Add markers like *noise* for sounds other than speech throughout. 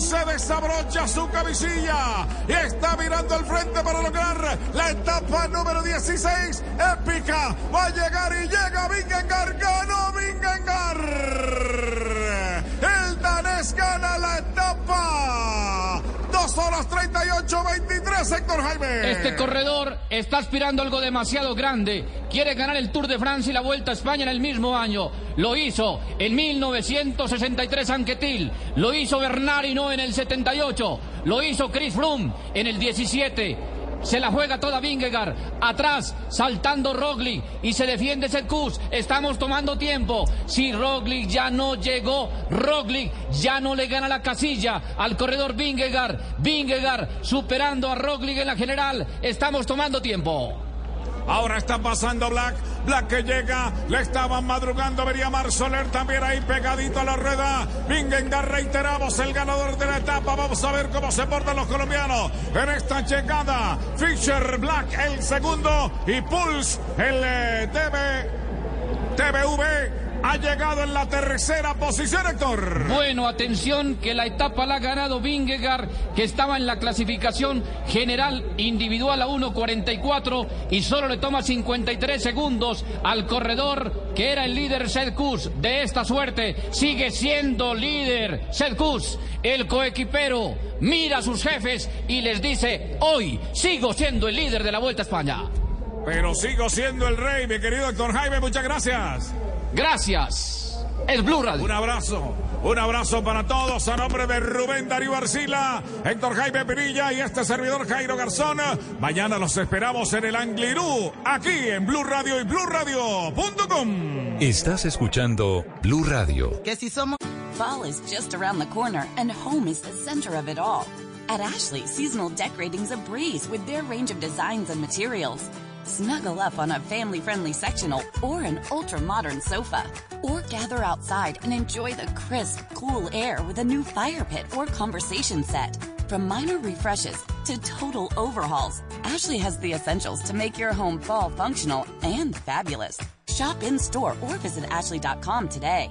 se desabrocha su camisilla y está mirando al frente para lograr la etapa número 16. Épica. Va a llegar y llega Vingegaard. Ganó Vingegaard. Dos horas 38, 23, Héctor Jaime. Este corredor está aspirando algo demasiado grande. Quiere ganar el Tour de Francia y la Vuelta a España en el mismo año. Lo hizo en 1963 Anquetil. Lo hizo Bernard no en el 78. Lo hizo Chris Froome en el 17. Se la juega toda Vingegaard. Atrás, saltando Roglic. Y se defiende Setkus. Estamos tomando tiempo. Si Roglic ya no llegó, Roglic ya no le gana la casilla al corredor Vingegaard. Vingegaard superando a Roglic en la general. Estamos tomando tiempo. Ahora está pasando Black. Black que llega. Le estaban madrugando. Vería Mar Soler también ahí pegadito a la rueda. Vingegaard, reiteramos, el ganador de la etapa. Vamos a ver cómo se portan los colombianos en esta llegada. Fischer Black el segundo. Y Pulse el eh, TV. TVV ha llegado en la tercera posición, Héctor. Bueno, atención que la etapa la ha ganado Vingegaard, que estaba en la clasificación general individual a 1.44 y solo le toma 53 segundos al corredor que era el líder Sedkus. De esta suerte sigue siendo líder Sedkus, el coequipero. Mira a sus jefes y les dice, hoy sigo siendo el líder de la Vuelta a España. Pero sigo siendo el rey, mi querido Héctor Jaime, muchas gracias. Gracias. Es Blue Radio. Un abrazo. Un abrazo para todos a nombre de Rubén Darío Arcila, Héctor Jaime Pinilla y este servidor Jairo Garzón. Mañana los esperamos en el Anglirú, aquí en Blue Radio y BlueRadio.com. Estás escuchando Blue Radio. Que si somos Fall is just around the corner and home is the center of it all. At Ashley, seasonal decorating's a breeze with their range of designs and materials. Snuggle up on a family friendly sectional or an ultra modern sofa. Or gather outside and enjoy the crisp, cool air with a new fire pit or conversation set. From minor refreshes to total overhauls, Ashley has the essentials to make your home fall functional and fabulous. Shop in store or visit ashley.com today.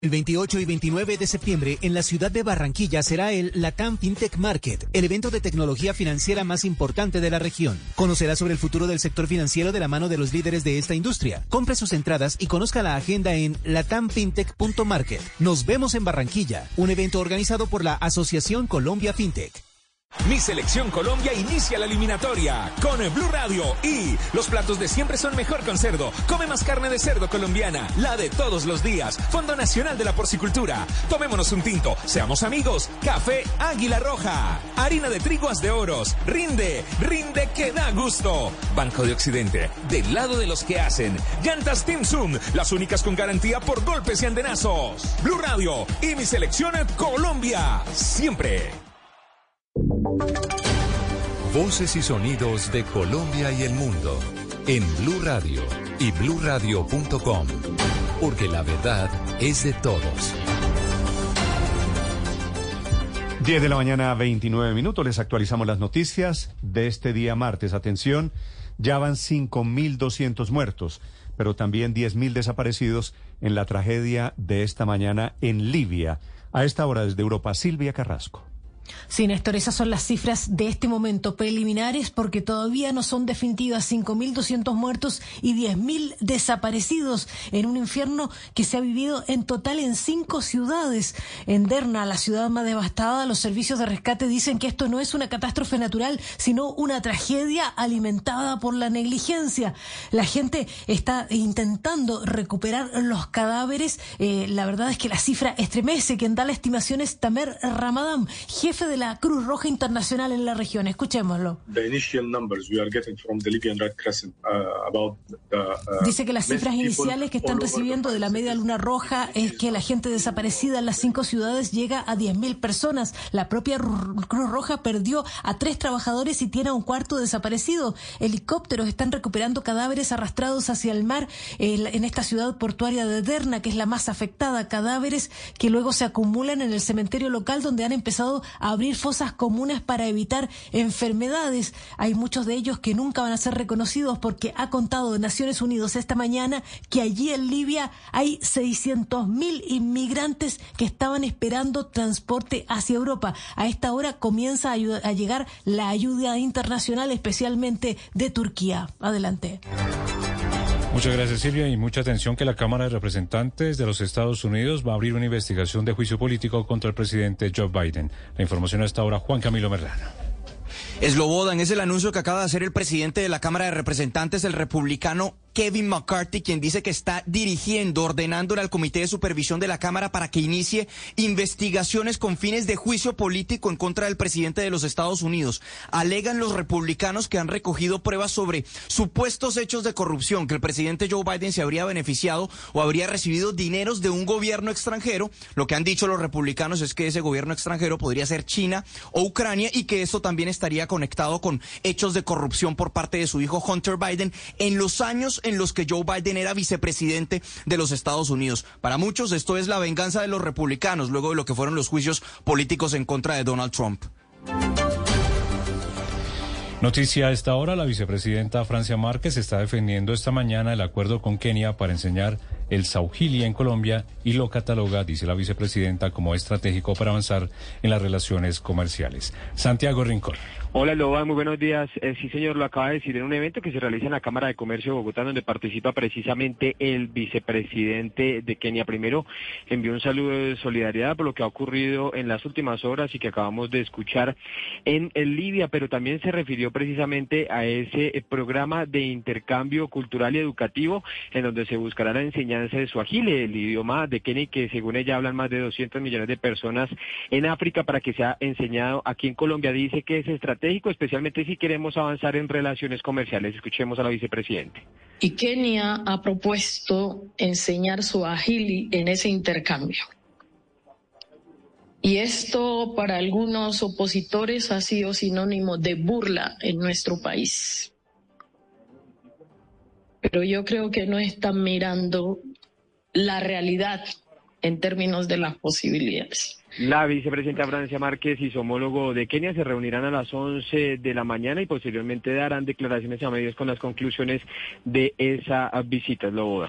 El 28 y 29 de septiembre en la ciudad de Barranquilla será el Latam FinTech Market, el evento de tecnología financiera más importante de la región. Conocerá sobre el futuro del sector financiero de la mano de los líderes de esta industria. Compre sus entradas y conozca la agenda en latamfintech.market. Nos vemos en Barranquilla, un evento organizado por la Asociación Colombia FinTech. Mi selección Colombia inicia la eliminatoria con el Blue Radio y los platos de siempre son mejor con cerdo. Come más carne de cerdo colombiana, la de todos los días. Fondo Nacional de la Porcicultura. Tomémonos un tinto, seamos amigos. Café Águila Roja. Harina de triguas de oros. Rinde, rinde que da gusto. Banco de Occidente, del lado de los que hacen. Llantas Team Zoom, las únicas con garantía por golpes y andenazos. Blue Radio y mi selección Colombia. Siempre. Voces y sonidos de Colombia y el mundo en Blue Radio y bluradio.com, porque la verdad es de todos. 10 de la mañana, 29 minutos. Les actualizamos las noticias de este día martes. Atención, ya van 5.200 muertos, pero también 10.000 desaparecidos en la tragedia de esta mañana en Libia. A esta hora desde Europa, Silvia Carrasco. Sí, Néstor, esas son las cifras de este momento preliminares porque todavía no son definitivas. 5.200 muertos y 10.000 desaparecidos en un infierno que se ha vivido en total en cinco ciudades. En Derna, la ciudad más devastada, los servicios de rescate dicen que esto no es una catástrofe natural, sino una tragedia alimentada por la negligencia. La gente está intentando recuperar los cadáveres. Eh, la verdad es que la cifra estremece. Quien da la estimación es Tamer Ramadán, jefe de la Cruz Roja Internacional en la región. Escuchémoslo. Dice que las cifras iniciales que están recibiendo de la Media Luna Roja es que la gente desaparecida en las cinco ciudades llega a 10.000 personas. La propia Cruz Roja perdió a tres trabajadores y tiene a un cuarto desaparecido. Helicópteros están recuperando cadáveres arrastrados hacia el mar en esta ciudad portuaria de Derna, que es la más afectada. Cadáveres que luego se acumulan en el cementerio local donde han empezado a abrir fosas comunes para evitar enfermedades. Hay muchos de ellos que nunca van a ser reconocidos porque ha contado Naciones Unidas esta mañana que allí en Libia hay 600.000 inmigrantes que estaban esperando transporte hacia Europa. A esta hora comienza a llegar la ayuda internacional, especialmente de Turquía. Adelante. Muchas gracias Silvia y mucha atención que la Cámara de Representantes de los Estados Unidos va a abrir una investigación de juicio político contra el presidente Joe Biden. La información hasta ahora Juan Camilo Merlano. Eslobodan es el anuncio que acaba de hacer el presidente de la Cámara de Representantes, el republicano Kevin McCarthy, quien dice que está dirigiendo, ordenándole al Comité de Supervisión de la Cámara para que inicie investigaciones con fines de juicio político en contra del presidente de los Estados Unidos. Alegan los republicanos que han recogido pruebas sobre supuestos hechos de corrupción, que el presidente Joe Biden se habría beneficiado o habría recibido dineros de un gobierno extranjero. Lo que han dicho los republicanos es que ese gobierno extranjero podría ser China o Ucrania y que esto también estaría conectado con hechos de corrupción por parte de su hijo Hunter Biden en los años en los que Joe Biden era vicepresidente de los Estados Unidos. Para muchos esto es la venganza de los republicanos luego de lo que fueron los juicios políticos en contra de Donald Trump. Noticia a esta hora, la vicepresidenta Francia Márquez está defendiendo esta mañana el acuerdo con Kenia para enseñar el Sauhili en Colombia y lo cataloga, dice la vicepresidenta, como estratégico para avanzar en las relaciones comerciales. Santiago Rincón. Hola Loba, muy buenos días. Eh, sí señor, lo acaba de decir en un evento que se realiza en la Cámara de Comercio de Bogotá, donde participa precisamente el vicepresidente de Kenia. Primero envió un saludo de solidaridad por lo que ha ocurrido en las últimas horas y que acabamos de escuchar en, Libia, pero también se refirió precisamente a ese eh, programa de intercambio cultural y educativo en donde se buscará la enseñanza de su agile, el idioma de Kenia, que según ella hablan más de 200 millones de personas en África para que sea enseñado aquí en Colombia. Dice que es especialmente si queremos avanzar en relaciones comerciales. Escuchemos a la vicepresidente. Y Kenia ha propuesto enseñar su agili en ese intercambio. Y esto para algunos opositores ha sido sinónimo de burla en nuestro país. Pero yo creo que no están mirando la realidad en términos de las posibilidades. La vicepresidenta Francia Márquez y su homólogo de Kenia se reunirán a las 11 de la mañana y posteriormente darán declaraciones a medios con las conclusiones de esa visita. Lo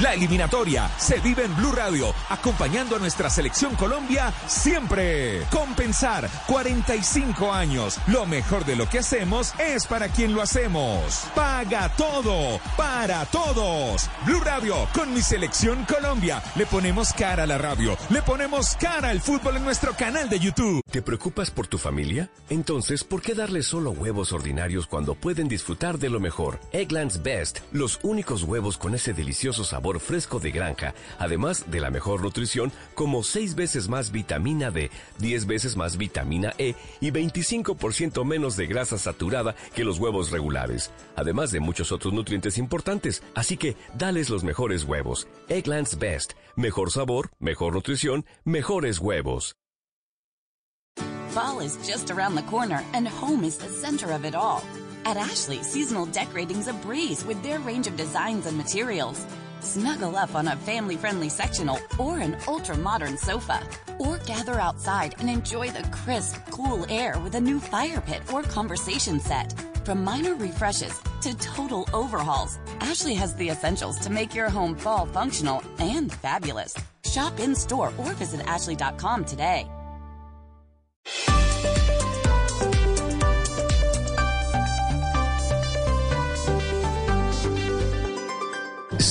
La eliminatoria se vive en Blue Radio, acompañando a nuestra selección Colombia siempre. Compensar 45 años. Lo mejor de lo que hacemos es para quien lo hacemos. Paga todo, para todos. Blue Radio con mi selección Colombia. Le ponemos cara a la radio, le ponemos cara al fútbol en nuestro canal de YouTube. ¿Te preocupas por tu familia? Entonces, ¿por qué darles solo huevos ordinarios cuando pueden disfrutar de lo mejor? Eggland's Best, los únicos huevos con ese delicioso sabor sabor fresco de granja, además de la mejor nutrición como 6 veces más vitamina D, 10 veces más vitamina E y 25% menos de grasa saturada que los huevos regulares, además de muchos otros nutrientes importantes. Así que dales los mejores huevos. Egglands Best. Mejor sabor, mejor nutrición, mejores huevos. Fall is just around the corner, and home is the center of it all. At Ashley, seasonal decorating's a breeze with their range of designs and materials. Snuggle up on a family friendly sectional or an ultra modern sofa. Or gather outside and enjoy the crisp, cool air with a new fire pit or conversation set. From minor refreshes to total overhauls, Ashley has the essentials to make your home fall functional and fabulous. Shop in store or visit Ashley.com today.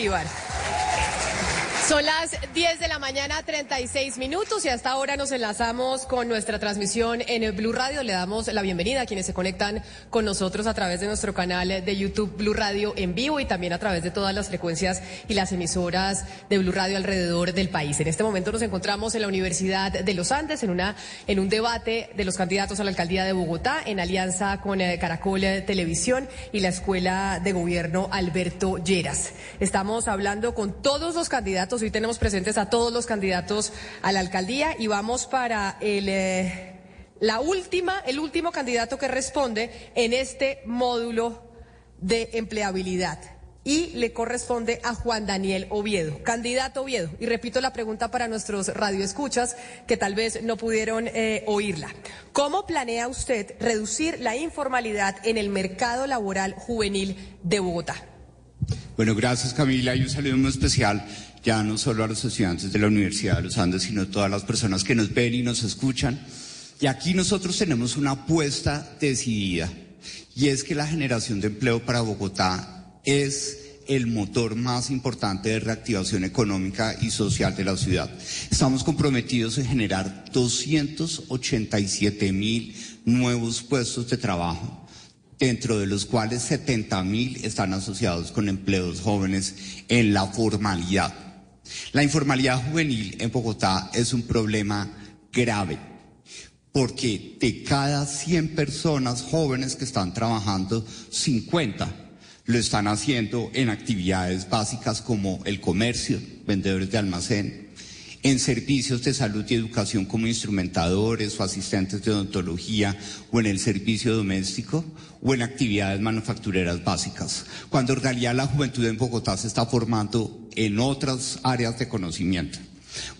Bolívar. Son las 10 de la mañana, 36 minutos, y hasta ahora nos enlazamos con nuestra transmisión en el Blue Radio. Le damos la bienvenida a quienes se conectan con nosotros a través de nuestro canal de YouTube Blue Radio en vivo y también a través de todas las frecuencias y las emisoras de Blue Radio alrededor del país. En este momento nos encontramos en la Universidad de los Andes en, una, en un debate de los candidatos a la alcaldía de Bogotá en alianza con eh, Caracol Televisión y la Escuela de Gobierno Alberto Lleras. Estamos hablando con todos los candidatos Hoy tenemos a todos los candidatos a la alcaldía y vamos para el, eh, la última, el último candidato que responde en este módulo de empleabilidad. Y le corresponde a Juan Daniel Oviedo, candidato Oviedo. Y repito la pregunta para nuestros radioescuchas que tal vez no pudieron eh, oírla. ¿Cómo planea usted reducir la informalidad en el mercado laboral juvenil de Bogotá? Bueno, gracias Camila y un saludo muy especial ya no solo a los estudiantes de la Universidad de los Andes, sino a todas las personas que nos ven y nos escuchan. Y aquí nosotros tenemos una apuesta decidida, y es que la generación de empleo para Bogotá es el motor más importante de reactivación económica y social de la ciudad. Estamos comprometidos en generar 287 mil nuevos puestos de trabajo, dentro de los cuales 70 mil están asociados con empleos jóvenes en la formalidad. La informalidad juvenil en Bogotá es un problema grave, porque de cada 100 personas jóvenes que están trabajando, 50 lo están haciendo en actividades básicas como el comercio, vendedores de almacén, en servicios de salud y educación como instrumentadores o asistentes de odontología o en el servicio doméstico o en actividades manufactureras básicas, cuando en realidad la juventud en Bogotá se está formando en otras áreas de conocimiento.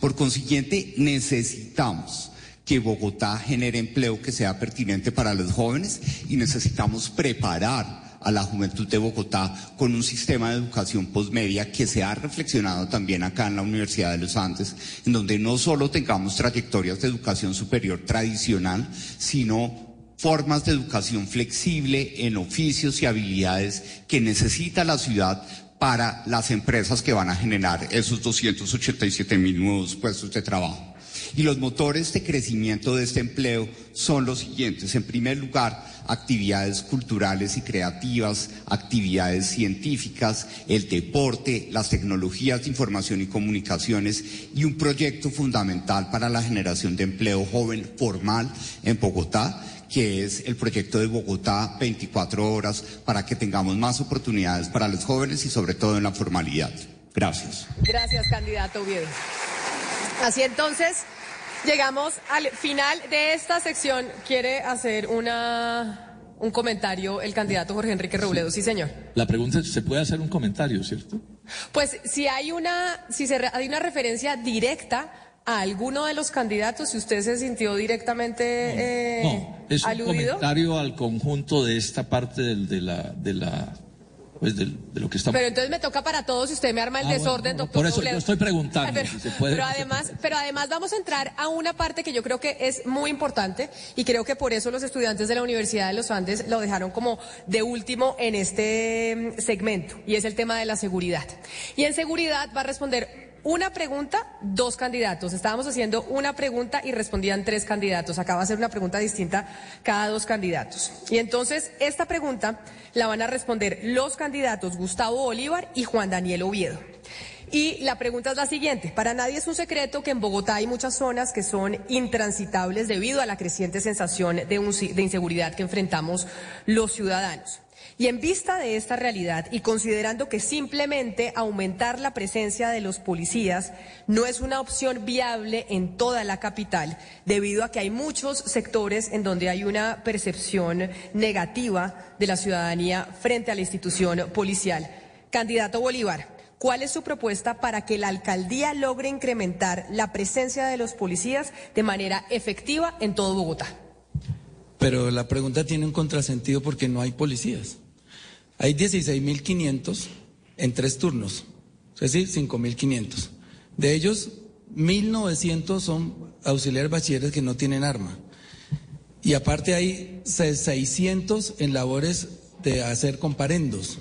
Por consiguiente, necesitamos que Bogotá genere empleo que sea pertinente para los jóvenes y necesitamos preparar a la juventud de Bogotá con un sistema de educación postmedia que se ha reflexionado también acá en la Universidad de los Andes, en donde no solo tengamos trayectorias de educación superior tradicional, sino formas de educación flexible en oficios y habilidades que necesita la ciudad para las empresas que van a generar esos 287 mil nuevos puestos de trabajo. Y los motores de crecimiento de este empleo son los siguientes. En primer lugar, actividades culturales y creativas, actividades científicas, el deporte, las tecnologías de información y comunicaciones y un proyecto fundamental para la generación de empleo joven formal en Bogotá que es el proyecto de Bogotá 24 horas para que tengamos más oportunidades para los jóvenes y sobre todo en la formalidad. Gracias. Gracias, candidato Oviedo. Así entonces, llegamos al final de esta sección. ¿Quiere hacer una un comentario el candidato Jorge Enrique Robledo, sí señor. La pregunta es, ¿se puede hacer un comentario, cierto? Pues si hay una, si se, hay una referencia directa a alguno de los candidatos, si usted se sintió directamente no, eh, es un comentario al conjunto de esta parte del, de la, de la pues de, lo que estamos. Pero entonces me toca para todos si usted me arma el ah, desorden, doctor. Por eso yo estoy preguntando pero, si se puede. Pero además, pero además vamos a entrar a una parte que yo creo que es muy importante y creo que por eso los estudiantes de la Universidad de los Andes lo dejaron como de último en este mm, segmento y es el tema de la seguridad. Y en seguridad va a responder una pregunta, dos candidatos. Estábamos haciendo una pregunta y respondían tres candidatos. Acaba de ser una pregunta distinta cada dos candidatos. Y entonces esta pregunta la van a responder los candidatos Gustavo Bolívar y Juan Daniel Oviedo. Y la pregunta es la siguiente. Para nadie es un secreto que en Bogotá hay muchas zonas que son intransitables debido a la creciente sensación de, de inseguridad que enfrentamos los ciudadanos. Y en vista de esta realidad y considerando que simplemente aumentar la presencia de los policías no es una opción viable en toda la capital, debido a que hay muchos sectores en donde hay una percepción negativa de la ciudadanía frente a la institución policial. Candidato Bolívar, ¿cuál es su propuesta para que la alcaldía logre incrementar la presencia de los policías de manera efectiva en todo Bogotá? Pero la pregunta tiene un contrasentido porque no hay policías. Hay 16.500 en tres turnos, es decir, 5.500. De ellos, 1.900 son auxiliares bachilleres que no tienen arma. Y aparte hay 600 en labores de hacer comparendos.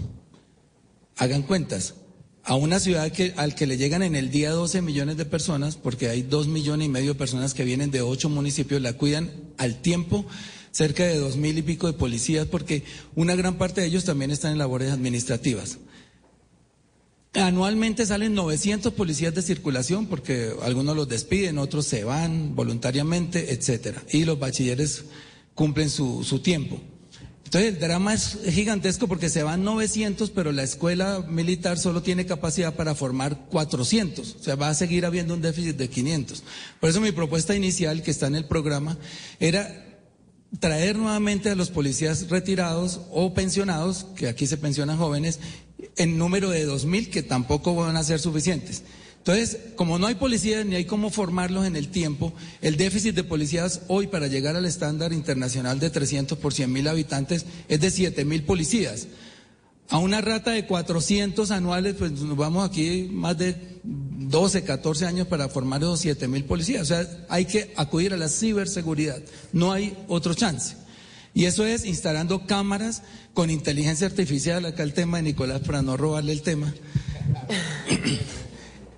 Hagan cuentas. A una ciudad que, al que le llegan en el día 12 millones de personas, porque hay 2 millones y medio de personas que vienen de 8 municipios, la cuidan al tiempo cerca de dos mil y pico de policías, porque una gran parte de ellos también están en labores administrativas. Anualmente salen 900 policías de circulación porque algunos los despiden, otros se van voluntariamente, etcétera. Y los bachilleres cumplen su, su tiempo. Entonces el drama es gigantesco porque se van 900, pero la escuela militar solo tiene capacidad para formar 400. O sea, va a seguir habiendo un déficit de 500. Por eso mi propuesta inicial, que está en el programa, era traer nuevamente a los policías retirados o pensionados, que aquí se pensionan jóvenes, en número de 2.000 que tampoco van a ser suficientes. Entonces, como no hay policías ni hay cómo formarlos en el tiempo, el déficit de policías hoy para llegar al estándar internacional de 300 por 100.000 habitantes es de 7.000 policías. A una rata de 400 anuales, pues nos vamos aquí más de 12, 14 años para formar esos 7 mil policías. O sea, hay que acudir a la ciberseguridad. No hay otro chance. Y eso es instalando cámaras con inteligencia artificial. Acá el tema de Nicolás, para no robarle el tema. *coughs*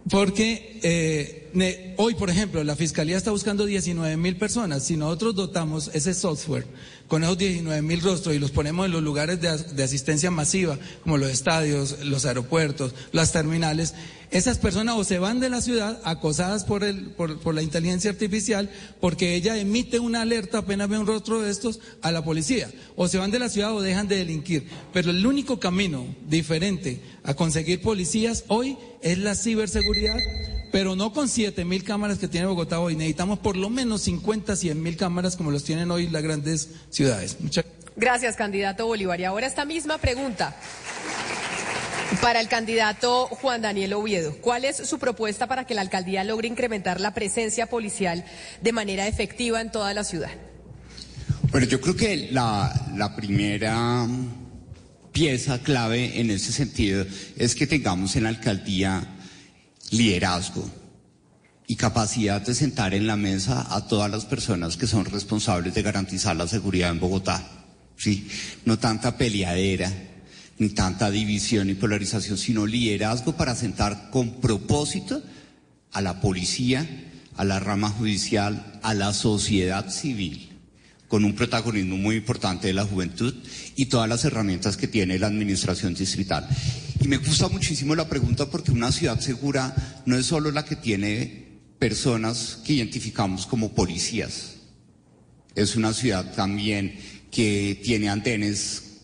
Porque eh, hoy, por ejemplo, la Fiscalía está buscando 19 mil personas. Si nosotros dotamos ese software con esos 19 mil rostros y los ponemos en los lugares de, asistencia masiva, como los estadios, los aeropuertos, las terminales, esas personas o se van de la ciudad acosadas por, el, por, la inteligencia artificial porque ella emite una alerta apenas ve un rostro de estos a la policía. O se van de la ciudad o dejan de delinquir. Pero el único camino diferente a conseguir policías hoy es la ciberseguridad, pero no con 7 mil cámaras que tiene Bogotá hoy. Necesitamos por lo menos 50, 100 mil cámaras como los tienen hoy las grandes ciudades. Muchas Gracias, candidato Bolívar. Y ahora esta misma pregunta. Para el candidato Juan Daniel Oviedo, ¿cuál es su propuesta para que la alcaldía logre incrementar la presencia policial de manera efectiva en toda la ciudad? Bueno, yo creo que la, la primera pieza clave en ese sentido es que tengamos en la alcaldía liderazgo y capacidad de sentar en la mesa a todas las personas que son responsables de garantizar la seguridad en Bogotá. Sí, no tanta peleadera, ni tanta división y polarización, sino liderazgo para sentar con propósito a la policía, a la rama judicial, a la sociedad civil con un protagonismo muy importante de la juventud y todas las herramientas que tiene la administración distrital. Y me gusta muchísimo la pregunta porque una ciudad segura no es solo la que tiene personas que identificamos como policías, es una ciudad también que tiene antenes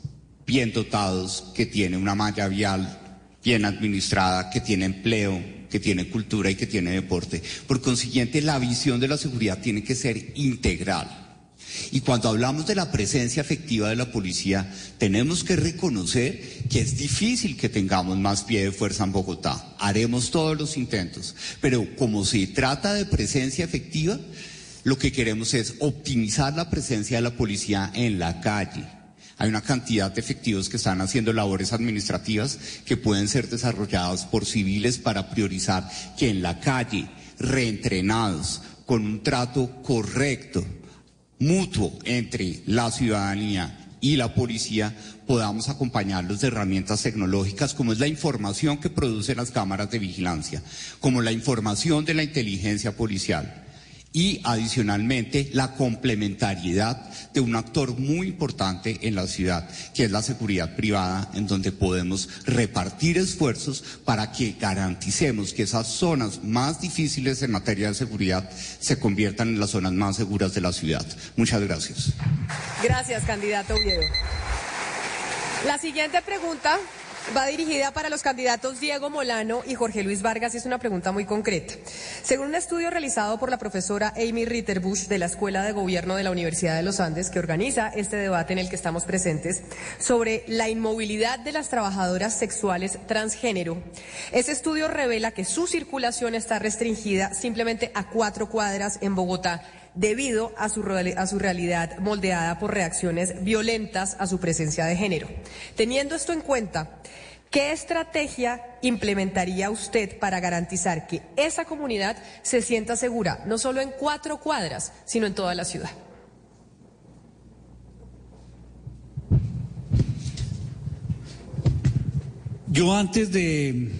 bien dotados, que tiene una malla vial bien administrada, que tiene empleo, que tiene cultura y que tiene deporte. Por consiguiente, la visión de la seguridad tiene que ser integral. Y cuando hablamos de la presencia efectiva de la policía, tenemos que reconocer que es difícil que tengamos más pie de fuerza en Bogotá. Haremos todos los intentos. Pero como se trata de presencia efectiva, lo que queremos es optimizar la presencia de la policía en la calle. Hay una cantidad de efectivos que están haciendo labores administrativas que pueden ser desarrolladas por civiles para priorizar que en la calle, reentrenados, con un trato correcto, mutuo entre la ciudadanía y la policía podamos acompañarlos de herramientas tecnológicas como es la información que producen las cámaras de vigilancia, como la información de la inteligencia policial y adicionalmente la complementariedad de un actor muy importante en la ciudad, que es la seguridad privada, en donde podemos repartir esfuerzos para que garanticemos que esas zonas más difíciles en materia de seguridad se conviertan en las zonas más seguras de la ciudad. Muchas gracias. Gracias, candidato Oviedo. La siguiente pregunta va dirigida para los candidatos Diego Molano y Jorge Luis Vargas y es una pregunta muy concreta. Según un estudio realizado por la profesora Amy Ritterbusch de la Escuela de Gobierno de la Universidad de los Andes, que organiza este debate en el que estamos presentes, sobre la inmovilidad de las trabajadoras sexuales transgénero, ese estudio revela que su circulación está restringida simplemente a cuatro cuadras en Bogotá debido a su, a su realidad moldeada por reacciones violentas a su presencia de género. Teniendo esto en cuenta, ¿Qué estrategia implementaría usted para garantizar que esa comunidad se sienta segura, no solo en cuatro cuadras, sino en toda la ciudad? Yo antes de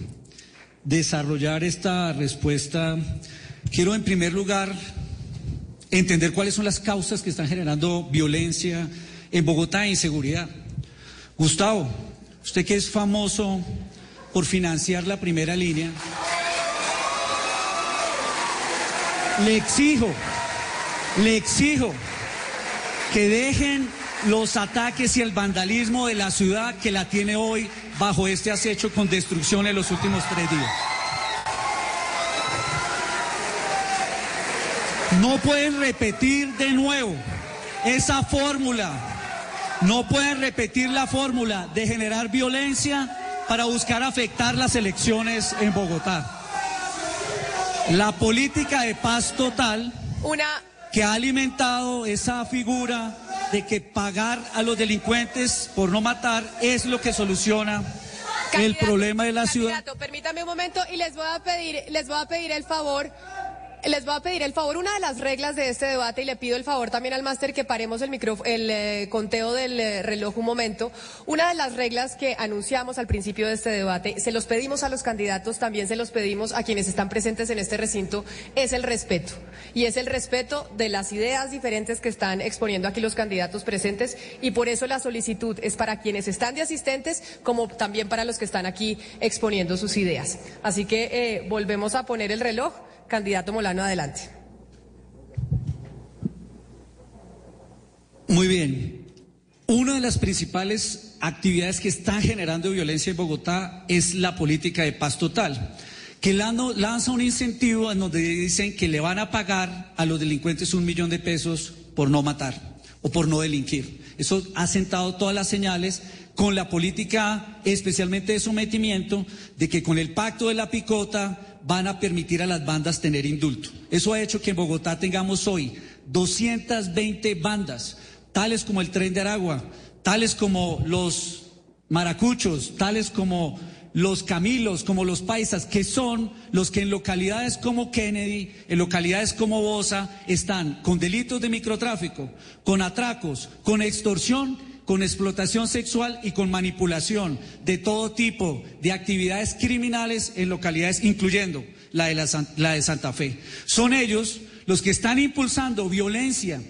desarrollar esta respuesta, quiero en primer lugar entender cuáles son las causas que están generando violencia en Bogotá e inseguridad. Gustavo, usted que es famoso por financiar la primera línea, le exijo, le exijo que dejen los ataques y el vandalismo de la ciudad que la tiene hoy bajo este acecho con destrucción en los últimos tres días. No pueden repetir de nuevo esa fórmula. No pueden repetir la fórmula de generar violencia para buscar afectar las elecciones en Bogotá. La política de paz total que ha alimentado esa figura de que pagar a los delincuentes por no matar es lo que soluciona el problema de la ciudad. Permítame un momento y les voy a pedir, les voy a pedir el favor les voy a pedir el favor, una de las reglas de este debate, y le pido el favor también al máster que paremos el, el eh, conteo del eh, reloj un momento. Una de las reglas que anunciamos al principio de este debate, se los pedimos a los candidatos, también se los pedimos a quienes están presentes en este recinto, es el respeto. Y es el respeto de las ideas diferentes que están exponiendo aquí los candidatos presentes. Y por eso la solicitud es para quienes están de asistentes, como también para los que están aquí exponiendo sus ideas. Así que eh, volvemos a poner el reloj. Candidato Molano, adelante. Muy bien. Una de las principales actividades que están generando violencia en Bogotá es la política de paz total, que lanza un incentivo en donde dicen que le van a pagar a los delincuentes un millón de pesos por no matar o por no delinquir. Eso ha sentado todas las señales con la política especialmente de sometimiento de que con el pacto de la picota van a permitir a las bandas tener indulto. Eso ha hecho que en Bogotá tengamos hoy 220 bandas, tales como el Tren de Aragua, tales como los maracuchos, tales como los camilos, como los paisas, que son los que en localidades como Kennedy, en localidades como Bosa, están con delitos de microtráfico, con atracos, con extorsión con explotación sexual y con manipulación de todo tipo de actividades criminales en localidades, incluyendo la de, la, de Santa Fe. Son ellos los que están impulsando violencia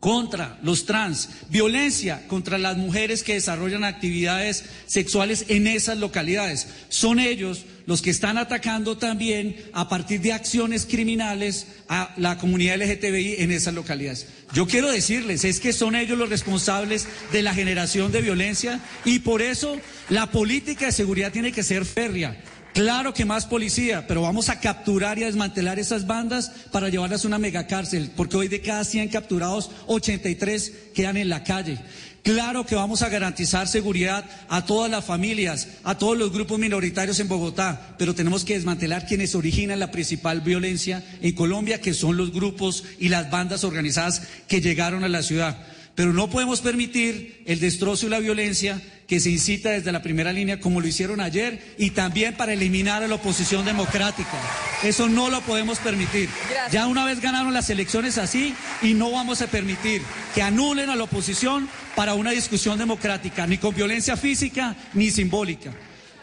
contra los trans, violencia contra las mujeres que desarrollan actividades sexuales en esas localidades. Son ellos los que están atacando también a partir de acciones criminales a la comunidad LGTBI en esas localidades. Yo quiero decirles, es que son ellos los responsables de la generación de violencia y por eso la política de seguridad tiene que ser férrea Claro que más policía, pero vamos a capturar y a desmantelar esas bandas para llevarlas a una megacárcel, porque hoy de cada 100 capturados, 83 quedan en la calle. Claro que vamos a garantizar seguridad a todas las familias, a todos los grupos minoritarios en Bogotá, pero tenemos que desmantelar quienes originan la principal violencia en Colombia, que son los grupos y las bandas organizadas que llegaron a la ciudad. Pero no podemos permitir el destrozo y la violencia que se incita desde la primera línea, como lo hicieron ayer, y también para eliminar a la oposición democrática. Eso no lo podemos permitir. Ya una vez ganaron las elecciones así y no vamos a permitir que anulen a la oposición para una discusión democrática, ni con violencia física ni simbólica.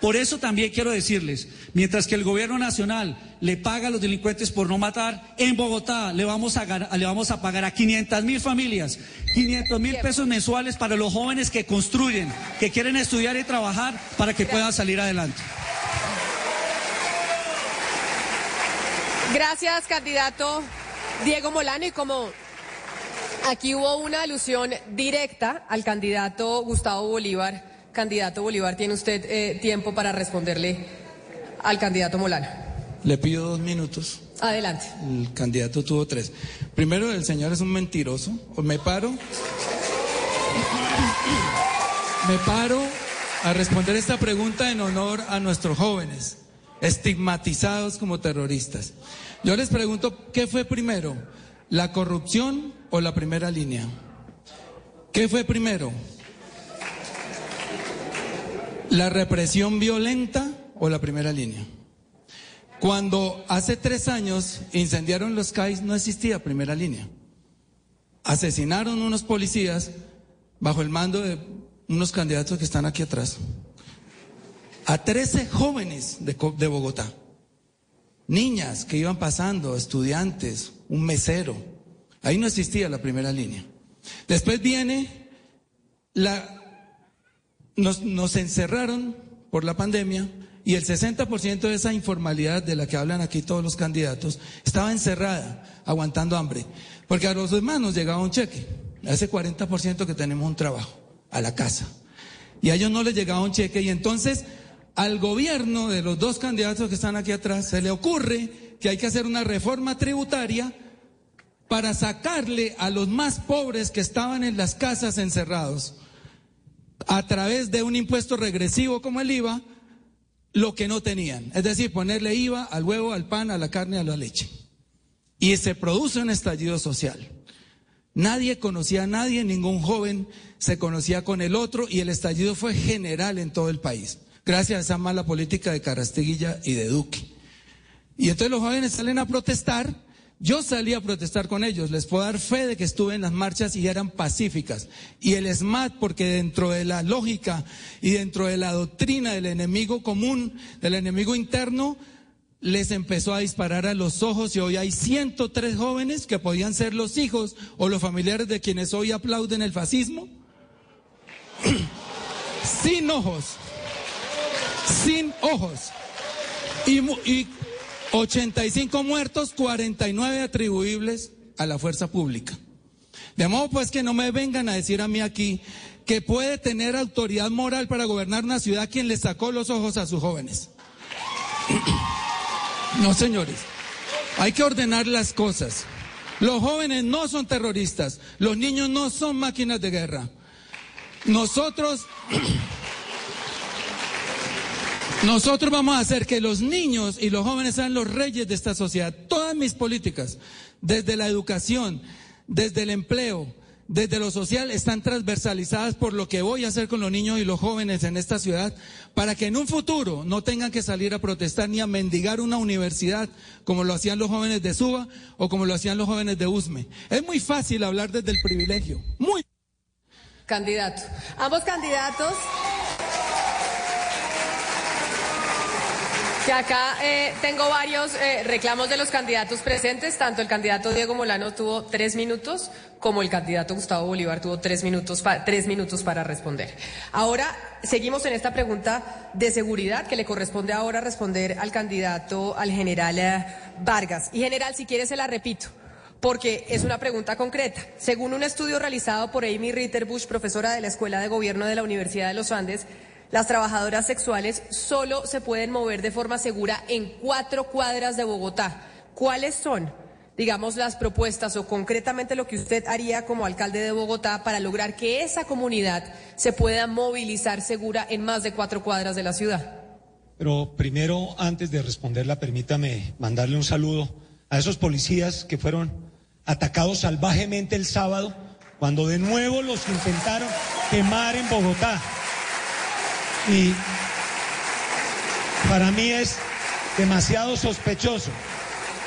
Por eso también quiero decirles, mientras que el gobierno nacional le paga a los delincuentes por no matar, en Bogotá le vamos a, le vamos a pagar a 500 mil familias, 500 mil pesos mensuales para los jóvenes que construyen, que quieren estudiar y trabajar para que puedan salir adelante. Gracias, candidato Diego Molano. Y como aquí hubo una alusión directa al candidato Gustavo Bolívar, Candidato Bolívar, tiene usted eh, tiempo para responderle al candidato Molano. Le pido dos minutos. Adelante. El candidato tuvo tres. Primero, el señor es un mentiroso. Me paro. Me paro a responder esta pregunta en honor a nuestros jóvenes, estigmatizados como terroristas. Yo les pregunto, ¿qué fue primero? ¿La corrupción o la primera línea? ¿Qué fue primero? ¿La represión violenta o la primera línea? Cuando hace tres años incendiaron los CAIs no existía primera línea. Asesinaron unos policías bajo el mando de unos candidatos que están aquí atrás. A 13 jóvenes de, de Bogotá. Niñas que iban pasando, estudiantes, un mesero. Ahí no existía la primera línea. Después viene la nos, encerraron por la pandemia y el 60% de esa informalidad de la que hablan aquí todos los candidatos estaba encerrada, aguantando hambre. Porque a los demás nos llegaba un cheque, a ese 40% que tenemos un trabajo, a la casa. Y a ellos no les llegaba un cheque. Y entonces al gobierno de los dos candidatos que están aquí atrás se le ocurre que hay que hacer una reforma tributaria para sacarle a los más pobres que estaban en las casas encerrados a través de un impuesto regresivo como el IVA lo que no tenían. Es decir, ponerle IVA al huevo, al pan, a la carne, a la leche. Y se produce un estallido social. Nadie conocía a nadie, ningún joven se conocía con el otro y el estallido fue general en todo el país, gracias a esa mala política de Carastiguilla y de Duque. Y entonces los jóvenes salen a protestar yo salí a protestar con ellos, les puedo dar fe de que estuve en las marchas y eran pacíficas. Y el SMAT, porque dentro de la lógica y dentro de la doctrina del enemigo común, del enemigo interno, les empezó a disparar a los ojos y hoy hay 103 jóvenes que podían ser los hijos o los familiares de quienes hoy aplauden el fascismo, *clears throat* sin ojos, sin ojos. Y, y 85 muertos, 49 atribuibles a la fuerza pública. De modo pues que no me vengan a decir a mí aquí que puede tener autoridad moral para gobernar una ciudad quien le sacó los ojos a sus jóvenes. *clears throat* No, señores. Hay que ordenar las cosas. Los jóvenes no son terroristas. Los niños no son máquinas de guerra. Nosotros *clears throat* nosotros vamos a hacer que los niños y los jóvenes sean los reyes de esta sociedad. Todas mis políticas, desde la educación, desde el empleo, desde lo social, están transversalizadas por lo que voy a hacer con los niños y los jóvenes en esta ciudad, para que en un futuro no tengan que salir a protestar ni a mendigar una universidad como lo hacían los jóvenes de Suba o como lo hacían los jóvenes de Usme. Es muy fácil hablar desde el privilegio. Muy. Candidato. Ambos candidatos Que acá eh, tengo varios eh, reclamos de los candidatos presentes. Tanto el candidato Diego Molano tuvo tres minutos, como el candidato Gustavo Bolívar tuvo tres minutos, tres minutos para responder. Ahora seguimos en esta pregunta de seguridad que le corresponde ahora responder al candidato, al general eh, Vargas. Y general, si quiere se la repito porque es una pregunta concreta. Según un estudio realizado por Amy Ritterbusch, profesora de la Escuela de Gobierno de la Universidad de los Andes, las trabajadoras sexuales solo se pueden mover de forma segura en cuatro cuadras de Bogotá. ¿Cuáles son, digamos, las propuestas o concretamente lo que usted haría como alcalde de Bogotá para lograr que esa comunidad se pueda movilizar segura en más de cuatro cuadras de la ciudad? Pero primero, antes de responderla, permítame mandarle un saludo a esos policías que fueron atacados salvajemente el sábado, cuando de nuevo los intentaron quemar en Bogotá. Y para mí es demasiado sospechoso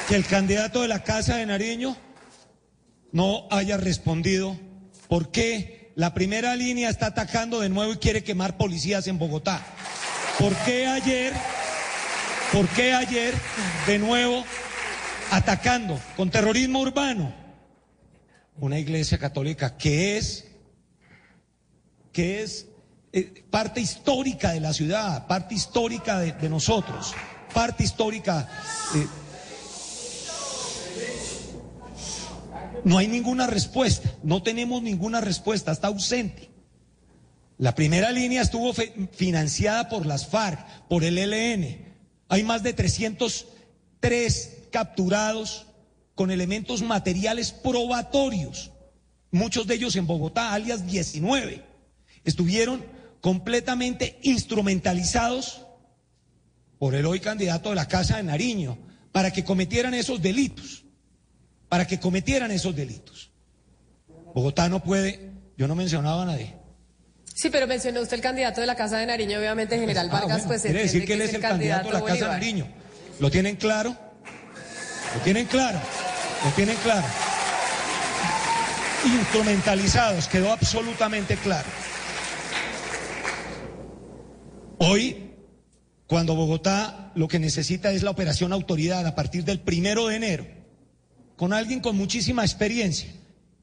que el candidato de la Casa de Nariño no haya respondido por qué la primera línea está atacando de nuevo y quiere quemar policías en Bogotá. ¿Por qué ayer, por qué ayer de nuevo atacando con terrorismo urbano una iglesia católica que es, que es eh, parte histórica de la ciudad, parte histórica de, nosotros, parte histórica. Eh, no hay ninguna respuesta, no tenemos ninguna respuesta, está ausente. La primera línea estuvo financiada por las FARC, por el ELN. Hay más de 303 capturados con elementos materiales probatorios, muchos de ellos en Bogotá, alias 19. Estuvieron completamente instrumentalizados por el hoy candidato de la Casa de Nariño para que cometieran esos delitos, para que cometieran esos delitos. Bogotá no puede, yo no mencionaba a nadie. Sí, pero mencionó usted el candidato de la Casa de Nariño, obviamente General ah, Vargas, pues quiere decir que él es el candidato, de la Casa de Nariño. ¿Lo tienen claro? ¿Lo tienen claro? ¿Lo tienen claro? Instrumentalizados, quedó absolutamente claro. Hoy, cuando Bogotá lo que necesita es la operación autoridad a partir del primero de enero, con alguien con muchísima experiencia,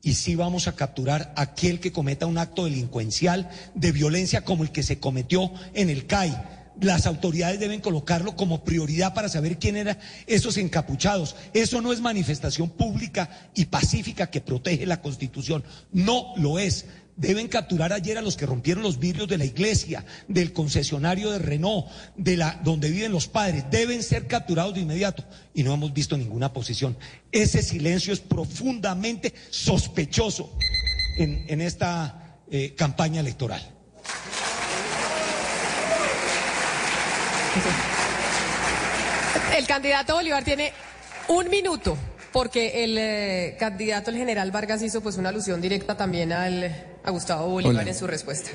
y sí vamos a capturar a aquel que cometa un acto delincuencial de violencia como el que se cometió en el CAI. Las autoridades deben colocarlo como prioridad para saber quién eran esos encapuchados. Eso no es manifestación pública y pacífica que protege la Constitución. No lo es. Deben capturar ayer a los que rompieron los vidrios de la iglesia, del concesionario de Renault, de la donde viven los padres. Deben ser capturados de inmediato. Y no hemos visto ninguna posición. Ese silencio es profundamente sospechoso en, esta eh, campaña electoral. El candidato Bolívar tiene un minuto porque el eh, candidato, el general Vargas, hizo pues una alusión directa también al, a Gustavo Bolívar en su respuesta.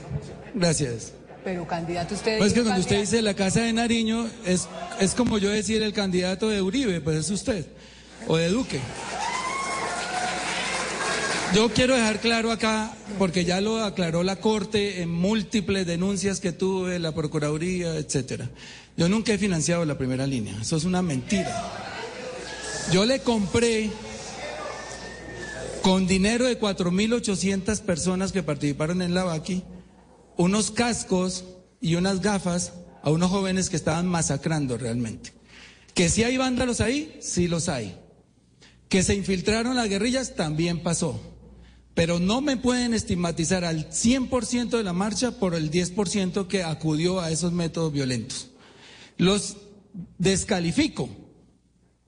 Gracias. Pero candidato usted... Pues que cuando usted dice la Casa de Nariño, es, es como yo decir el candidato de Uribe, pues es usted, o de Duque. Yo quiero dejar claro acá, porque ya lo aclaró la Corte en múltiples denuncias que tuve, la Procuraduría, etcétera. Yo nunca he financiado la primera línea, eso es una mentira. Yo le compré con dinero de 4.800 personas que participaron en la unos cascos y unas gafas a unos jóvenes que estaban masacrando realmente. Que si hay vándalos ahí, sí los hay. Que se infiltraron las guerrillas, también pasó. Pero no me pueden estigmatizar al 100% de la marcha por el 10% que acudió a esos métodos violentos. Los descalifico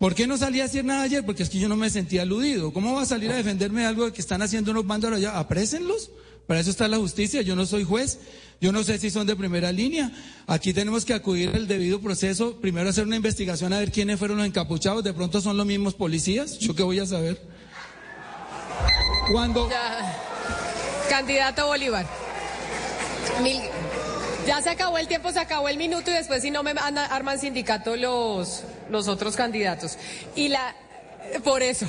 ¿Por qué no salí a decir nada ayer? Porque es que yo no me sentía aludido. ¿Cómo va a salir a defenderme de algo que están haciendo unos bandos allá? Aprésenlos. Para eso está la justicia. Yo no soy juez. Yo no sé si son de primera línea. Aquí tenemos que acudir al debido proceso. Primero hacer una investigación a ver quiénes fueron los encapuchados. De pronto son los mismos policías. ¿Yo qué voy a saber? Cuando. Candidato Bolívar. Ya se acabó el tiempo, se acabó el minuto y después si no me arman sindicato los, los otros candidatos. Y la, por eso,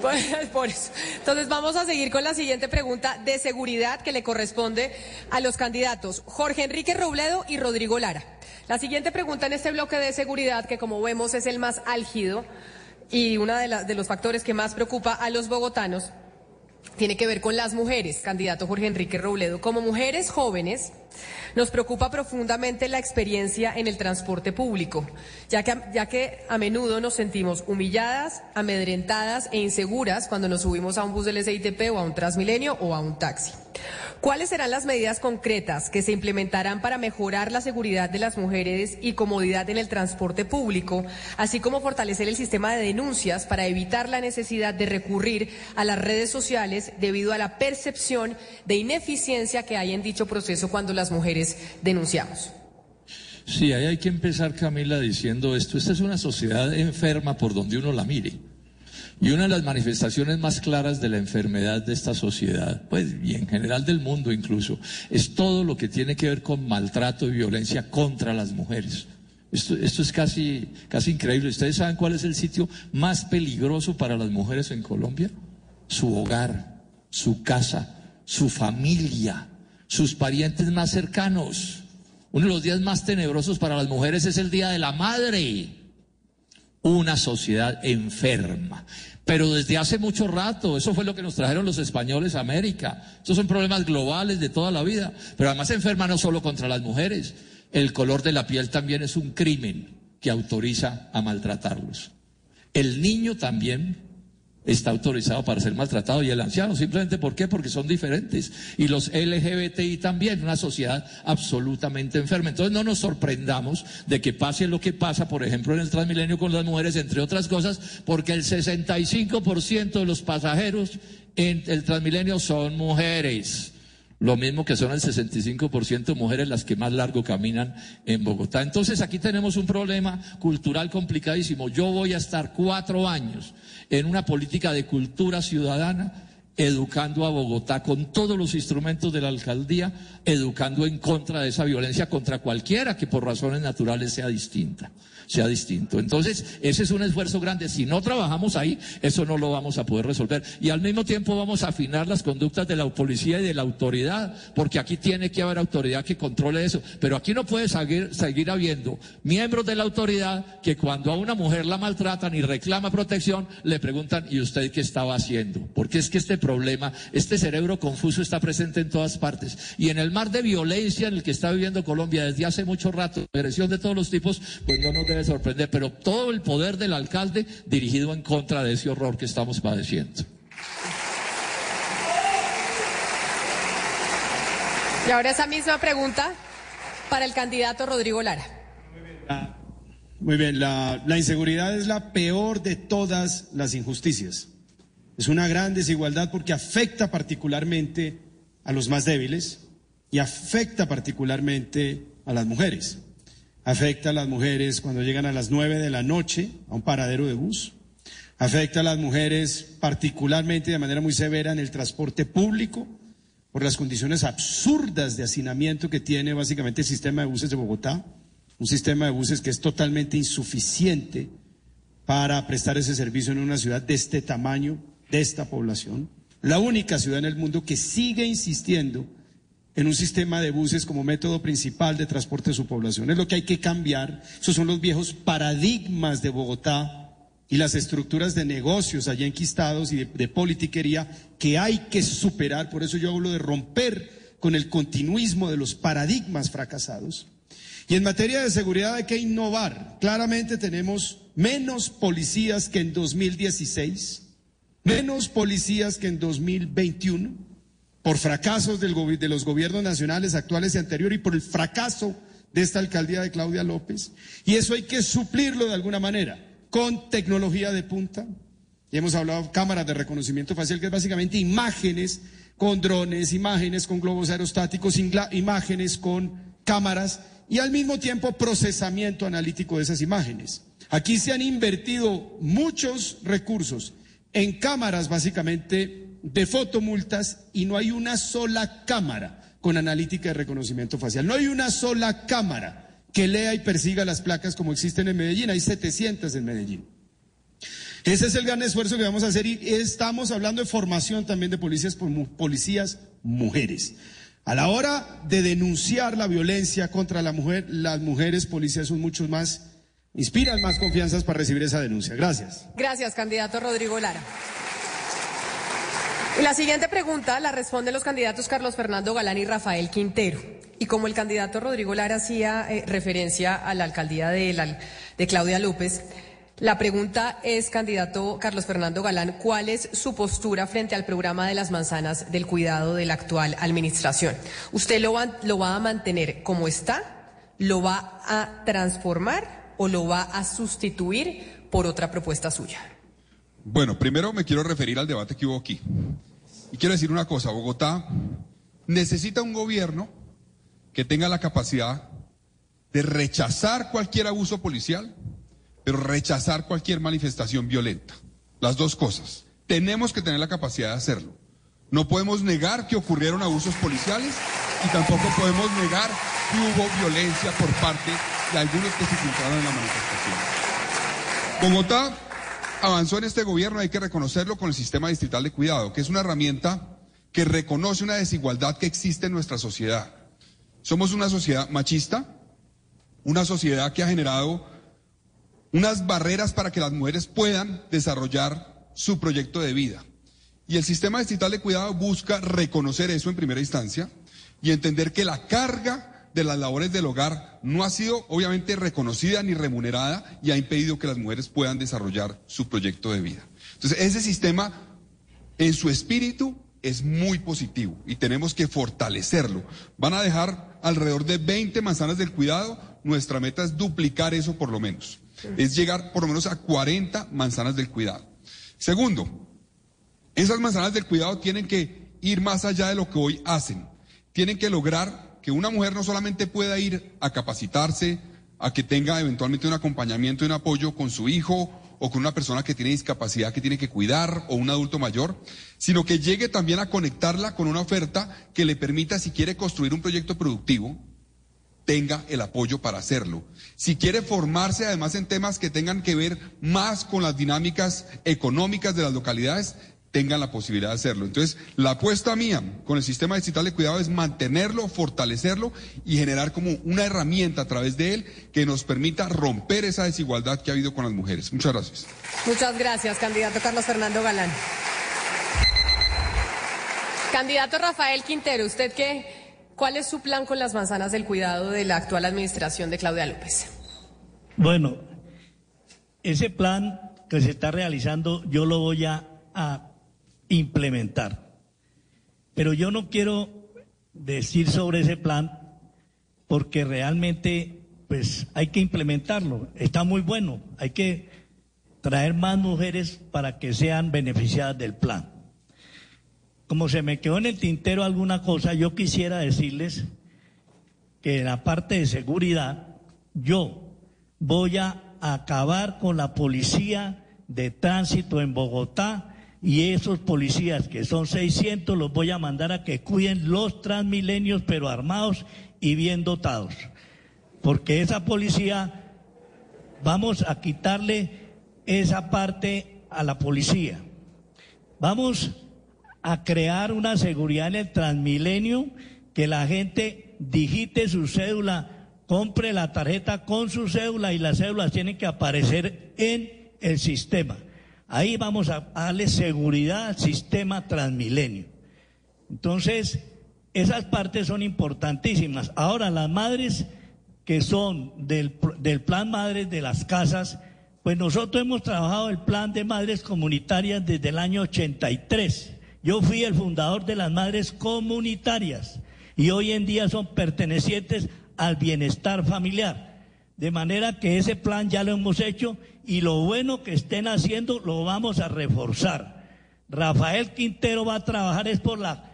*laughs* por, eso. Entonces vamos a seguir con la siguiente pregunta de seguridad que le corresponde a los candidatos Jorge Enrique Robledo y Rodrigo Lara. La siguiente pregunta en este bloque de seguridad, que como vemos es el más álgido y uno de, de los factores que más preocupa a los bogotanos, tiene que ver con las mujeres, candidato Jorge Enrique Robledo. Como mujeres jóvenes, Nos preocupa profundamente la experiencia en el transporte público, ya que, ya que a menudo nos sentimos humilladas, amedrentadas e inseguras cuando nos subimos a un bus del SITP o a un Transmilenio o a un taxi. ¿Cuáles serán las medidas concretas que se implementarán para mejorar la seguridad de las mujeres y comodidad en el transporte público, así como fortalecer el sistema de denuncias para evitar la necesidad de recurrir a las redes sociales debido a la percepción de ineficiencia que hay en dicho proceso cuando las mujeres denunciamos? Sí, ahí hay que empezar, Camila, diciendo esto. Esta es una sociedad enferma por donde uno la mire. Y una de las manifestaciones más claras de la enfermedad de esta sociedad, pues y en general del mundo incluso, es todo lo que tiene que ver con maltrato y violencia contra las mujeres. Esto, esto es casi, casi increíble. ¿Ustedes saben cuál es el sitio más peligroso para las mujeres en Colombia? Su hogar, su casa, su familia, sus parientes más cercanos. Uno de los días más tenebrosos para las mujeres es el Día de la Madre una sociedad enferma. Pero desde hace mucho rato, eso fue lo que nos trajeron los españoles a América. Estos son problemas globales de toda la vida. Pero además enferma no solo contra las mujeres. El color de la piel también es un crimen que autoriza a maltratarlos. El niño también está autorizado para ser maltratado y el anciano. Simplemente ¿por qué? Porque son diferentes. Y los LGBTI también, una sociedad absolutamente enferma. Entonces no nos sorprendamos de que pase lo que pasa, por ejemplo, en el Transmilenio con las mujeres, entre otras cosas, porque el 65% de los pasajeros en el Transmilenio son mujeres. Lo mismo que son el 65% mujeres las que más largo caminan en Bogotá. Entonces aquí tenemos un problema cultural complicadísimo. Yo voy a estar cuatro años en una política de cultura ciudadana, educando a Bogotá con todos los instrumentos de la alcaldía, educando en contra de esa violencia contra cualquiera que por razones naturales sea distinta sea distinto. Entonces, ese es un esfuerzo grande. Si no trabajamos ahí, eso no lo vamos a poder resolver. Y al mismo tiempo vamos a afinar las conductas de la policía y de la autoridad, porque aquí tiene que haber autoridad que controle eso. Pero aquí no puede seguir, seguir habiendo miembros de la autoridad que cuando a una mujer la maltratan y reclama protección, le preguntan, ¿y usted qué estaba haciendo? Porque es que este problema, este cerebro confuso está presente en todas partes. Y en el mar de violencia en el que está viviendo Colombia desde hace mucho rato, agresión de todos los tipos, pues no nos debe sorprender, pero todo el poder del alcalde dirigido en contra de ese horror que estamos padeciendo. Y ahora esa misma pregunta para el candidato Rodrigo Lara. Muy bien, la, la, inseguridad es la peor de todas las injusticias. Es una gran desigualdad porque afecta particularmente a los más débiles y afecta particularmente a las mujeres. Afecta a las mujeres cuando llegan a las nueve de la noche a un paradero de bus, afecta a las mujeres particularmente de manera muy severa en el transporte público por las condiciones absurdas de hacinamiento que tiene básicamente el sistema de buses de Bogotá, un sistema de buses que es totalmente insuficiente para prestar ese servicio en una ciudad de este tamaño, de esta población, la única ciudad en el mundo que sigue insistiendo en un sistema de buses como método principal de transporte de su población. Es lo que hay que cambiar. Esos son los viejos paradigmas de Bogotá y las estructuras de negocios allá enquistados y de, politiquería que hay que superar. Por eso yo hablo de romper con el continuismo de los paradigmas fracasados. Y en materia de seguridad hay que innovar. Claramente tenemos menos policías que en 2016, menos policías que en 2021 por fracasos de los gobiernos nacionales actuales y anteriores y por el fracaso de esta alcaldía de Claudia López. Y eso hay que suplirlo de alguna manera con tecnología de punta. Y hemos hablado de cámaras de reconocimiento facial, que es básicamente imágenes con drones, imágenes con globos aerostáticos, imágenes con cámaras y al mismo tiempo procesamiento analítico de esas imágenes. Aquí se han invertido muchos recursos en cámaras básicamente de fotomultas y no hay una sola cámara con analítica de reconocimiento facial. No hay una sola cámara que lea y persiga las placas como existen en Medellín. Hay 700 en Medellín. Ese es el gran esfuerzo que vamos a hacer y estamos hablando de formación también de policías, policías mujeres. A la hora de denunciar la violencia contra la mujer, las mujeres policías son mucho más, inspiran más confianzas para recibir esa denuncia. Gracias. Gracias, candidato Rodrigo Lara. La siguiente pregunta la responden los candidatos Carlos Fernando Galán y Rafael Quintero. Y como el candidato Rodrigo Lara hacía eh, referencia a la alcaldía de, la, de Claudia López, la pregunta es, candidato Carlos Fernando Galán, ¿cuál es su postura frente al programa de las manzanas del cuidado de la actual administración? ¿Usted lo va, lo va a mantener como está? ¿Lo va a transformar o lo va a sustituir por otra propuesta suya? Bueno, primero me quiero referir al debate que hubo aquí. Y quiero decir una cosa, Bogotá necesita un gobierno que tenga la capacidad de rechazar cualquier abuso policial, pero rechazar cualquier manifestación violenta. Las dos cosas. Tenemos que tener la capacidad de hacerlo. No podemos negar que ocurrieron abusos policiales y tampoco podemos negar que hubo violencia por parte algunos que se encontraron en la manifestación. Bogotá avanzó en este gobierno, hay que reconocerlo, con el sistema distrital de cuidado, que es una herramienta que reconoce una desigualdad que existe en nuestra sociedad. Somos una sociedad machista, una sociedad que ha generado unas barreras para que las mujeres puedan desarrollar su proyecto de vida. Y el sistema distrital de cuidado busca reconocer eso en primera instancia y entender que la carga de las labores del hogar no ha sido obviamente reconocida ni remunerada y ha impedido que las mujeres puedan desarrollar su proyecto de vida. Entonces, ese sistema en su espíritu es muy positivo y tenemos que fortalecerlo. Van a dejar alrededor de 20 manzanas del cuidado. Nuestra meta es duplicar eso por lo menos es llegar por lo menos a 40 manzanas del cuidado. Segundo, esas manzanas del cuidado tienen que ir más allá de lo que hoy hacen. Tienen que lograr que una mujer no solamente pueda ir a capacitarse, a que tenga eventualmente un acompañamiento y un apoyo con su hijo o con una persona que tiene discapacidad que tiene que cuidar o un adulto mayor, sino que llegue también a conectarla con una oferta que le permita, si quiere construir un proyecto productivo, tenga el apoyo para hacerlo. Si quiere formarse además en temas que tengan que ver más con las dinámicas económicas de las localidades, tengan la posibilidad de hacerlo. Entonces, la apuesta mía con el sistema digital de cuidado es mantenerlo, fortalecerlo y generar como una herramienta a través de él que nos permita romper esa desigualdad que ha habido con las mujeres. Muchas gracias. Muchas gracias, candidato Carlos Fernando Galán. Candidato Rafael Quintero, ¿usted qué ¿Cuál es su plan con las manzanas del cuidado de la actual administración de Claudia López? Bueno, ese plan que se está realizando yo lo voy a, a implementar. Pero yo no quiero decir sobre ese plan porque realmente pues hay que implementarlo. Está muy bueno. Hay que traer más mujeres para que sean beneficiadas del plan como se me quedó en el tintero alguna cosa, yo quisiera decirles que en la parte de seguridad yo voy a acabar con la policía de tránsito en Bogotá y esos policías que son 600 los voy a mandar a que cuiden los transmilenios pero armados y bien dotados. Porque esa policía, vamos a quitarle esa parte a la policía. Vamos a crear una seguridad en el Transmilenio, que la gente digite su cédula, compre la tarjeta con su cédula y las cédulas tienen que aparecer en el sistema. Ahí vamos a darle seguridad al sistema Transmilenio. Entonces, esas partes son importantísimas. Ahora, las madres que son del, del plan Madres de las Casas, pues nosotros hemos trabajado el plan de madres comunitarias desde el año 83 yo fui el fundador de las madres comunitarias y hoy en día son pertenecientes al bienestar familiar. De manera que ese plan ya lo hemos hecho y lo bueno que estén haciendo lo vamos a reforzar. Rafael Quintero va a trabajar es por la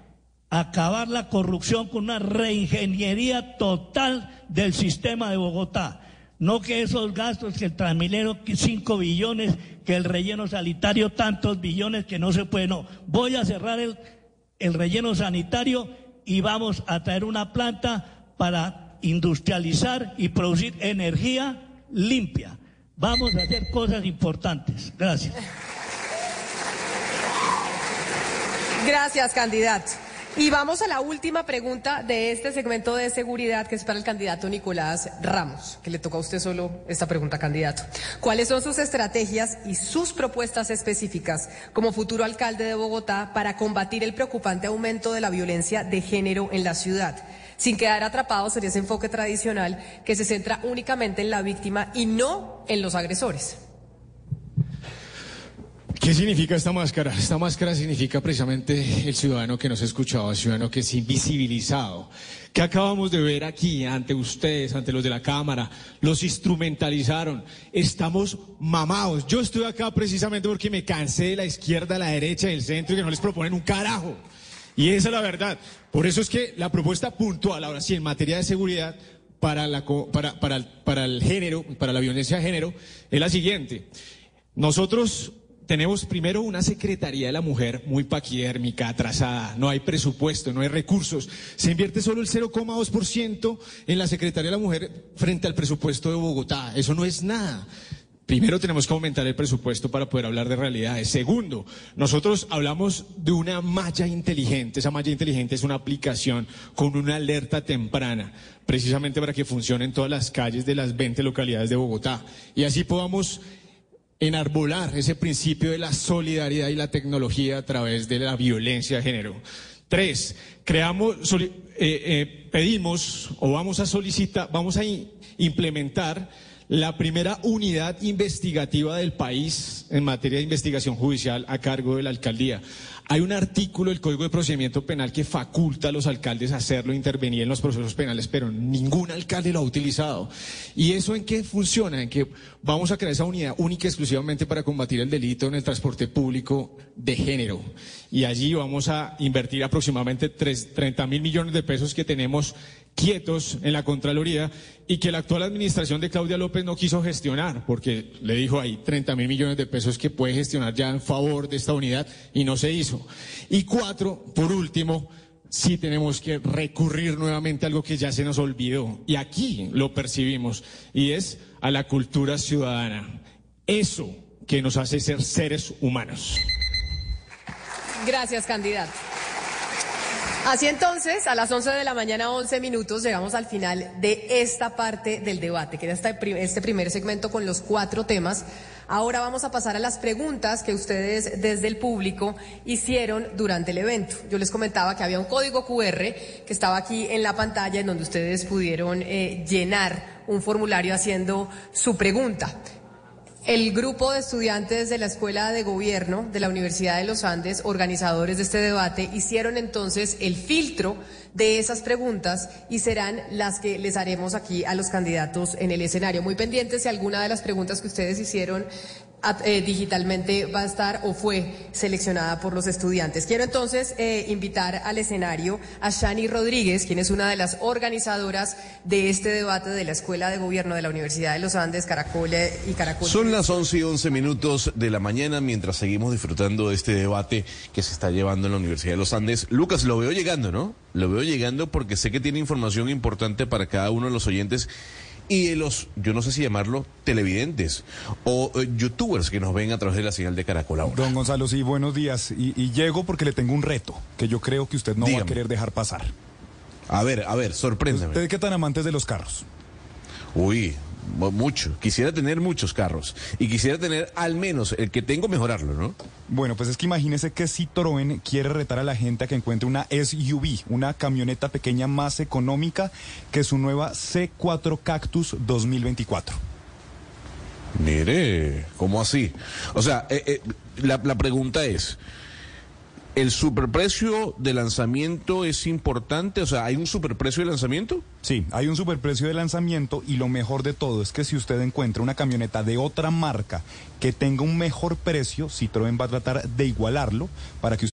acabar la corrupción con una reingeniería total del sistema de Bogotá. No que esos gastos, que el Transmilenio 5 billones, que el relleno sanitario tantos billones que no se puede. No, voy a cerrar el, el relleno sanitario y vamos a traer una planta para industrializar y producir energía limpia. Vamos a hacer cosas importantes. Gracias. Gracias, candidato. Y vamos a la última pregunta de este segmento de seguridad que es para el candidato Nicolás Ramos, que le toca a usted solo esta pregunta, candidato. ¿Cuáles son sus estrategias y sus propuestas específicas como futuro alcalde de Bogotá para combatir el preocupante aumento de la violencia de género en la ciudad? Sin quedar atrapados en ese enfoque tradicional que se centra únicamente en la víctima y no en los agresores. ¿Qué significa esta máscara? Esta máscara significa precisamente el ciudadano que nos ha escuchado, el ciudadano que es invisibilizado. ¿Qué acabamos de ver aquí ante ustedes, ante los de la Cámara? Los instrumentalizaron. Estamos mamados. Yo estoy acá precisamente porque me cansé de la izquierda, la derecha, del centro y que no les proponen un carajo. Y esa es la verdad. Por eso es que la propuesta puntual, ahora sí, en materia de seguridad, para, la, para, para el género, para la violencia de género, es la siguiente. Nosotros tenemos primero una Secretaría de la Mujer muy paquidérmica, atrasada, no hay presupuesto, no hay recursos. Se invierte solo el 0,2% en la Secretaría de la Mujer frente al presupuesto de Bogotá. Eso no es nada. Primero tenemos que aumentar el presupuesto para poder hablar de realidades. Segundo, nosotros hablamos de una malla inteligente. Esa malla inteligente es una aplicación con una alerta temprana, precisamente para que funcione en todas las calles de las 20 localidades de Bogotá. Y así podamos enarbolar ese principio de la solidaridad y la tecnología a través de la violencia de género. Tres, creamos, eh, eh, pedimos o vamos a solicitar, vamos a implementar la primera unidad investigativa del país en materia de investigación judicial a cargo de la alcaldía. Hay un artículo del Código de Procedimiento Penal que faculta a los alcaldes a hacerlo, intervenir en los procesos penales, pero ningún alcalde lo ha utilizado. ¿Y eso en qué funciona? En que vamos a crear esa unidad única exclusivamente para combatir el delito en el transporte público de género. Y allí vamos a invertir aproximadamente 30 mil millones de pesos que tenemos quietos en la Contraloría y que la actual administración de Claudia López no quiso gestionar, porque le dijo ahí 30 mil millones de pesos que puede gestionar ya en favor de esta unidad y no se hizo. Y cuatro, por último, sí tenemos que recurrir nuevamente a algo que ya se nos olvidó y aquí lo percibimos y es a la cultura ciudadana. Eso que nos hace ser seres humanos. Gracias, candidato. Así entonces, a las 11 de la mañana, 11 minutos, llegamos al final de esta parte del debate, que era este primer segmento con los cuatro temas. Ahora vamos a pasar a las preguntas que ustedes desde el público hicieron durante el evento. Yo les comentaba que había un código QR que estaba aquí en la pantalla en donde ustedes pudieron eh, llenar un formulario haciendo su pregunta. El grupo de estudiantes de la Escuela de Gobierno de la Universidad de los Andes, organizadores de este debate, hicieron entonces el filtro de esas preguntas y serán las que les haremos aquí a los candidatos en el escenario. Muy pendientes si alguna de las preguntas que ustedes hicieron eh, digitalmente va a estar o fue seleccionada por los estudiantes. Quiero entonces eh, invitar al escenario a Shani Rodríguez, quien es una de las organizadoras de este debate de la Escuela de Gobierno de la Universidad de los Andes, Caracole y Caracol. Son las 11 y 11 minutos de la mañana mientras seguimos disfrutando de este debate que se está llevando en la Universidad de los Andes. Lucas, lo veo llegando, ¿no? Lo veo llegando porque sé que tiene información importante para cada uno de los oyentes y de los, yo no sé si llamarlo, televidentes o eh, youtubers que nos ven a través de la señal de Caracol Don Gonzalo, sí, buenos días. Y, llego porque le tengo un reto que yo creo que usted no va a querer dejar pasar. A ver, a ver, sorpréndeme. ¿Usted qué tan amantes de los carros? Uy, mucho. Quisiera tener muchos carros y quisiera tener al menos el que tengo mejorarlo, ¿no? Bueno, pues es que imagínese que Citroën quiere retar a la gente a que encuentre una SUV, una camioneta pequeña más económica que su nueva C4 Cactus 2024. Mire, ¿cómo así? O sea, eh, eh, la, la pregunta es, ¿El superprecio de lanzamiento es importante? O sea, ¿hay un superprecio de lanzamiento? Sí, hay un superprecio de lanzamiento y lo mejor de todo es que si usted encuentra una camioneta de otra marca que tenga un mejor precio, Citroën va a tratar de igualarlo para que usted...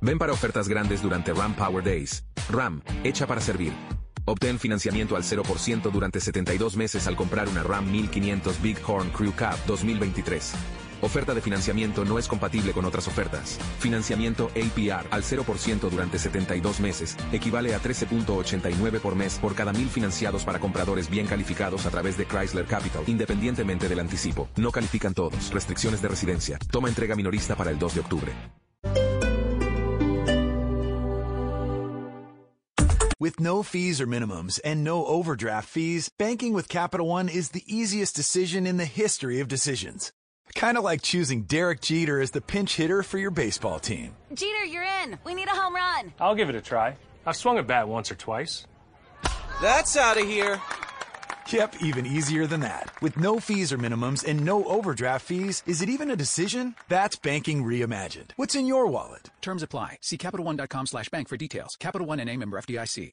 Ven para ofertas grandes durante RAM Power Days. RAM, hecha para servir. Obtén financiamiento al 0% durante 72 meses al comprar una RAM 1500 Bighorn Crew Cab 2023. Oferta de financiamiento no es compatible con otras ofertas. Financiamiento APR al 0% durante 72 meses equivale a 13.89 por mes por cada mil financiados para compradores bien calificados a través de Chrysler Capital, independientemente del anticipo. No califican todos. Restricciones de residencia. Toma entrega minorista para el 2 de octubre. With no fees or minimums and no overdraft fees, banking with Capital One is the easiest decision in the history of decisions. Kind of like choosing Derek Jeter as the pinch hitter for your baseball team. Jeter, you're in. We need a home run. I'll give it a try. I've swung a bat once or twice. That's out of here. Yep, even easier than that. With no fees or minimums and no overdraft fees, is it even a decision? That's banking reimagined. What's in your wallet? Terms apply. See CapitalOne.com slash bank for details. Capital One and a member FDIC.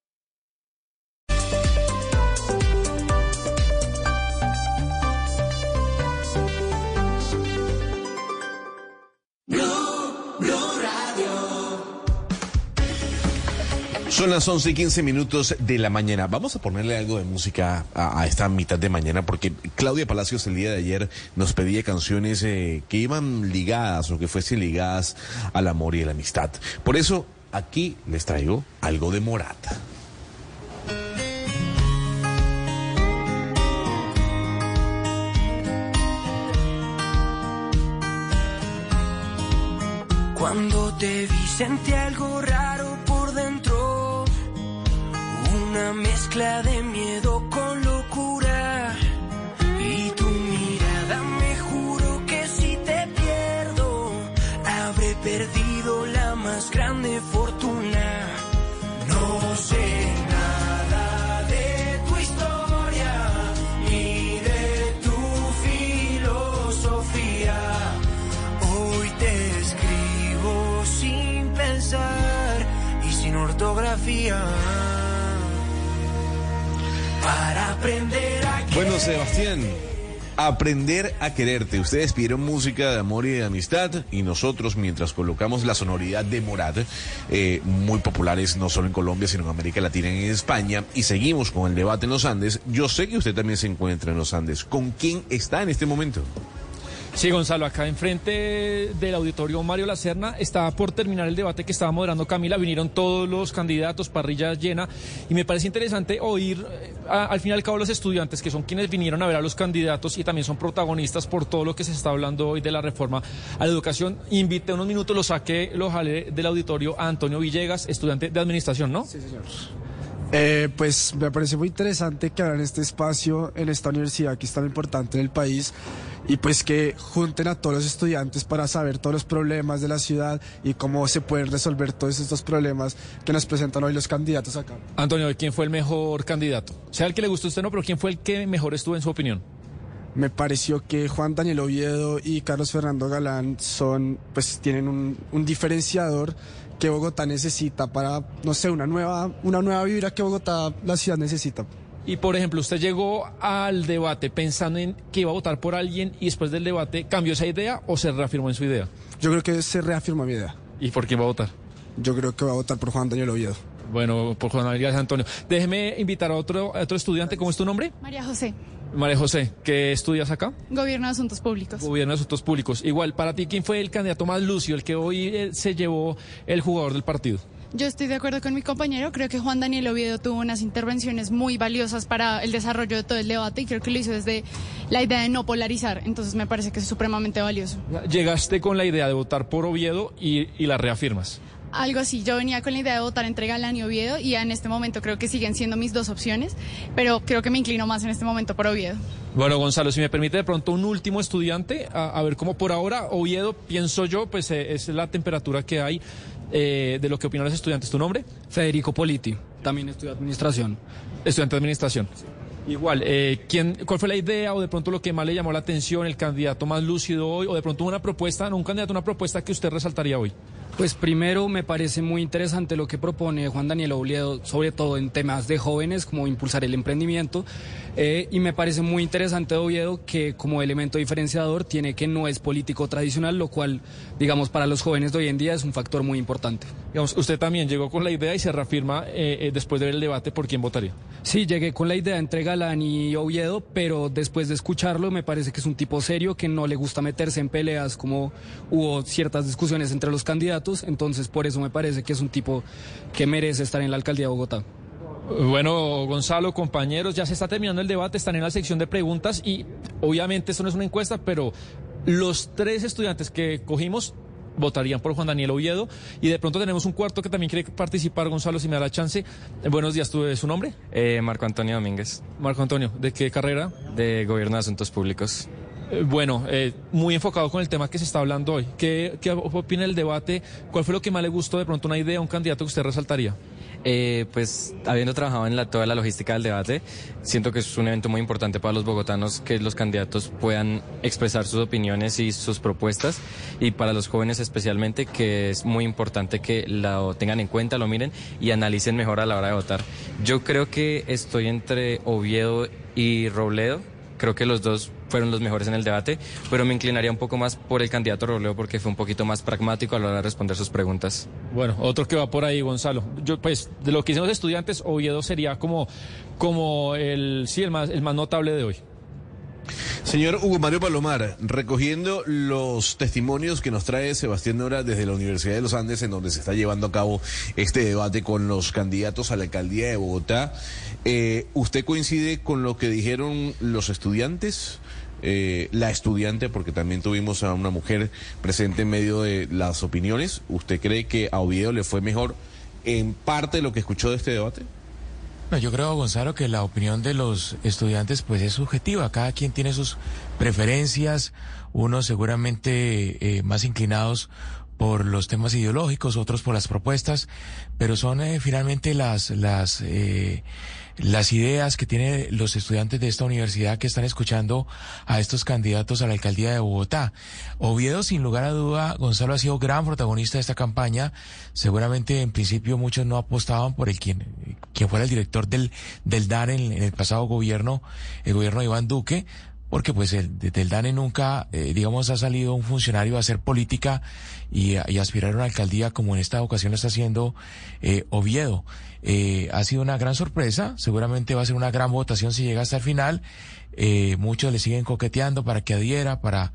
Son las 11 y 15 minutos de la mañana. Vamos a ponerle algo de música a, esta mitad de mañana porque Claudia Palacios el día de ayer nos pedía canciones eh, que iban ligadas o que fuesen ligadas al amor y a la amistad. Por eso aquí les traigo algo de Morata. Cuando te vi sentí algo raro una mezcla de miedo con locura. Y tu mirada me juro que si te pierdo, habré perdido la más grande fortuna. No sé nada Para aprender a Bueno, Sebastián, aprender a quererte. Ustedes pidieron música de amor y de amistad y nosotros, mientras colocamos la sonoridad de Morat, eh, muy populares no solo en Colombia, sino en América Latina y en España, y seguimos con el debate en los Andes, yo sé que usted también se encuentra en los Andes. ¿Con quién está en este momento? Sí, Gonzalo, acá enfrente del auditorio Mario Lacerna estaba por terminar el debate que estaba moderando Camila. Vinieron todos los candidatos, parrilla llena, y me parece interesante oír eh, al fin y al cabo los estudiantes, que son quienes vinieron a ver a los candidatos y también son protagonistas por todo lo que se está hablando hoy de la reforma a la educación. Invité unos minutos, lo saqué, lo jalé del auditorio a Antonio Villegas, estudiante de administración, ¿no? Sí, señor. Eh, pues me parece muy interesante que hagan este espacio en esta universidad que es tan importante en el país y pues que junten a todos los estudiantes para saber todos los problemas de la ciudad y cómo se pueden resolver todos estos problemas que nos presentan hoy los candidatos acá. Antonio, ¿quién fue el mejor candidato? Sea el que le gustó a usted, no, pero ¿quién fue el que mejor estuvo en su opinión? Me pareció que Juan Daniel Oviedo y Carlos Fernando Galán son, pues tienen un, un diferenciador que Bogotá necesita para, no sé, una nueva, una nueva vibra que Bogotá, la ciudad necesita. Y por ejemplo, usted llegó al debate pensando en que iba a votar por alguien y después del debate cambió esa idea o se reafirmó en su idea. Yo creo que se reafirma mi idea. ¿Y por quién va a votar? Yo creo que va a votar por Juan Daniel Oviedo. Bueno, por Juan María Antonio. Déjeme invitar a otro, a otro estudiante. ¿Cómo es tu nombre? María José, María José. ¿Qué estudias acá? Gobierno de Asuntos Públicos. Gobierno de Asuntos Públicos. Igual, para ti, ¿quién fue el candidato más lucio, el que hoy eh, se llevó el jugador del partido? Yo estoy de acuerdo con mi compañero. Creo que Juan Daniel Oviedo tuvo unas intervenciones muy valiosas para el desarrollo de todo el debate y creo que lo hizo desde la idea de no polarizar. Entonces me parece que es supremamente valioso. Llegaste con la idea de votar por Oviedo y, y la reafirmas. Algo así. Yo venía con la idea de votar entre Galán y Oviedo y en este momento creo que siguen siendo mis dos opciones, pero creo que me inclino más en este momento por Oviedo. Bueno, Gonzalo, si me permite de pronto un último estudiante, a, ver cómo por ahora Oviedo, pienso yo, pues eh, es la temperatura que hay eh, de lo que opinan los estudiantes. ¿Tu nombre? Federico Politi, también estudio administración. Estudiante de administración. Igual, eh, ¿quién, ¿cuál fue la idea o de pronto lo que más le llamó la atención, el candidato más lúcido hoy, o de pronto una propuesta, no un candidato, una propuesta que usted resaltaría hoy? Pues primero me parece muy interesante lo que propone Juan Daniel Oviedo, sobre todo en temas de jóvenes, como impulsar el emprendimiento. Eh, y me parece muy interesante Oviedo que como elemento diferenciador tiene que no es político tradicional, lo cual, digamos, para los jóvenes de hoy en día es un factor muy importante. Digamos, usted también llegó con la idea y se reafirma eh, eh, después de ver el debate por quién votaría. Sí, llegué con la idea entre Galán y Oviedo, pero después de escucharlo me parece que es un tipo serio que no le gusta meterse en peleas como hubo ciertas discusiones entre los candidatos, entonces por eso me parece que es un tipo que merece estar en la alcaldía de Bogotá. Bueno, Gonzalo, compañeros, ya se está terminando el debate, están en la sección de preguntas y obviamente esto no es una encuesta, pero los tres estudiantes que cogimos votarían por Juan Daniel Oviedo y de pronto tenemos un cuarto que también quiere participar, Gonzalo, si me da la chance. Eh, buenos días, ¿tú su nombre? Eh, Marco Antonio Domínguez. Marco Antonio, ¿de qué carrera? De Gobierno de Asuntos Públicos. Eh, bueno, muy enfocado con el tema que se está hablando hoy. ¿Qué, ¿Qué opina el debate? ¿Cuál fue lo que más le gustó de pronto una idea, un candidato que usted resaltaría? Eh, pues habiendo trabajado en la, toda la logística del debate, siento que es un evento muy importante para los bogotanos que los candidatos puedan expresar sus opiniones y sus propuestas y para los jóvenes especialmente que es muy importante que lo tengan en cuenta, lo miren y analicen mejor a la hora de votar. Yo creo que estoy entre Oviedo y Robledo Creo que los dos fueron los mejores en el debate, pero me inclinaría un poco más por el candidato Robledo porque fue un poquito más pragmático a la hora de responder sus preguntas. Bueno, otro que va por ahí, Gonzalo. Yo, pues, de lo que hicimos estudiantes, Oviedo sería como, como el, sí, el más, el más notable de hoy. Señor Hugo Mario Palomar, recogiendo los testimonios que nos trae Sebastián Nora desde la Universidad de los Andes, en donde se está llevando a cabo este debate con los candidatos a la alcaldía de Bogotá, eh, ¿usted coincide con lo que dijeron los estudiantes? Eh, la estudiante, porque también tuvimos a una mujer presente en medio de las opiniones. ¿Usted cree que a Oviedo le fue mejor en parte lo que escuchó de este debate? No, yo creo, Gonzalo, que la opinión de los estudiantes pues es subjetiva. Cada quien tiene sus preferencias, unos seguramente eh, más inclinados por los temas ideológicos, otros por las propuestas, pero son eh, finalmente las las eh, las ideas que tienen los estudiantes de esta universidad que están escuchando a estos candidatos a la alcaldía de Bogotá. Oviedo, sin lugar a duda, Gonzalo ha sido gran protagonista de esta campaña. Seguramente en principio muchos no apostaban por el quien, quien fuera el director del, del DAN en, el pasado gobierno, el gobierno de Iván Duque porque pues el, del DANE nunca, eh, digamos, ha salido un funcionario a hacer política y, aspirar a una alcaldía como en esta ocasión lo está haciendo eh, Oviedo. Eh, ha sido una gran sorpresa, seguramente va a ser una gran votación si llega hasta el final. Eh, muchos le siguen coqueteando para que adhiera, para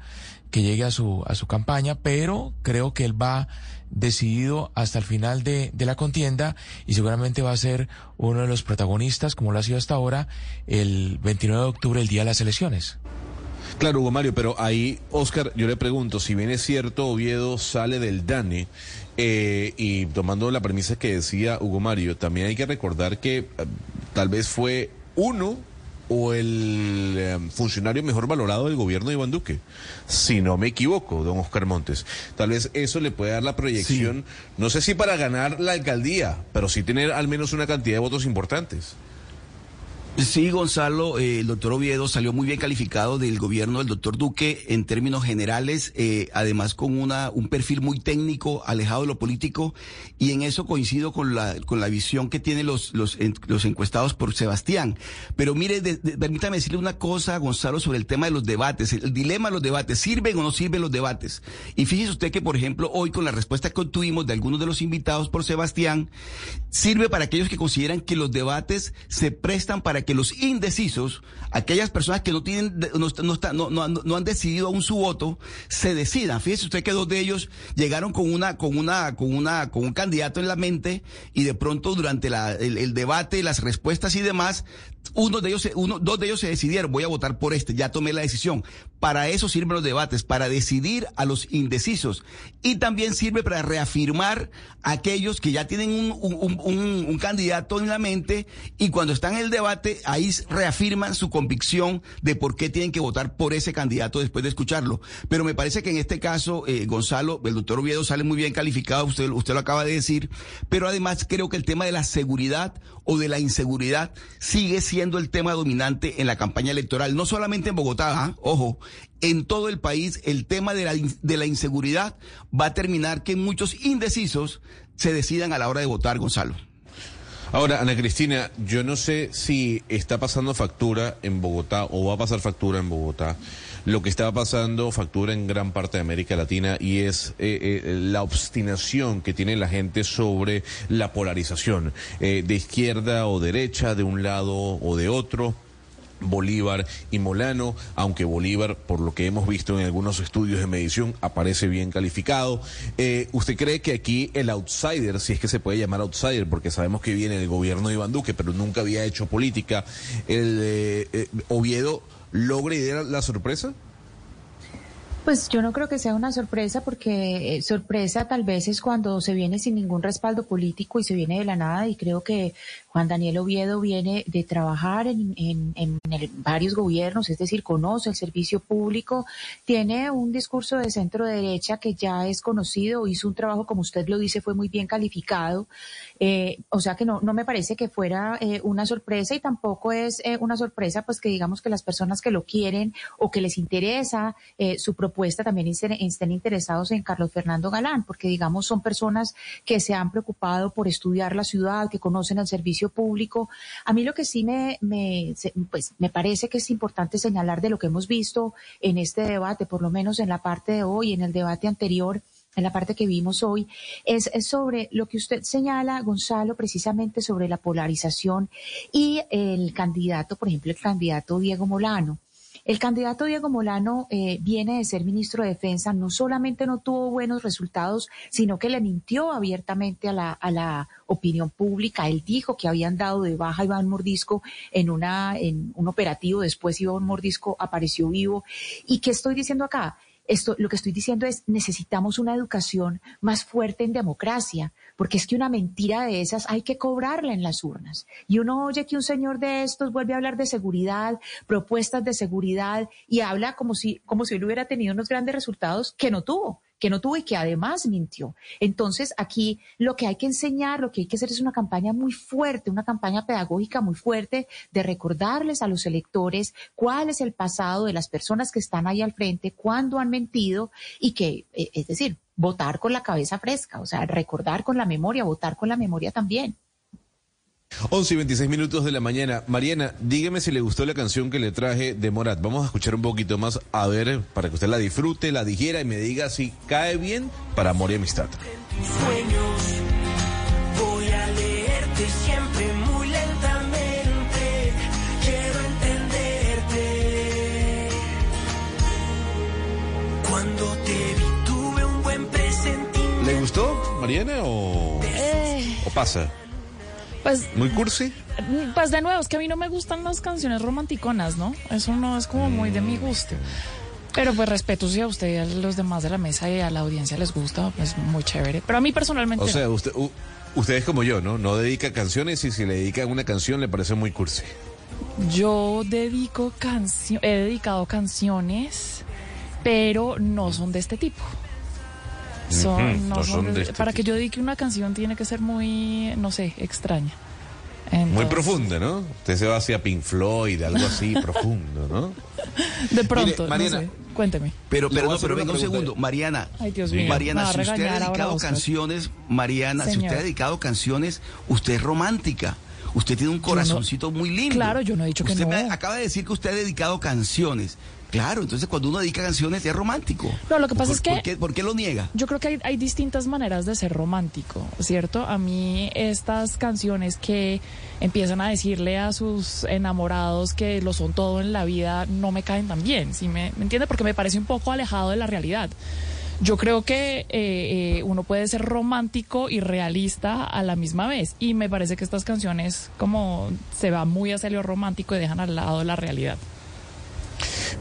que llegue a su, a su campaña, pero creo que él va decidido hasta el final de, de, la contienda y seguramente va a ser uno de los protagonistas, como lo ha sido hasta ahora, el 29 de octubre, el día de las elecciones. Claro, Hugo Mario, pero ahí, Oscar, yo le pregunto, si bien es cierto, Oviedo sale del DANE, eh, y tomando la premisa que decía Hugo Mario, también hay que recordar que eh, tal vez fue uno o el eh, funcionario mejor valorado del gobierno de Iván Duque. Si no me equivoco, don Oscar Montes. Tal vez eso le puede dar la proyección, no sé si para ganar la alcaldía, pero sí tener al menos una cantidad de votos importantes. Sí, Gonzalo, eh, el doctor Oviedo salió muy bien calificado del gobierno del doctor Duque en términos generales, eh, además con una, un perfil muy técnico, alejado de lo político, y en eso coincido con la, con la visión que tienen los, los, los encuestados por Sebastián. Pero mire, permítame decirle una cosa, Gonzalo, sobre el tema de los debates, el, dilema de los debates, ¿sirven o no sirven los debates? Y fíjese usted que, por ejemplo, hoy con la respuesta que obtuvimos de algunos de los invitados por Sebastián, sirve para aquellos que consideran que los debates se prestan para que los indecisos, aquellas personas que no tienen, no, no, no, no, han decidido aún su voto, se decidan. Fíjese usted que dos de ellos llegaron con una, con una, con una, con un candidato en la mente y de pronto durante el debate, las respuestas y demás, uno de ellos, uno, dos de ellos se decidieron, voy a votar por este, ya tomé la decisión. Para eso sirven los debates, para decidir a los indecisos. Y también sirve para reafirmar a aquellos que ya tienen un- un- un candidato en la mente y cuando están en el debate, ahí reafirman su convicción de por qué tienen que votar por ese candidato después de escucharlo. Pero me parece que en este caso, eh, Gonzalo, el doctor Oviedo sale muy bien calificado, usted, usted lo acaba de decir, pero además creo que el tema de la seguridad o de la inseguridad sigue siendo el tema dominante en la campaña electoral, no solamente en Bogotá, ¿ah? ojo, en todo el país el tema de la, de la inseguridad va a terminar que muchos indecisos se decidan a la hora de votar, Gonzalo. Ahora, Ana Cristina, yo no sé si está pasando factura en Bogotá o va a pasar factura en Bogotá. Lo que está pasando factura en gran parte de América Latina y es eh, eh, la obstinación que tiene la gente sobre la polarización eh, de izquierda o derecha, de un lado o de otro. Bolívar y Molano, aunque Bolívar, por lo que hemos visto en algunos estudios de medición, aparece bien calificado. Eh, ¿Usted cree que aquí el outsider, si es que se puede llamar outsider, porque sabemos que viene el gobierno de Iván Duque, pero nunca había hecho política, el eh, eh, Oviedo logra idear la sorpresa? Pues yo no creo que sea una sorpresa porque eh, sorpresa tal vez es cuando se viene sin ningún respaldo político y se viene de la nada y creo que Juan Daniel Oviedo viene de trabajar en, varios gobiernos, es decir, conoce el servicio público, tiene un discurso de centro derecha que ya es conocido, hizo un trabajo, como usted lo dice, fue muy bien calificado, eh, o sea que no, no me parece que fuera eh, una sorpresa y tampoco es eh, una sorpresa pues que digamos que las personas que lo quieren o que les interesa su propuesta también estén interesados en Carlos Fernando Galán, porque digamos son personas que se han preocupado por estudiar la ciudad, que conocen el servicio público. A mí lo que sí me, me, pues, me parece que es importante señalar de lo que hemos visto en este debate, por lo menos en la parte de hoy, en el debate anterior, en la parte que vimos hoy, es, es sobre lo que usted señala, Gonzalo, precisamente sobre la polarización y el candidato, por ejemplo, el candidato Diego Molano. El candidato Diego Molano eh, viene de ser ministro de Defensa, no solamente no tuvo buenos resultados, sino que le mintió abiertamente a la, opinión pública. Él dijo que habían dado de baja a Iván Mordisco en, una, en un operativo, después Iván Mordisco apareció vivo. ¿Y qué estoy diciendo acá? Esto, lo que estoy diciendo es necesitamos una educación más fuerte en democracia, porque es que una mentira de esas hay que cobrarla en las urnas. Y uno oye que un señor de estos vuelve a hablar de seguridad, propuestas de seguridad, y habla como si, como si él hubiera tenido unos grandes resultados que no tuvo que no tuvo y que además mintió. Entonces, aquí lo que hay que enseñar, lo que hay que hacer es una campaña muy fuerte, una campaña pedagógica muy fuerte de recordarles a los electores cuál es el pasado de las personas que están ahí al frente, cuándo han mentido y que, eh, es decir, votar con la cabeza fresca, o sea, recordar con la memoria, votar con la memoria también. 11 y 26 minutos de la mañana. Mariana, dígame si le gustó la canción que le traje de Morat. Vamos a escuchar un poquito más, a ver, para que usted la disfrute, la digiera y me diga si cae bien para amor y amistad. sueños. Voy a leerte siempre muy lentamente. Quiero entenderte. Cuando te vi tuve un buen presentimiento. ¿Le gustó, Mariana, o, Eh, o pasa? Pues, ¿Muy cursi? pues de nuevo, es que a mí no me gustan las canciones romanticonas, ¿no? Eso no es como muy de mi gusto. Pero pues respeto si a usted y a los demás de la mesa y a la audiencia les gusta, pues muy chévere. Pero a mí personalmente O sea, usted, u- usted es como yo, ¿no? No dedica canciones y si le dedica una canción le parece muy cursi. Yo dedico cancio he dedicado canciones, pero no son de este tipo. Son, Ujú, no no son son de- de este para que yo dedique una canción tiene que ser muy, no sé, extraña. Entonces, Muy profunda, ¿no? Usted se va hacia Pink Floyd, algo así *laughs* profundo, ¿no? De pronto, Mire, no Mariana, sé. Cuénteme. Pero, pero, no, pero venga un segundo. Mariana. Ay, Dios mío. Mariana, si usted ha dedicado canciones, Mariana, si usted ha dedicado canciones, usted es romántica. Usted tiene un corazoncito muy lindo. Claro, yo no he dicho que usted no. me acaba de decir que usted ha dedicado canciones. Claro, entonces cuando uno dedica canciones es romántico. No, lo que pasa ¿Por- es que- ¿por qué, por qué lo niega? Yo creo que hay, hay distintas maneras de ser romántico, ¿cierto? A mí estas canciones que empiezan a decirle a sus enamorados que lo son todo en la vida no me caen tan bien, ¿sí me, me entiende? Porque me parece un poco alejado de la realidad. Yo creo que eh, eh, uno puede ser romántico y realista a la misma vez. Y me parece que estas canciones como se va muy hacia lo romántico y dejan al lado la realidad.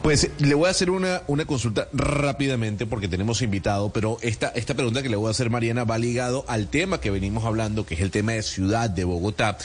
Pues le voy a hacer una, una consulta rápidamente porque tenemos invitado, pero esta, esta pregunta que le voy a hacer, Mariana, va ligado al tema que venimos hablando, que es el tema de ciudad de Bogotá,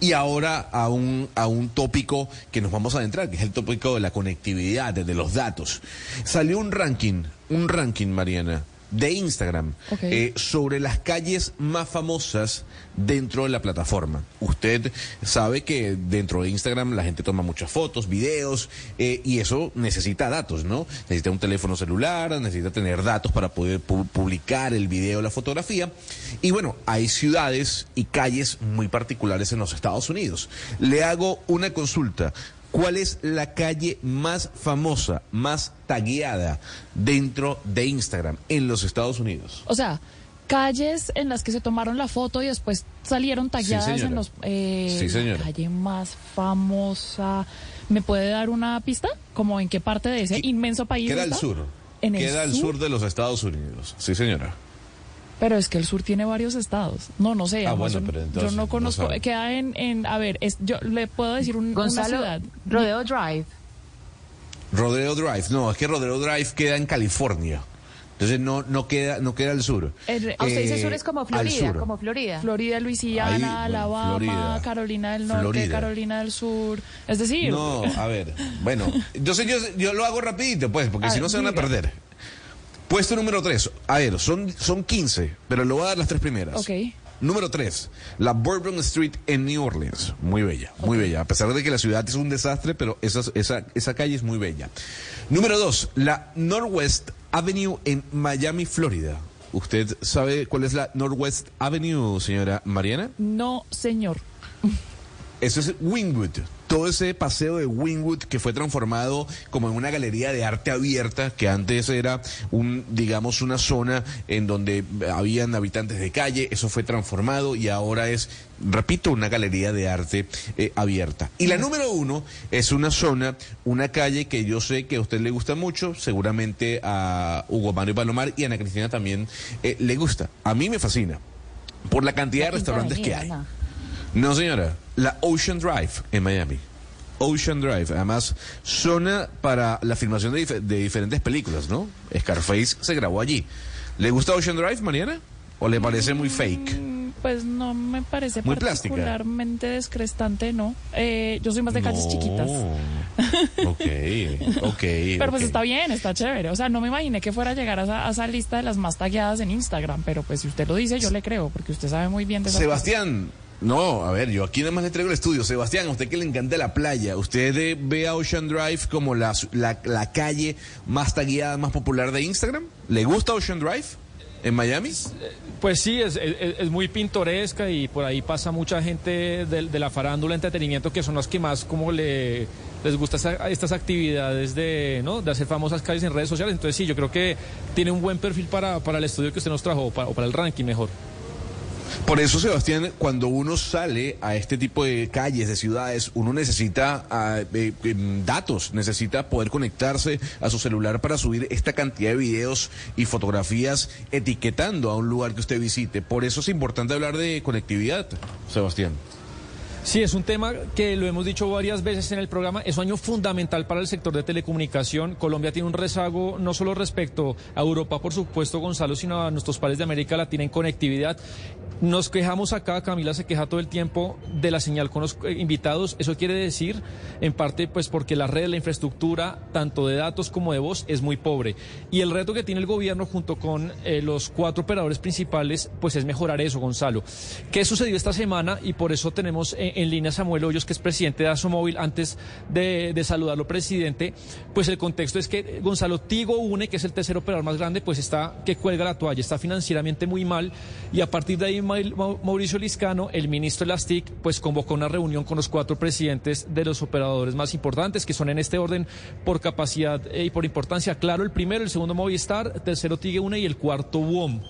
y ahora a un, a un tópico que nos vamos a adentrar, que es el tópico de la conectividad, de los datos. Salió un ranking, un ranking, Mariana, de Instagram eh, sobre las calles más famosas dentro de la plataforma. Usted sabe que dentro de Instagram la gente toma muchas fotos, videos, eh, y eso necesita datos, ¿no? Necesita un teléfono celular, necesita tener datos para poder publicar el video, la fotografía. Y bueno, hay ciudades y calles muy particulares en los Estados Unidos. Le hago una consulta. ¿Cuál es la calle más famosa, más tagueada dentro de Instagram en los Estados Unidos? O sea, calles en las que se tomaron la foto y después salieron tagueadas en los... Eh, sí, señora. La calle más famosa. ¿Me puede dar una pista? ¿Como en qué parte de ese inmenso país Queda al sur. Queda al sur de los Estados Unidos. Sí, señora. Pero es que el sur tiene varios estados. No, no sé. Ah, bueno, pero entonces, yo no conozco. queda en, en, a ver, es, yo le puedo decir un, Gonzalo, una ciudad. Rodeo Drive. Rodeo Drive, no, es que Rodeo Drive queda en California. Entonces no, no queda, no queda al sur. El, usted dice sur es como Florida, como Florida. Florida, Luisiana, Alabama, Carolina del Norte, Carolina del Sur. Es decir. No, a ver, bueno, yo sé, yo, yo lo hago rapidito, pues, porque *laughs* si no se van a perder. Puesto número 3. A ver, son, son 15, pero le voy a dar las tres primeras. Ok. Número 3, la Bourbon Street en New Orleans. Muy bella, muy bella. A pesar de que la ciudad es un desastre, pero esa, esa, esa calle es muy bella. Número 2, la Northwest Avenue en Miami, Florida. ¿Usted sabe cuál es la Northwest Avenue, señora Mariana? No, señor. Eso es Wingwood todo ese paseo de Wingwood que fue transformado como en una galería de arte abierta, que antes era un, digamos, una zona en donde habían habitantes de calle, eso fue transformado y ahora es, repito, una galería de arte eh, abierta. Y la número uno es una zona, una calle que yo sé que a usted le gusta mucho, seguramente a Hugo Mario Palomar y a Ana Cristina también eh, le gusta. A mí me fascina por la cantidad de restaurantes que hay. No, señora. La Ocean Drive en Miami. Ocean Drive, además, zona para la filmación de, diferentes películas, ¿no? Scarface se grabó allí. ¿Le gusta Ocean Drive, Mariana? ¿O le parece muy fake? Mm, pues no me parece muy particularmente descrestante, ¿no? Eh, yo soy más de calles chiquitas. *laughs* ok, ok. pero pues está bien, está chévere. O sea, no me imaginé que fuera a llegar a esa, lista de las más tagueadas en Instagram, pero pues si usted lo dice, yo le creo, porque usted sabe muy bien de. Sebastián, no, a ver, yo aquí nada más le traigo el estudio. Sebastián, a usted que le encanta la playa, ¿usted ve a Ocean Drive como la, la, calle más tagueada, más popular de Instagram? ¿Le gusta Ocean Drive? ¿En Miami? Pues sí, es, muy pintoresca y por ahí pasa mucha gente de, la farándula, entretenimiento, que son los que más como le, les gusta estas actividades de, ¿no? de hacer famosas calles en redes sociales. Entonces sí, yo creo que tiene un buen perfil para, para el estudio que usted nos trajo, o para el ranking mejor. Por eso, Sebastián, cuando uno sale a este tipo de calles, de ciudades, uno necesita em, datos, necesita poder conectarse a su celular para subir esta cantidad de videos y fotografías etiquetando a un lugar que usted visite. Por eso es importante hablar de conectividad, Sebastián. Sí, es un tema que lo hemos dicho varias veces en el programa, es un año fundamental para el sector de telecomunicación. Colombia tiene un rezago no solo respecto a Europa, por supuesto, Gonzalo, sino a nuestros pares de América Latina en conectividad. Nos quejamos acá, Camila se queja todo el tiempo de la señal con los eh, invitados. Eso quiere decir, en parte, pues porque la red, la infraestructura, tanto de datos como de voz, es muy pobre. Y el reto que tiene el gobierno junto con eh, los cuatro operadores principales, pues es mejorar eso, Gonzalo. ¿Qué sucedió esta semana? Y por eso tenemos... Eh, en línea Samuel Hoyos, que es presidente de Asomóvil, antes de, saludarlo, presidente, pues el contexto es que Gonzalo Tigo Une, que es el tercer operador más grande, pues está que cuelga la toalla, está financieramente muy mal y a partir de ahí Mauricio Liscano, el ministro de las TIC, pues convocó una reunión con los cuatro presidentes de los operadores más importantes, que son en este orden por capacidad eh, y por importancia. Claro, el primero, el segundo Movistar, tercero Tigue Una y el cuarto WOM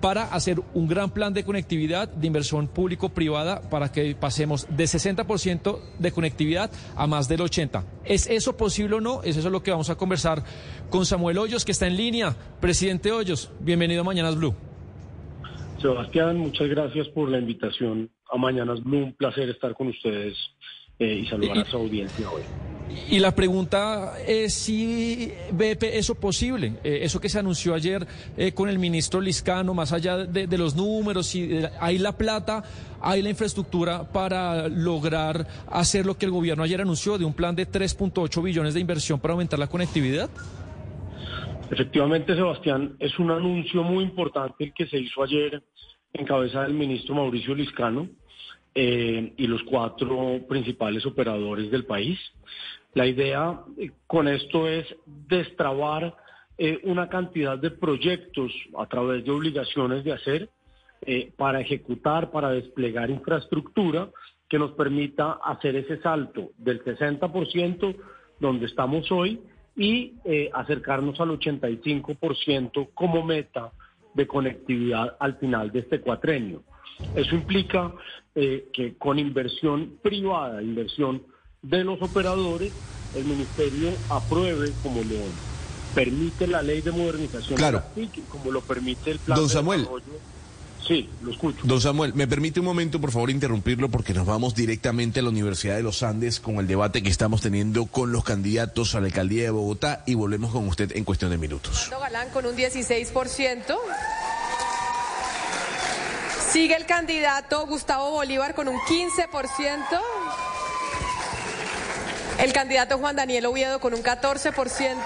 para hacer un gran plan de conectividad de inversión público-privada para que pasemos de 60% de conectividad a más del 80%. ¿Es eso posible o no? Es eso lo que vamos a conversar con Samuel Hoyos, que está en línea. Presidente Hoyos, bienvenido a Mañanas Blue. Sebastián, muchas gracias por la invitación a Mañanas Blue. Un placer estar con ustedes eh, y saludar a su audiencia hoy. Y la pregunta es si ve eso posible, eh, eso que se anunció ayer eh, con el ministro Liscano, más allá de, los números, si hay la plata, hay la infraestructura para lograr hacer lo que el gobierno ayer anunció de un plan de 3.8 billones de inversión para aumentar la conectividad. Efectivamente, Sebastián, es un anuncio muy importante el que se hizo ayer en cabeza del ministro Mauricio Liscano eh, y los cuatro principales operadores del país. La idea eh, con esto es destrabar eh, una cantidad de proyectos a través de obligaciones de hacer para ejecutar, para desplegar infraestructura que nos permita hacer ese salto del 60% donde estamos hoy y acercarnos al 85% como meta de conectividad al final de este cuatrenio. Eso implica que con inversión privada, inversión de los operadores, el ministerio apruebe como lo permite la ley de modernización claro. de la como lo permite el plan Don Samuel. Sí, lo escucho. Don Samuel, me permite un momento, por favor, interrumpirlo porque nos vamos directamente a la Universidad de los Andes con el debate que estamos teniendo con los candidatos a la alcaldía de Bogotá y volvemos con usted en cuestión de minutos. Galán con un 16%. Sigue el candidato Gustavo Bolívar con un 15%. El candidato Juan Daniel Oviedo con un 14%.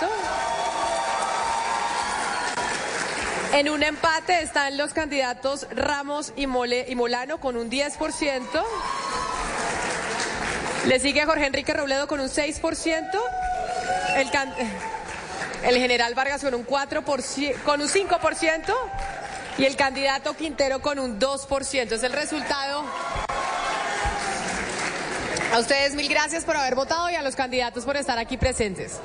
En un empate están los candidatos Ramos y, Molano con un 10%. Le sigue Jorge Enrique Robledo con un 6%. El, el general Vargas con un 4%, con un 5% y el candidato Quintero con un 2%. Es el resultado a ustedes mil gracias por haber votado y a los candidatos por estar aquí presentes.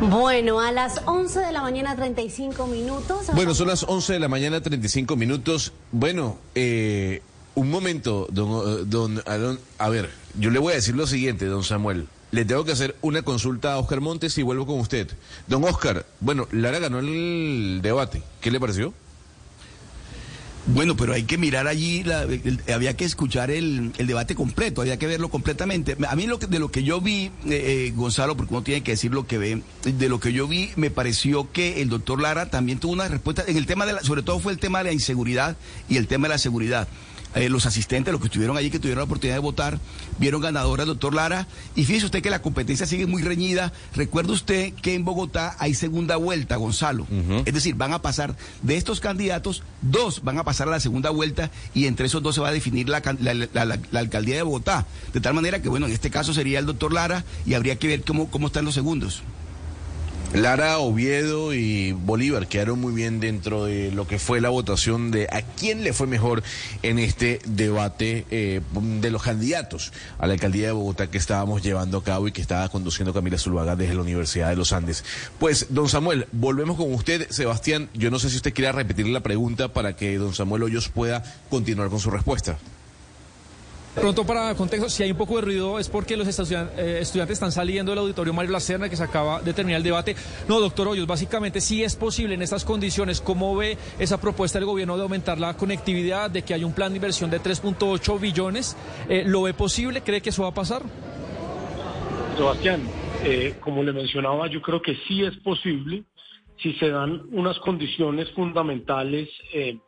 Bueno, a las 11 de la mañana 35 minutos. Bueno, son las 11 de la mañana 35 minutos. Bueno, eh, un momento, don, don, a ver, yo le voy a decir lo siguiente, don Samuel. Le tengo que hacer una consulta a Oscar Montes y vuelvo con usted. Don Oscar, bueno, Lara ganó el debate. ¿Qué le pareció? Bueno, pero hay que mirar allí, había que escuchar el, debate completo, había que verlo completamente. A mí lo de lo que yo vi, eh, eh, Gonzalo, porque uno tiene que decir lo que ve, de lo que yo vi, me pareció que el doctor Lara también tuvo una respuesta, en el tema de la, sobre todo fue el tema de la inseguridad y el tema de la seguridad. Eh, los asistentes, los que estuvieron allí, que tuvieron la oportunidad de votar, vieron ganadora al doctor Lara. Y fíjese usted que la competencia sigue muy reñida. Recuerde usted que en Bogotá hay segunda vuelta, Gonzalo. Es decir, van a pasar de estos candidatos, dos van a pasar a la segunda vuelta y entre esos dos se va a definir la, la, alcaldía de Bogotá. De tal manera que, bueno, en este caso sería el doctor Lara y habría que ver cómo, cómo están los segundos. Lara, Oviedo y Bolívar quedaron muy bien dentro de lo que fue la votación de a quién le fue mejor en este debate eh, de los candidatos a la alcaldía de Bogotá que estábamos llevando a cabo y que estaba conduciendo Camila Zuluaga desde la Universidad de los Andes. Pues, don Samuel, volvemos con usted. Sebastián, yo no sé si usted quiera repetir la pregunta para que don Samuel Hoyos pueda continuar con su respuesta. Pronto para contexto, si hay un poco de ruido es porque los eh, estudiantes están saliendo del auditorio Mario Lacerna que se acaba de terminar el debate. No, doctor Hoyos, básicamente sí es posible en estas condiciones. ¿Cómo ve esa propuesta del gobierno de aumentar la conectividad, de que hay un plan de inversión de 3.8 billones? Eh, ¿Lo ve posible? ¿Cree que eso va a pasar? Sebastián, eh, como le mencionaba, yo creo que sí es posible si se dan unas condiciones fundamentales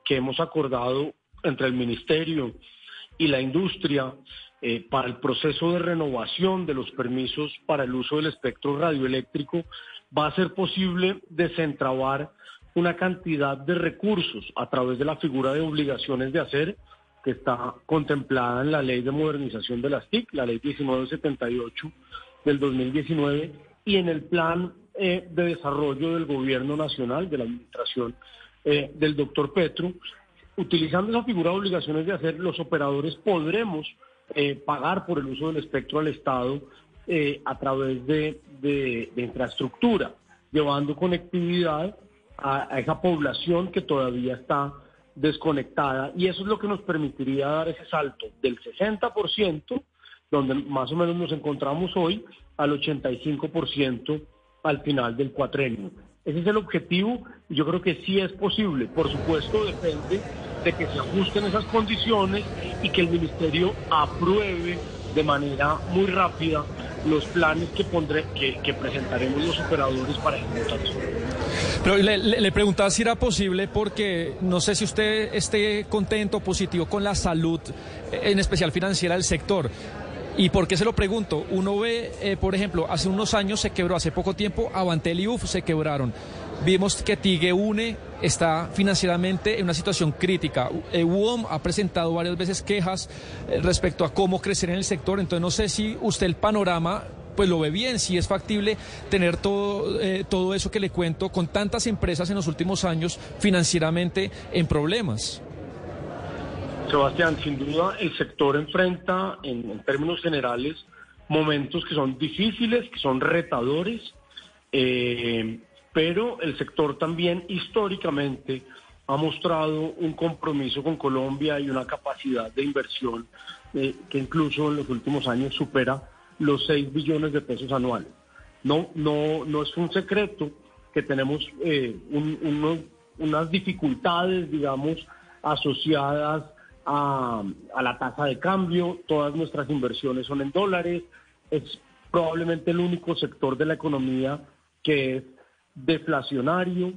que hemos acordado entre el Ministerio y la industria eh, para el proceso de renovación de los permisos para el uso del espectro radioeléctrico, va a ser posible desentrabar una cantidad de recursos a través de la figura de obligaciones de hacer que está contemplada en la ley de modernización de las TIC, la ley 1978 del 2019, y en el plan eh, de desarrollo del gobierno nacional, de la administración eh, del doctor Petro, utilizando esa figura de obligaciones de hacer, los operadores podremos eh, pagar por el uso del espectro al Estado eh, a través de, infraestructura, llevando conectividad a, a, esa población que todavía está desconectada. Y eso es lo que nos permitiría dar ese salto del 60%, donde más o menos nos encontramos hoy, al 85% al final del cuatrenio. Ese es el objetivo y yo creo que sí es posible. Por supuesto, depende de que se ajusten esas condiciones y que el Ministerio apruebe de manera muy rápida los planes que, pondré, que, presentaremos los operadores para ejecutarse. Pero le, le, preguntaba si era posible porque no sé si usted esté contento, positivo con la salud, en especial financiera del sector. ¿Y por qué se lo pregunto? Uno ve, eh, por ejemplo, hace unos años se quebró, hace poco tiempo, Avantel y UF se quebraron. Vimos que Tigue Une está financieramente en una situación crítica. Eh, UOM ha presentado varias veces quejas eh, respecto a cómo crecer en el sector. Entonces no sé si usted el panorama pues lo ve bien, si es factible tener todo, todo eso que le cuento con tantas empresas en los últimos años financieramente en problemas. Sebastián, sin duda el sector enfrenta en, términos generales momentos que son difíciles, que son retadores, eh, pero el sector también históricamente ha mostrado un compromiso con Colombia y una capacidad de inversión eh, que incluso en los últimos años supera los 6 billones de pesos anuales. No, no, no es un secreto que tenemos eh, unas dificultades, digamos, asociadas a, la tasa de cambio, todas nuestras inversiones son en dólares, es probablemente el único sector de la economía que es deflacionario,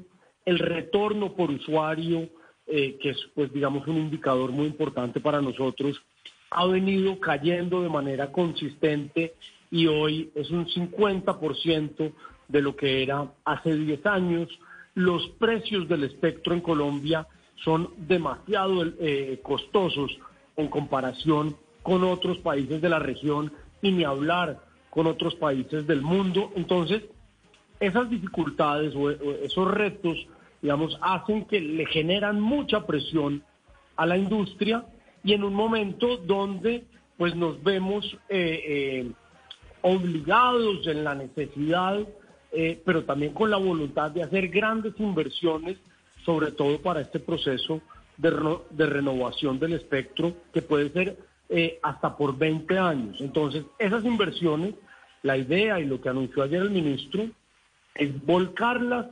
el retorno por usuario, eh, que es pues digamos un indicador muy importante para nosotros, ha venido cayendo de manera consistente y hoy es un 50% de lo que era hace 10 años. Los precios del espectro en Colombia son demasiado eh, costosos en comparación con otros países de la región y ni hablar con otros países del mundo. Entonces, esas dificultades o, esos retos, digamos, hacen que le generan mucha presión a la industria y en un momento donde pues nos vemos eh, eh, obligados en la necesidad, pero también con la voluntad de hacer grandes inversiones sobre todo para este proceso de, renovación del espectro que puede ser eh, hasta por 20 años. Entonces, esas inversiones, la idea y lo que anunció ayer el ministro es volcarlas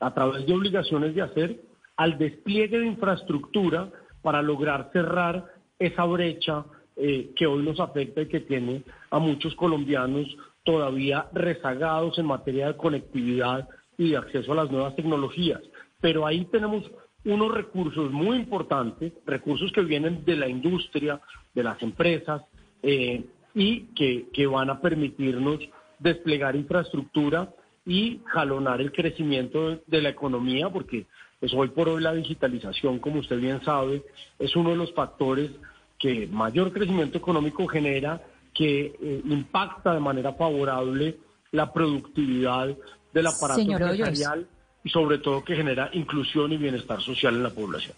a través de obligaciones de hacer al despliegue de infraestructura para lograr cerrar esa brecha eh, que hoy nos afecta y que tiene a muchos colombianos todavía rezagados en materia de conectividad y de acceso a las nuevas tecnologías pero ahí tenemos unos recursos muy importantes, recursos que vienen de la industria, de las empresas, eh, y que, que van a permitirnos desplegar infraestructura y jalonar el crecimiento de la economía, porque pues hoy por hoy la digitalización, como usted bien sabe, es uno de los factores que mayor crecimiento económico genera, que eh, impacta de manera favorable la productividad del aparato empresarial y sobre todo que genera inclusión y bienestar social en la población.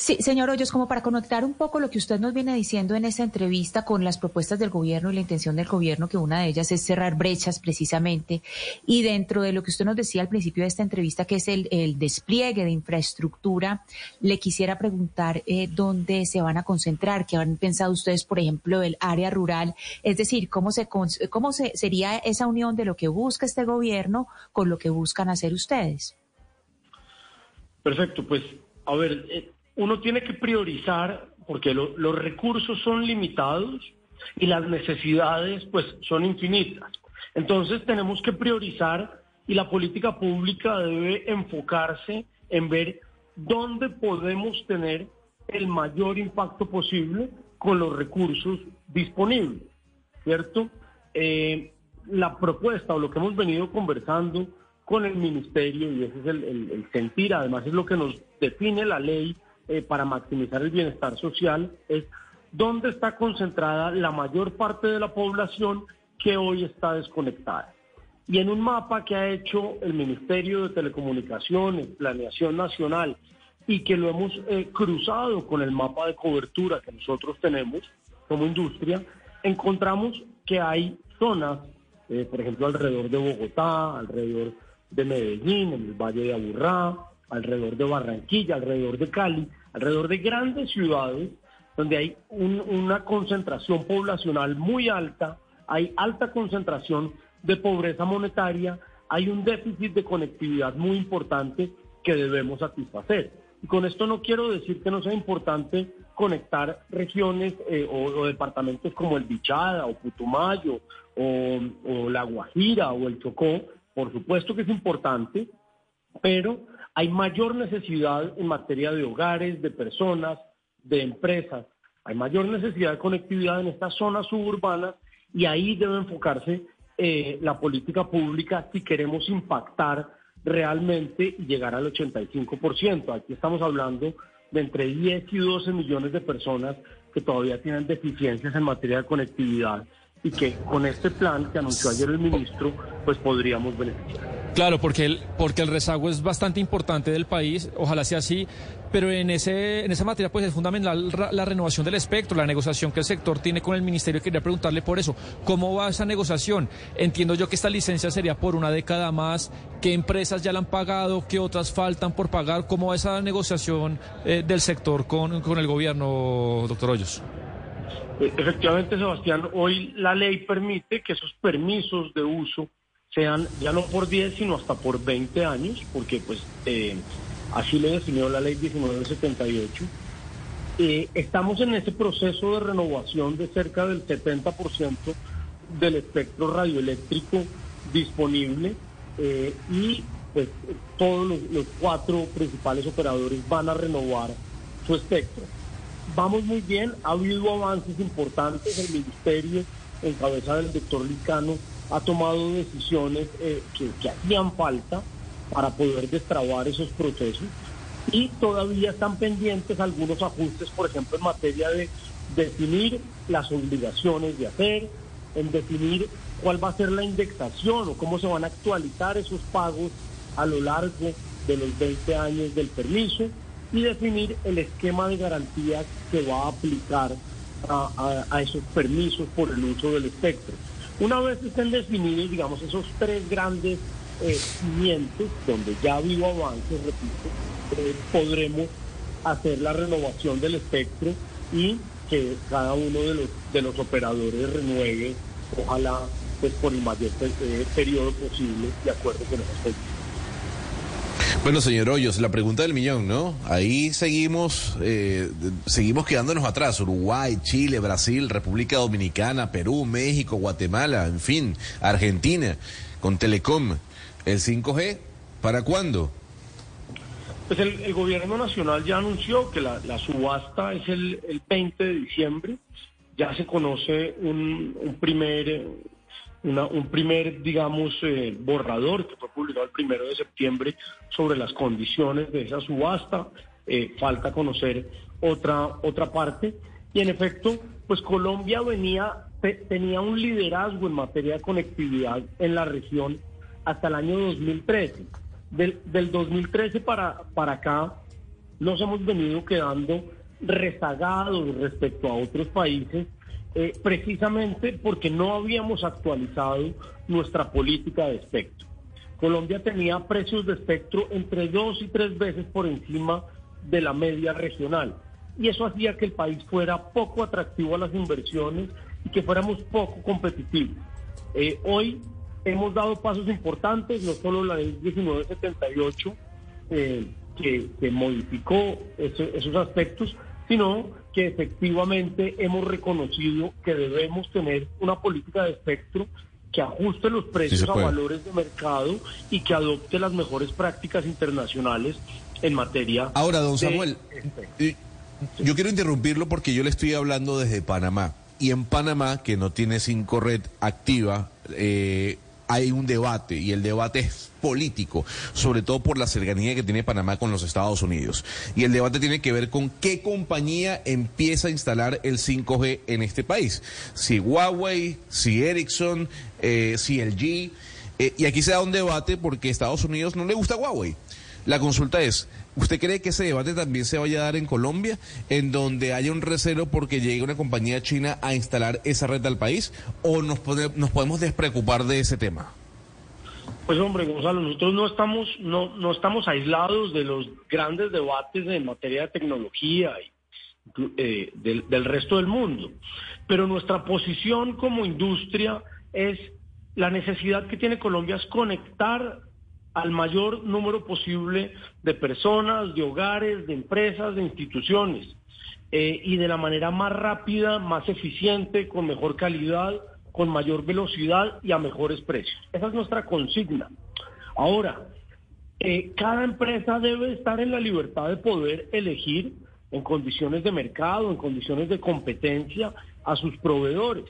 Sí, señor Hoyos, como para conectar un poco lo que usted nos viene diciendo en esta entrevista con las propuestas del gobierno y la intención del gobierno, que una de ellas es cerrar brechas precisamente, y dentro de lo que usted nos decía al principio de esta entrevista, que es el, despliegue de infraestructura, le quisiera preguntar eh, dónde se van a concentrar, qué han pensado ustedes, por ejemplo, el área rural, es decir, cómo, se, cómo se, sería esa unión de lo que busca este gobierno con lo que buscan hacer ustedes. Perfecto, pues a ver, eh, uno tiene que priorizar porque los recursos son limitados y las necesidades pues son infinitas. Entonces tenemos que priorizar y la política pública debe enfocarse en ver dónde podemos tener el mayor impacto posible con los recursos disponibles, ¿cierto? Eh, la propuesta o lo que hemos venido conversando con el ministerio y ese es el, sentir, además es lo que nos define la ley eh, para maximizar el bienestar social, es dónde está concentrada la mayor parte de la población que hoy está desconectada. Y en un mapa que ha hecho el Ministerio de Telecomunicaciones, Planeación Nacional y que lo hemos eh, cruzado con el mapa de cobertura que nosotros tenemos como industria, encontramos que hay zonas, eh, por ejemplo, alrededor de Bogotá, alrededor de Medellín, en el Valle de Aburrá, alrededor de Barranquilla, alrededor de Cali, alrededor de grandes ciudades donde hay una concentración poblacional muy alta, hay alta concentración de pobreza monetaria, hay un déficit de conectividad muy importante que debemos satisfacer. Y con esto no quiero decir que no sea importante conectar regiones eh, o, departamentos como el Bichada o Putumayo o La Guajira o el Chocó, por supuesto que es importante, pero hay mayor necesidad en materia de hogares, de personas, de empresas. Hay mayor necesidad de conectividad en estas zonas suburbanas y ahí debe enfocarse eh, la política pública si queremos impactar realmente y llegar al 85%. Aquí estamos hablando de entre 10 y 12 millones de personas que todavía tienen deficiencias en materia de conectividad y que con este plan que anunció ayer el ministro, pues podríamos beneficiar. Claro, porque el, porque el rezago es bastante importante del país, ojalá sea así, pero en, ese, en esa materia pues es fundamental la, renovación del espectro, la negociación que el sector tiene con el ministerio. Quería preguntarle por eso, ¿cómo va esa negociación? Entiendo yo que esta licencia sería por una década más, ¿qué empresas ya la han pagado, qué otras faltan por pagar? ¿Cómo va esa negociación eh, del sector con, con el gobierno, doctor Hoyos? Eh, efectivamente, Sebastián, hoy la ley permite que esos permisos de uso sean ya no por 10, sino hasta por 20 años, porque pues eh, así lo definió la ley 1978. Eh, estamos en ese proceso de renovación de cerca del 70% del espectro radioeléctrico disponible eh, y pues todos los cuatro principales operadores van a renovar su espectro. Vamos muy bien, ha habido avances importantes, el ministerio en cabeza del doctor Licano ha tomado decisiones eh, que, hacían falta para poder destrabar esos procesos y todavía están pendientes algunos ajustes, por ejemplo, en materia de definir las obligaciones de hacer, en definir cuál va a ser la indexación o cómo se van a actualizar esos pagos a lo largo de los 20 años del permiso y definir el esquema de garantías que va a aplicar a esos permisos por el uso del espectro. Una vez estén definidos, digamos, esos tres grandes eh, cimientos, donde ya ha habido avances, repito, eh, podremos hacer la renovación del espectro y que cada uno de los, de los operadores renueve, ojalá, pues por el mayor eh, periodo posible, de acuerdo con esos políticas. Bueno, señor Hoyos, la pregunta del millón, ¿no? Ahí seguimos, eh, seguimos quedándonos atrás. Uruguay, Chile, Brasil, República Dominicana, Perú, México, Guatemala, en fin, Argentina, con Telecom. ¿El 5G para cuándo? Pues el, gobierno nacional ya anunció que la, subasta es el, el, 20 de diciembre. Ya se conoce un, un primer un primer, digamos, eh, borrador que fue publicado el primero de septiembre sobre las condiciones de esa subasta. Eh, falta conocer otra, otra parte. Y en efecto, pues Colombia venía, tenía un liderazgo en materia de conectividad en la región hasta el año 2013. Del, del 2013 para, para acá nos hemos venido quedando rezagados respecto a otros países eh, precisamente porque no habíamos actualizado nuestra política de espectro. Colombia tenía precios de espectro entre dos y tres veces por encima de la media regional. Y eso hacía que el país fuera poco atractivo a las inversiones y que fuéramos poco competitivos. Eh, hoy hemos dado pasos importantes, no solo la ley 1978, eh, que, modificó esos aspectos, sino que efectivamente hemos reconocido que debemos tener una política de espectro que ajuste los precios a valores de mercado y que adopte las mejores prácticas internacionales en materia. Ahora, don Samuel, yo quiero interrumpirlo porque yo le estoy hablando desde Panamá. Y en Panamá, que no tiene cinco red activa, eh, hay un debate y el debate es político, sobre todo por la cercanía que tiene Panamá con los Estados Unidos. Y el debate tiene que ver con qué compañía empieza a instalar el 5G en este país. Si Huawei, si Ericsson, eh, si LG. Eh, y aquí se da un debate porque a Estados Unidos no le gusta Huawei. La consulta es, ¿Usted cree que ese debate también se vaya a dar en Colombia, en donde haya un recelo porque llegue una compañía china a instalar esa red al país? ¿O nos, podemos despreocupar de ese tema? Pues hombre, Gonzalo, nosotros no estamos, no, no estamos aislados de los grandes debates en materia de tecnología y eh, del, del resto del mundo. Pero nuestra posición como industria es la necesidad que tiene Colombia es conectar al mayor número posible de personas, de hogares, de empresas, de instituciones, eh, y de la manera más rápida, más eficiente, con mejor calidad, con mayor velocidad y a mejores precios. Esa es nuestra consigna. Ahora, eh, cada empresa debe estar en la libertad de poder elegir en condiciones de mercado, en condiciones de competencia a sus proveedores.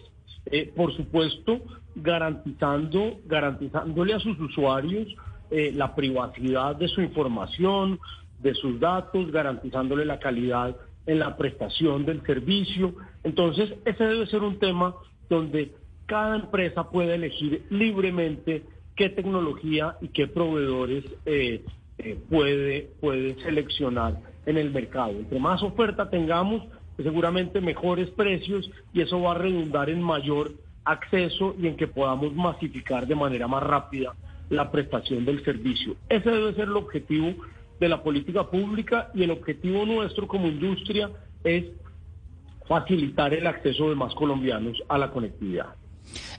Eh, por supuesto, garantizando, garantizándole a sus usuarios eh, la privacidad de su información, de sus datos, garantizándole la calidad en la prestación del servicio. Entonces, ese debe ser un tema donde cada empresa puede elegir libremente qué tecnología y qué proveedores eh, eh, puede, puede seleccionar en el mercado. Entre más oferta tengamos, pues seguramente mejores precios y eso va a redundar en mayor acceso y en que podamos masificar de manera más rápida la prestación del servicio. Ese debe ser el objetivo de la política pública y el objetivo nuestro como industria es facilitar el acceso de más colombianos a la conectividad.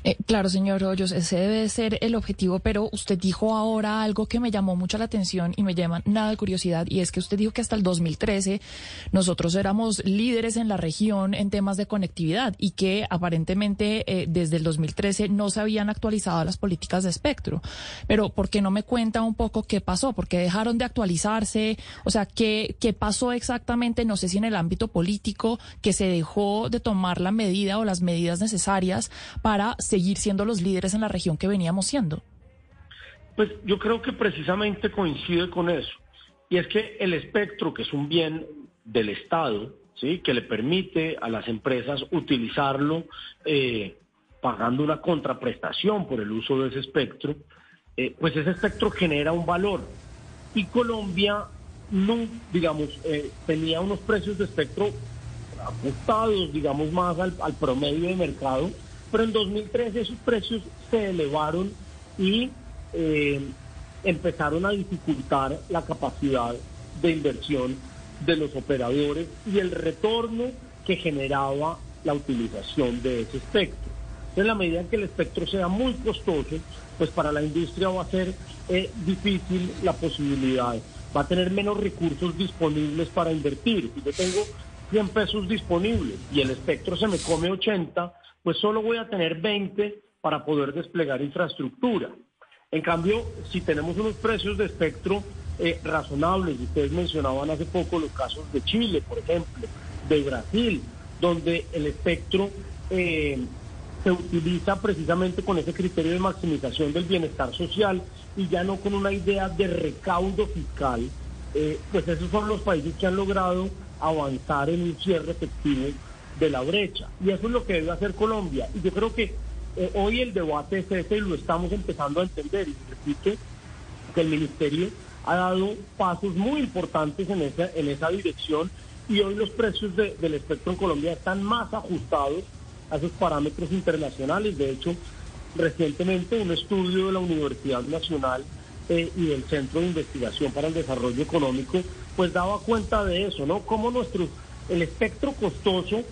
Eh, claro, señor Hoyos, ese debe ser el objetivo, pero usted dijo ahora algo que me llamó mucho la atención y me llama nada de curiosidad, y es que usted dijo que hasta el 2013 nosotros éramos líderes en la región en temas de conectividad y que aparentemente eh, desde el 2013 no se habían actualizado las políticas de espectro. Pero ¿por qué no me cuenta un poco qué pasó? ¿Por qué dejaron de actualizarse? O sea, ¿qué, qué pasó exactamente? No sé si en el ámbito político que se dejó de tomar la medida o las medidas necesarias para seguir siendo los líderes en la región que veníamos siendo? Pues yo creo que precisamente coincide con eso. Y es que el espectro, que es un bien del Estado, ¿sí? que le permite a las empresas utilizarlo eh, pagando una contraprestación por el uso de ese espectro, eh, pues ese espectro genera un valor. Y Colombia no, digamos, eh, tenía unos precios de espectro ajustados, digamos, más al promedio de mercado, pero en 2013 esos precios se elevaron y eh, empezaron a dificultar la capacidad de inversión de los operadores y el retorno que generaba la utilización de ese espectro. En la medida en que el espectro sea muy costoso, pues para la industria va a ser eh, difícil la posibilidad, va a tener menos recursos disponibles para invertir. Si yo tengo 100 pesos disponibles y el espectro se me come 80, pues solo voy a tener 20 para poder desplegar infraestructura. En cambio, si tenemos unos precios de espectro eh, razonables, y ustedes mencionaban hace poco los casos de Chile, por ejemplo, de Brasil, donde el espectro eh, se utiliza precisamente con ese criterio de maximización del bienestar social y ya no con una idea de recaudo fiscal, eh, pues esos son los países que han logrado avanzar en un cierre efectivo de la brecha. Y eso es lo que debe hacer Colombia. Y yo creo que eh, hoy el debate es ese y lo estamos empezando a entender. Y repite que el Ministerio ha dado pasos muy importantes en esa, en esa dirección y hoy los precios del espectro en Colombia están más ajustados a esos parámetros internacionales. De hecho, recientemente un estudio de la Universidad Nacional eh, y del Centro de Investigación para el Desarrollo Económico, pues daba cuenta de eso, ¿no? Cómo nuestro, el espectro costoso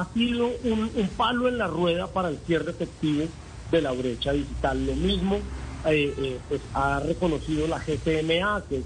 ha sido un, palo en la rueda para el cierre efectivo de la brecha digital. Lo mismo eh, eh, pues, ha reconocido la GCMA, que es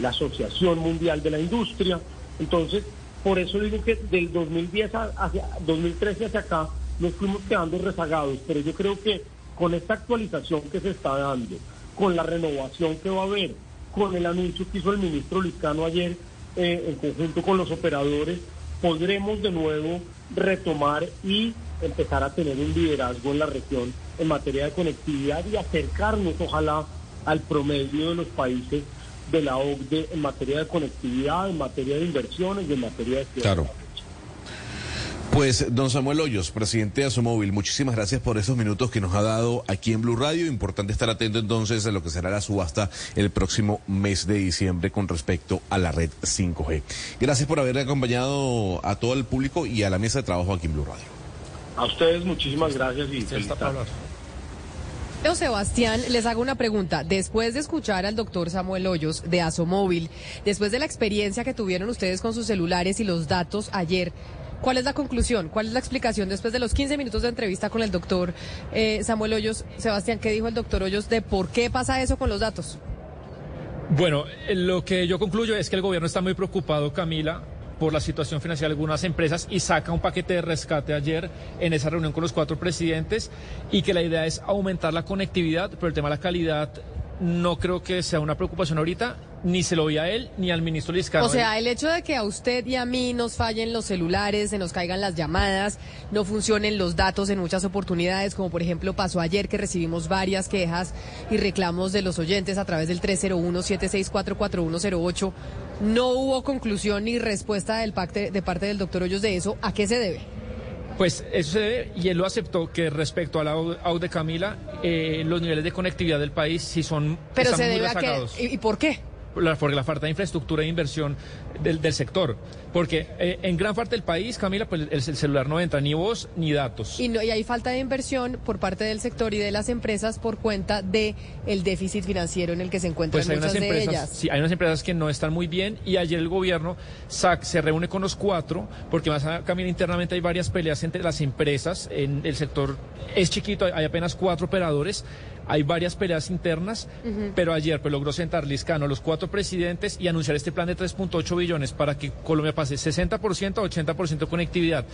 la Asociación Mundial de la Industria. Entonces, por eso digo que del 2010 hacia 2013 hacia acá nos fuimos quedando rezagados, pero yo creo que con esta actualización que se está dando, con la renovación que va a haber, con el anuncio que hizo el ministro Liscano ayer eh, en conjunto con los operadores, podremos de nuevo retomar y empezar a tener un liderazgo en la región en materia de conectividad y acercarnos, ojalá, al promedio de los países de la OCDE en materia de conectividad, en materia de inversiones y en materia de... Claro. Pues, don Samuel Hoyos, presidente de Asomóvil, muchísimas gracias por esos minutos que nos ha dado aquí en Blue Radio. Importante estar atento entonces a lo que será la subasta el próximo mes de diciembre con respecto a la red 5G. Gracias por haber acompañado a todo el público y a la mesa de trabajo aquí en Blue Radio. A ustedes muchísimas gracias y feliz tarde. Sebastián, les hago una pregunta. Después de escuchar al doctor Samuel Hoyos de Asomóvil, después de la experiencia que tuvieron ustedes con sus celulares y los datos ayer, ¿cuál es la conclusión? ¿Cuál es la explicación después de los 15 minutos de entrevista con el doctor eh, Samuel Hoyos? Sebastián, ¿qué dijo el doctor Hoyos de por qué pasa eso con los datos? Bueno, eh, lo que yo concluyo es que el gobierno está muy preocupado, Camila, por la situación financiera de algunas empresas y saca un paquete de rescate ayer en esa reunión con los cuatro presidentes y que la idea es aumentar la conectividad, pero el tema de la calidad no creo que sea una preocupación ahorita, ni se lo vi a él ni al ministro Liscano. O sea, el hecho de que a usted y a mí nos fallen los celulares, se nos caigan las llamadas, no funcionen los datos en muchas oportunidades, como por ejemplo pasó ayer que recibimos varias quejas y reclamos de los oyentes a través del 301-764-4108, no hubo conclusión ni respuesta del pacte, de parte del doctor Hoyos de eso, ¿a qué se debe? Pues eso se debe, y él lo aceptó, que respecto a la AU de Camila, eh, los niveles de conectividad del país sí son Pero están se muy a rezagados. que... ¿Y y por qué? La, por la falta de infraestructura e inversión del, del sector. Porque eh, en gran parte del país, Camila, pues el, el celular no entra ni voz ni datos. Y, no, y hay falta de inversión por parte del sector y de las empresas por cuenta de el déficit financiero en el que se encuentran Pues hay muchas unas de empresas, ellas. sí, hay unas empresas que no están muy bien y ayer el gobierno SAC se reúne con los cuatro porque más a Camila internamente hay varias peleas entre las empresas. En el sector es chiquito, hay apenas cuatro operadores. Hay varias peleas internas, pero ayer pues, logró sentar Liscano a los cuatro presidentes y anunciar este plan de 3.8 billones para que Colombia pase 60% a 80% de conectividad.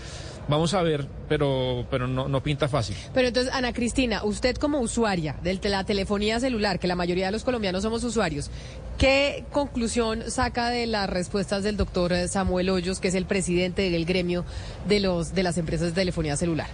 Vamos a ver, pero, pero no, no pinta fácil. Pero entonces, Ana Cristina, usted como usuaria de la telefonía celular, que la mayoría de los colombianos somos usuarios, ¿qué conclusión saca de las respuestas del doctor Samuel Hoyos, que es el presidente del gremio de, los, de las empresas de telefonía celular?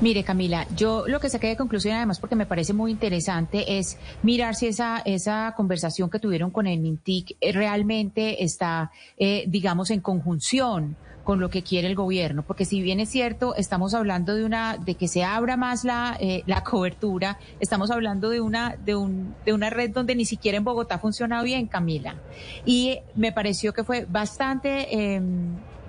Mire, Camila, yo lo que saqué de conclusión, además, porque me parece muy interesante, es mirar si esa, esa conversación que tuvieron con el MINTIC eh, realmente está, eh, digamos, en conjunción con lo que quiere el gobierno, porque si bien es cierto, estamos hablando de una, de que se abra más la, eh, la cobertura, estamos hablando de una, de un, de una red donde ni siquiera en Bogotá funciona bien, Camila. Y me pareció que fue bastante, eh,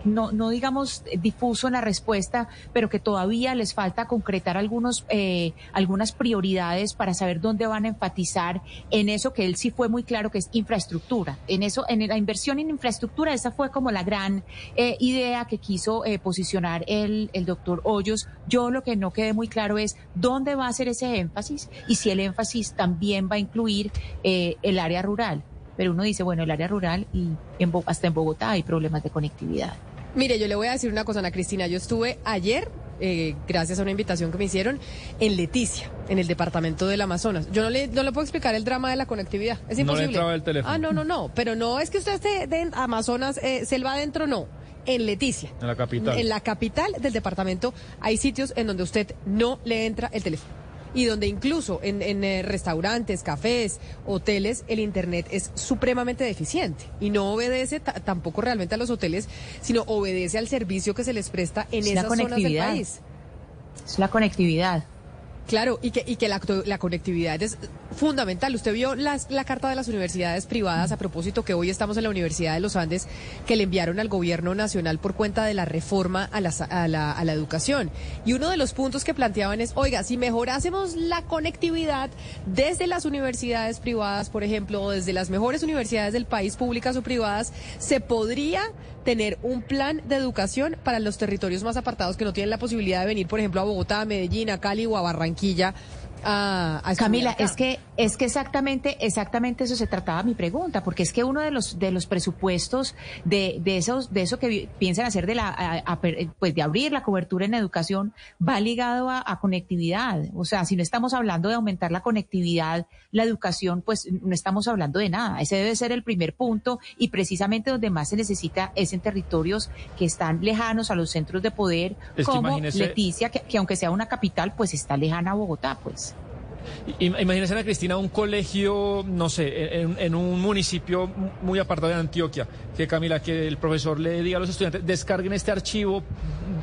no, no digamos difuso en la respuesta, pero que todavía les falta concretar algunos, eh, algunas prioridades para saber dónde van a enfatizar en eso que él sí fue muy claro que es infraestructura. En eso, en la inversión en infraestructura, esa fue como la gran eh, idea que quiso eh, posicionar el, el doctor Hoyos. Yo lo que no quedé muy claro es dónde va a hacer ese énfasis y si el énfasis también va a incluir eh, el área rural. Pero uno dice, bueno, el área rural y en hasta en Bogotá hay problemas de conectividad. Mire, yo le voy a decir una cosa, Ana Cristina. Yo estuve ayer, eh, gracias a una invitación que me hicieron, en Leticia, en el departamento del Amazonas. Yo no le, no le puedo explicar el drama de la conectividad. Es No le imposible. entraba el teléfono. Ah, no, no, no. Pero no es que usted esté de Amazonas, eh, selva adentro, no. En Leticia. En la capital. En la capital del departamento hay sitios en donde usted no le entra el teléfono. Y donde incluso en, en, eh, restaurantes, cafés, hoteles, el Internet es supremamente deficiente. Y no obedece ta- tampoco realmente a los hoteles, sino obedece al servicio que se les presta en Es esas zonas del país. Es la conectividad. Claro, y que, y que la, conectividad es fundamental. Usted vio las- la carta de las universidades privadas a propósito que hoy estamos en la Universidad de los Andes que le enviaron al gobierno nacional por cuenta de la reforma a la, a la, a la educación. Y uno de los puntos que planteaban es, oiga, si mejorásemos la conectividad desde las universidades privadas, por ejemplo, o desde las mejores universidades del país, públicas o privadas, se podría tener un plan de educación para los territorios más apartados que no tienen la posibilidad de venir, por ejemplo, a Bogotá, Medellín, a Cali o a Barranquilla. A, Camila, acá. es que es que exactamente exactamente eso se trataba mi pregunta, porque es que uno de los de los presupuestos de, de esos de eso que piensan hacer de la a- a- pues de abrir la cobertura en educación va ligado a, a conectividad, o sea, si no estamos hablando de aumentar la conectividad, la educación, pues no estamos hablando de nada. Ese debe ser el primer punto y precisamente donde más se necesita es en territorios que están lejanos a los centros de poder, Es como Leticia, que, que aunque sea una capital, pues está lejana a Bogotá, pues. Imagínense, Ana Cristina, un colegio, no sé, en, en, un municipio muy apartado de Antioquia, que Camila, que el profesor le diga a los estudiantes, descarguen este archivo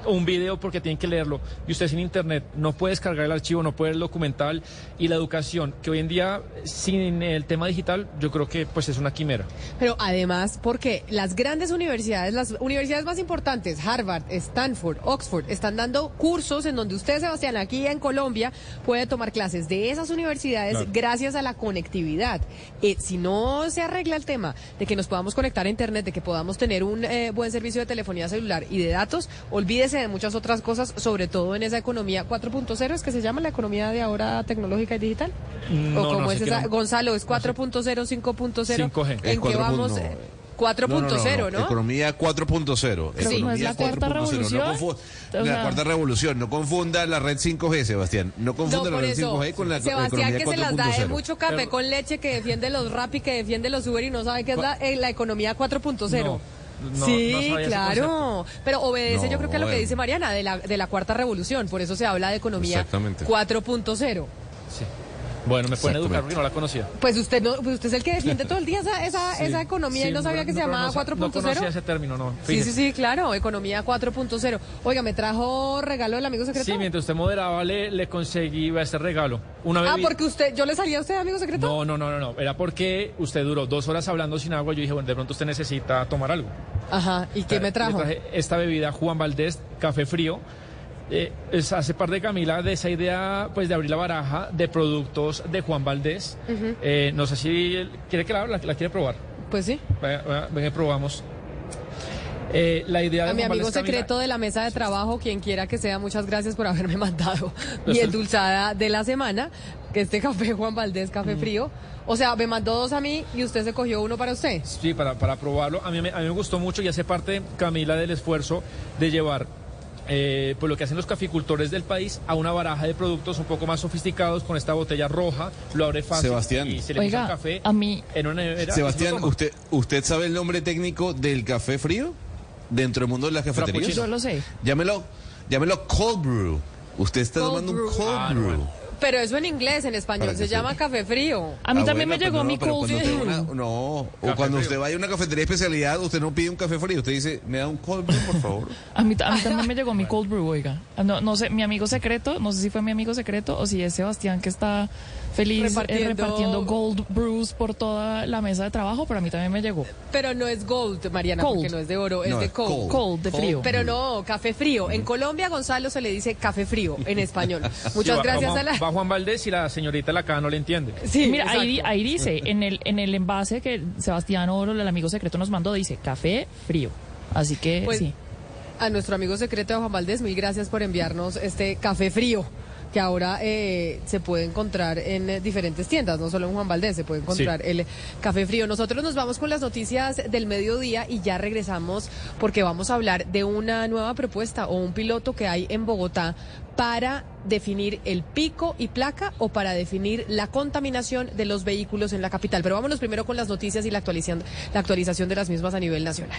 o un video porque tienen que leerlo. Y usted sin internet no puede descargar el archivo, no puede el documental. Y la educación, que hoy en día, sin el tema digital, yo creo que pues es una quimera. Pero además, porque las grandes universidades, las universidades más importantes, Harvard, Stanford, Oxford, están dando cursos en donde usted, Sebastián, aquí en Colombia, puede tomar clases de esas universidades gracias a la conectividad. Eh, si no se arregla el tema de que nos podamos conectar a Internet, de que podamos tener un eh, buen servicio de telefonía celular y de datos, olvídese de muchas otras cosas, sobre todo en esa economía 4.0, es que se llama la economía de ahora tecnológica y digital. No, ¿O como no, es esa? Gonzalo, ¿es 4.0, 5.0? 5G. ¿En qué vamos? Eh, 4.0, ¿no? Economía 4.0. Sí, ¿no es la cuarta 4.0. No revolución? confu- O la sea- cuarta revolución. No confunda la red 5G, Sebastián. No No, confunda la por red eso, 5G con la Sebastián economía que se las da de 4.0. mucho café Pero- con leche, que defiende los Rappi, que defiende los Uber y no sabe qué es la, eh, la economía 4.0. No, no, sí, no claro. Pero obedece No, yo creo que a lo que dice Mariana, de la, de la cuarta revolución. Por eso se habla de economía Exactamente. 4.0. Sí. Bueno, me pueden educar porque no la conocía. Pues usted no, pues usted es el que defiende todo el día esa, esa, esa economía y no sabía que se llamaba no sa- 4.0. No conocía ese término, no. Sí, Fíjese. sí, sí, claro, economía 4.0. Oiga, ¿me trajo regalo del amigo secreto? Sí, mientras usted moderaba, le, le conseguí este regalo. Una ah, bebida. porque usted, yo le salía a usted amigo secreto. No, no, no, no, no. Era porque usted duró dos horas hablando sin agua. Yo dije, bueno, de pronto usted necesita tomar algo. Ajá, ¿y qué me trajo? Le traje esta bebida Juan Valdés, café frío. Eh, es, hace parte de Camila de esa idea pues de abrir la baraja de productos de Juan Valdés. Eh, no sé si quiere que la, la, la quiere probar. Pues sí. Venga, probamos. Eh, la idea de A mi amigo Valdés, Camila, secreto de la mesa de trabajo, quien quiera que sea, muchas gracias por haberme *laughs* mandado mi endulzada de la semana, que este café Juan Valdés, café frío. O sea, me mandó dos a mí y usted se cogió uno para usted. Sí, para, para probarlo. A mí, a mí me gustó mucho y hace parte, Camila, del esfuerzo de llevar eh, pues lo que hacen los caficultores del país a una baraja de productos un poco más sofisticados con esta botella roja. Lo abre fácil Sebastián. y se le Oiga, café a mí- en una nevera. Sebastián. ¿usted, ¿usted sabe el nombre técnico del café frío? Dentro del mundo de las cafeterías. Frappuccino. Yo lo sé. Llámelo, llámelo cold brew. Usted está Cold tomando brew. un cold Ah, brew. bueno. Pero eso en inglés, en español, se llama café frío. A mí Ah, también bueno, me llegó mi cold brew. una- no, o cuando frío. usted vaya a una cafetería de especialidad, usted no pide un café frío, usted dice, me da un cold brew, por favor. *laughs* A mí, a mí también me llegó mi cold brew, oiga. Ah, No, no sé, mi amigo secreto, no sé si fue mi amigo secreto o si es Sebastián que está feliz eh, Repartiendo- gold brews por toda la mesa de trabajo, pero a mí también me llegó. Pero no es gold, Mariana, Cold. porque no es de oro, es No, de cold. cold. Cold, de frío. Pero no, café frío. En Colombia, Gonzalo se le dice café frío en español. *laughs* Sí, Muchas va- gracias va, a la. va Juan Valdés y la señorita la acá no le entiende. Sí, Mira, ahí, ahí dice, en el, en el envase que Sebastián Oro, el amigo secreto, nos mandó, dice café frío. Así que Pues, sí. A nuestro amigo secreto Juan Valdés, mil gracias por enviarnos este café frío que ahora eh, se puede encontrar en eh, diferentes tiendas, no solo en Juan Valdés, se puede encontrar el café frío. Nosotros nos vamos con las noticias del mediodía y ya regresamos porque vamos a hablar de una nueva propuesta o un piloto que hay en Bogotá para definir el pico y placa o para definir la contaminación de los vehículos en la capital. Pero vámonos primero con las noticias y la actualización, la actualización de las mismas a nivel nacional.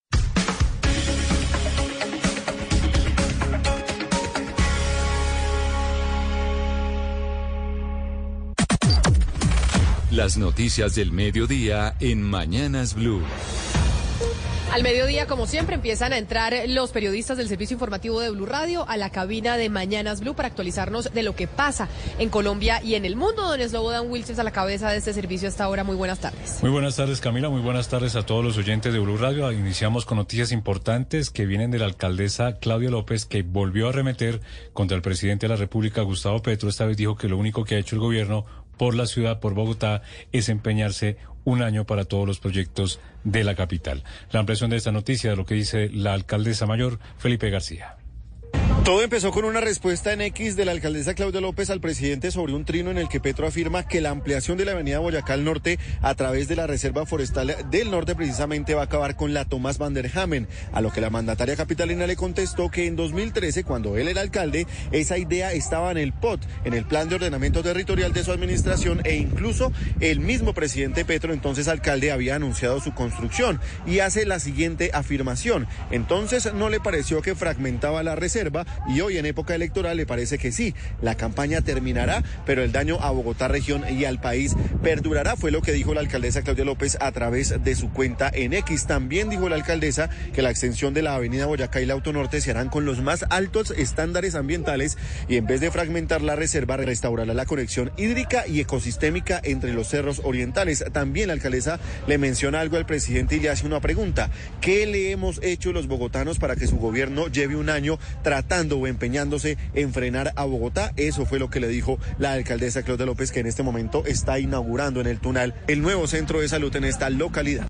Las noticias del mediodía en Mañanas Blue. Al mediodía, como siempre, empiezan a entrar los periodistas del servicio informativo de Blue Radio a la cabina de Mañanas Blue para actualizarnos de lo que pasa en Colombia y en el mundo. Don Slobodan Wilson a la cabeza de este servicio hasta ahora. Muy buenas tardes. Muy buenas tardes, Camila. Muy buenas tardes a todos los oyentes de Blue Radio. Iniciamos con noticias importantes que vienen de la alcaldesa Claudia López, que volvió a arremeter contra el presidente de la República, Gustavo Petro. Esta vez dijo que lo único que ha hecho el gobierno por la ciudad, por Bogotá, es empeñarse un año para todos los proyectos de la capital. La ampliación de esta noticia, de lo que dice la alcaldesa mayor, Felipe García. Todo empezó con una respuesta en X de la alcaldesa Claudia López al presidente sobre un trino en el que Petro afirma que la ampliación de la avenida Boyacá al norte a través de la Reserva Forestal del Norte precisamente va a acabar con la Tomás van der Hamen, a lo que la mandataria capitalina le contestó que en 2013, cuando él era alcalde, esa idea estaba en el POT, en el Plan de Ordenamiento Territorial de su administración e incluso el mismo presidente Petro, entonces alcalde, había anunciado su construcción y hace la siguiente afirmación. Entonces no le pareció que fragmentaba la reserva y hoy en época electoral le parece que sí. La campaña terminará, pero el daño a Bogotá región y al país perdurará, fue lo que dijo la alcaldesa Claudia López a través de su cuenta en X. También dijo la alcaldesa que la extensión de la avenida Boyacá y la Autonorte se harán con los más altos estándares ambientales y en vez de fragmentar la reserva restaurará la conexión hídrica y ecosistémica entre los cerros orientales. También la alcaldesa le menciona algo al presidente y le hace una pregunta. ¿Qué le hemos hecho los bogotanos para que su gobierno lleve un año tratando o empeñándose en frenar a Bogotá? Eso fue lo que le dijo la alcaldesa Claudia López, que en este momento está inaugurando en el túnel el nuevo centro de salud en esta localidad.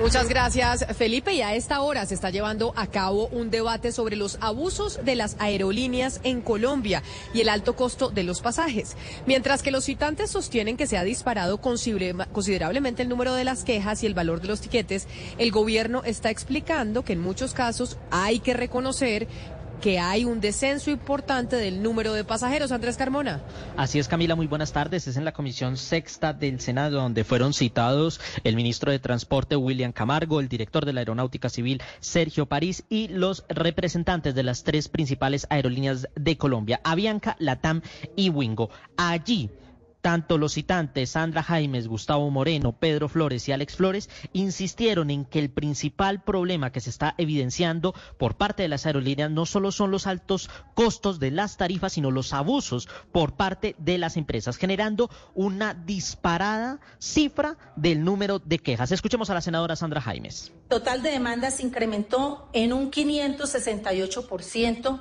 Muchas gracias, Felipe. Y a esta hora se está llevando a cabo un debate sobre los abusos de las aerolíneas en Colombia y el alto costo de los pasajes. Mientras que los citantes sostienen que se ha disparado considerablemente el número de las quejas y el valor de los tiquetes, el gobierno está explicando que en muchos casos hay que reconocer que hay un descenso importante del número de pasajeros. Andrés Carmona. Así es, Camila, muy buenas tardes. Es en la Comisión Sexta del Senado donde fueron citados el ministro de Transporte William Camargo, el director de la Aeronáutica Civil Sergio París y los representantes de las tres principales aerolíneas de Colombia, Avianca, Latam y Wingo. Allí tanto los citantes Sandra Jaimes, Gustavo Moreno, Pedro Flores y Alex Flores insistieron en que el principal problema que se está evidenciando por parte de las aerolíneas no solo son los altos costos de las tarifas, sino los abusos por parte de las empresas, generando una disparada cifra del número de quejas. Escuchemos a la senadora Sandra Jaimes. Total de demandas incrementó en un 568%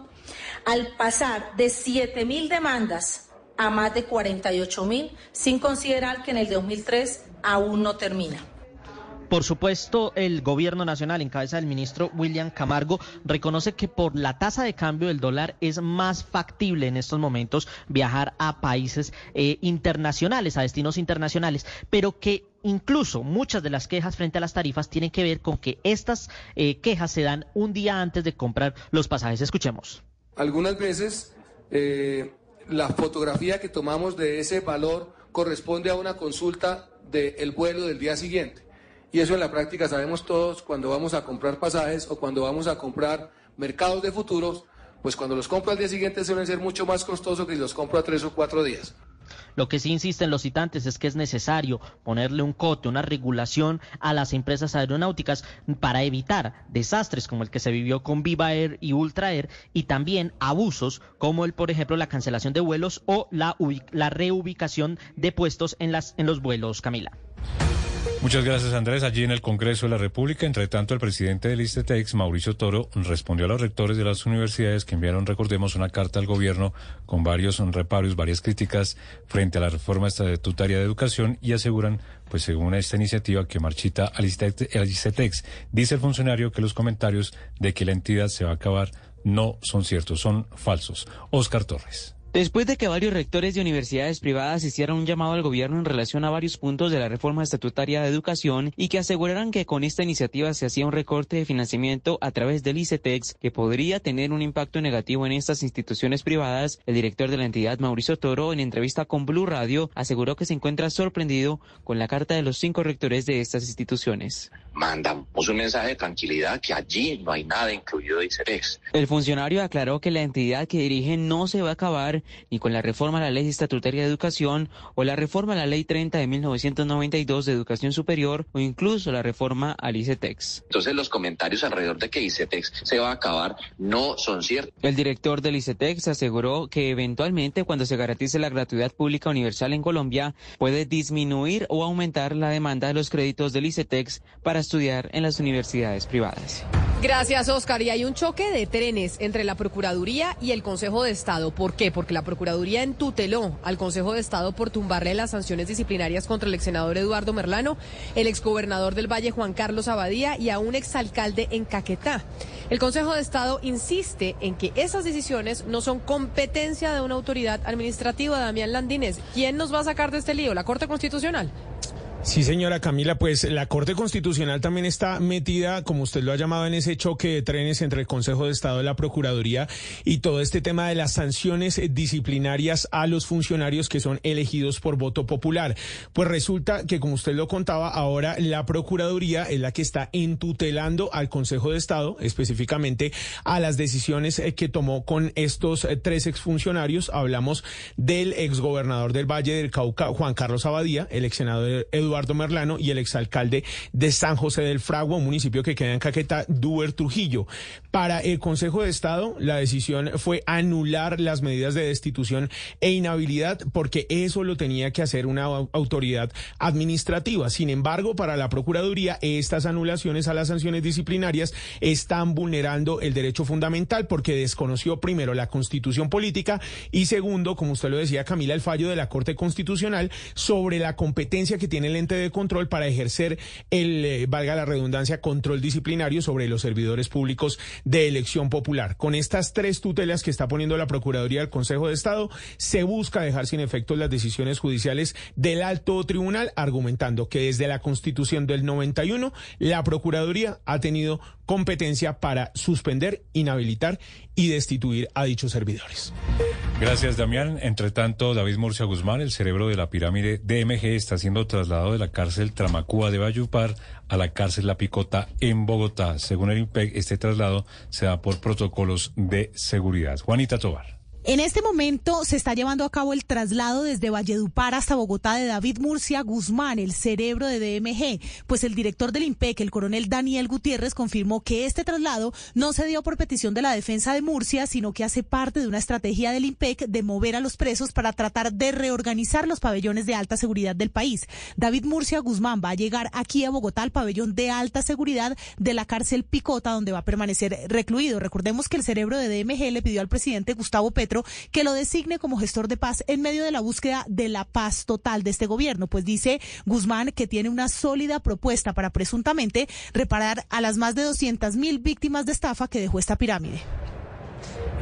al pasar de 7 mil demandas a más de 48 mil, sin considerar que en el 2003 aún no termina. Por supuesto, el gobierno nacional, en cabeza del ministro William Camargo, reconoce que por la tasa de cambio del dólar es más factible en estos momentos viajar a países eh, internacionales, a destinos internacionales, pero que incluso muchas de las quejas frente a las tarifas tienen que ver con que estas eh, quejas se dan un día antes de comprar los pasajes. Escuchemos. Algunas veces eh, la fotografía que tomamos de ese valor corresponde a una consulta del vuelo del día siguiente. Y eso en la práctica sabemos todos cuando vamos a comprar pasajes o cuando vamos a comprar mercados de futuros, pues cuando los compro al día siguiente suelen ser mucho más costosos que si los compro a tres o cuatro días. Lo que sí insisten los citantes es que es necesario ponerle un cote, una regulación a las empresas aeronáuticas para evitar desastres como el que se vivió con Viva Air y Ultra Air y también abusos como el, por ejemplo, la cancelación de vuelos o la, la reubicación de puestos en, las, en los vuelos, Camila. Muchas gracias, Andrés. Allí en el Congreso de la República, entre tanto, el presidente del ISTEX, Mauricio Toro, respondió a los rectores de las universidades que enviaron, recordemos, una carta al gobierno con varios reparos, varias críticas frente a la reforma estatutaria de educación y aseguran, pues según esta iniciativa, que marchita al ISTEX. Dice el funcionario que los comentarios de que la entidad se va a acabar no son ciertos, son falsos. Oscar Torres. Después de que varios rectores de universidades privadas hicieran un llamado al gobierno en relación a varios puntos de la reforma estatutaria de educación y que aseguraran que con esta iniciativa se hacía un recorte de financiamiento a través del ICETEX que podría tener un impacto negativo en estas instituciones privadas, el director de la entidad, Mauricio Toro, en entrevista con Blue Radio, aseguró que se encuentra sorprendido con la carta de los cinco rectores de estas instituciones. Mandamos un mensaje de tranquilidad que allí no hay nada incluido de ICETEX. El funcionario aclaró que la entidad que dirige no se va a acabar ni con la reforma a la ley estatutaria de educación o la reforma a la ley 30 de 1992 de educación superior o incluso la reforma al ICETEX. Entonces los comentarios alrededor de que ICETEX se va a acabar no son ciertos. El director del ICETEX aseguró que eventualmente cuando se garantice la gratuidad pública universal en Colombia puede disminuir o aumentar la demanda de los créditos del ICETEX para estudiar en las universidades privadas. Gracias, Oscar. Y hay un choque de trenes entre la Procuraduría y el Consejo de Estado. ¿Por qué? Porque la Procuraduría entuteló al Consejo de Estado por tumbarle las sanciones disciplinarias contra el ex senador Eduardo Merlano, el exgobernador del Valle Juan Carlos Abadía y a un exalcalde en Caquetá. El Consejo de Estado insiste en que esas decisiones no son competencia de una autoridad administrativa, Damián Landines. ¿Quién nos va a sacar de este lío? ¿La Corte Constitucional? Sí, señora Camila, pues la Corte Constitucional también está metida, como usted lo ha llamado, en ese choque de trenes entre el Consejo de Estado y la Procuraduría y todo este tema de las sanciones disciplinarias a los funcionarios que son elegidos por voto popular. Pues resulta que, como usted lo contaba, ahora la Procuraduría es la que está entutelando al Consejo de Estado, específicamente a las decisiones eh, que tomó con estos eh, tres exfuncionarios. Hablamos del exgobernador del Valle del Cauca, Juan Carlos Abadía, el ex senador Eduardo Eduardo Merlano y el exalcalde de San José del Fragua, un municipio que queda en Caquetá, Duber Trujillo. Para el Consejo de Estado, la decisión fue anular las medidas de destitución e inhabilidad porque eso lo tenía que hacer una autoridad administrativa. Sin embargo, para la Procuraduría, estas anulaciones a las sanciones disciplinarias están vulnerando el derecho fundamental porque desconoció primero la constitución política y segundo, como usted lo decía, Camila, el fallo de la Corte Constitucional sobre la competencia que tiene el de control para ejercer el, eh, valga la redundancia, control disciplinario sobre los servidores públicos de elección popular. Con estas tres tutelas que está poniendo la Procuraduría del Consejo de Estado, se busca dejar sin efecto las decisiones judiciales del alto tribunal, argumentando que desde la Constitución del 91 la Procuraduría ha tenido competencia para suspender, inhabilitar y destituir a dichos servidores. Gracias, Damián. Entre tanto, David Murcia Guzmán, el cerebro de la pirámide DMG, está siendo trasladado de la cárcel Tramacúa de Bayupar a la cárcel La Picota en Bogotá. Según el IMPEC, este traslado se da por protocolos de seguridad. Juanita Tobar. En este momento se está llevando a cabo el traslado desde Valledupar hasta Bogotá de David Murcia Guzmán, el cerebro de DMG, pues el director del IMPEC, el coronel Daniel Gutiérrez, confirmó que este traslado no se dio por petición de la defensa de Murcia, sino que hace parte de una estrategia del IMPEC de mover a los presos para tratar de reorganizar los pabellones de alta seguridad del país. David Murcia Guzmán va a llegar aquí a Bogotá al pabellón de alta seguridad de la cárcel Picota, donde va a permanecer recluido. Recordemos que el cerebro de DMG le pidió al presidente Gustavo Que lo designe como gestor de paz en medio de la búsqueda de la paz total de este gobierno. Pues dice Guzmán que tiene una sólida propuesta para presuntamente reparar a las más de 200 mil víctimas de estafa que dejó esta pirámide.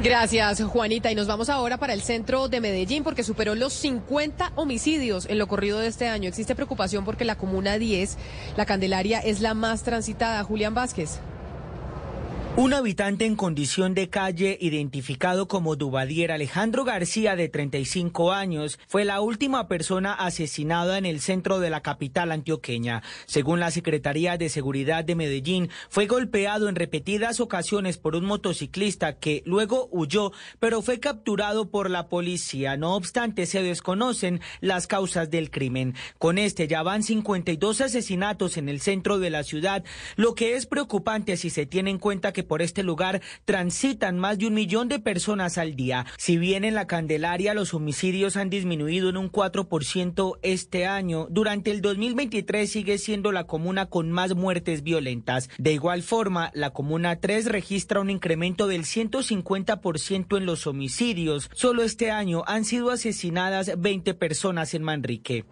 Gracias, Juanita. Y nos vamos ahora para el centro de Medellín porque superó los 50 homicidios en lo corrido de este año. Existe preocupación porque la comuna 10, la Candelaria, es la más transitada. Julián Vázquez. Un habitante en condición de calle, identificado como Dubadier Alejandro García, de 35 años, fue la última persona asesinada en el centro de la capital antioqueña. Según la Secretaría de Seguridad de Medellín, fue golpeado en repetidas ocasiones por un motociclista que luego huyó, pero fue capturado por la policía. No obstante, se desconocen las causas del crimen. Con este ya van 52 asesinatos en el centro de la ciudad, lo que es preocupante si se tiene en cuenta que por este lugar transitan más de un millón de personas al día. Si bien en la Candelaria los homicidios han disminuido en un 4% este año, durante el 2023 sigue siendo la comuna con más muertes violentas. De igual forma, la comuna 3 registra un incremento del 150% en los homicidios. Solo este año han sido asesinadas 20 personas en Manrique.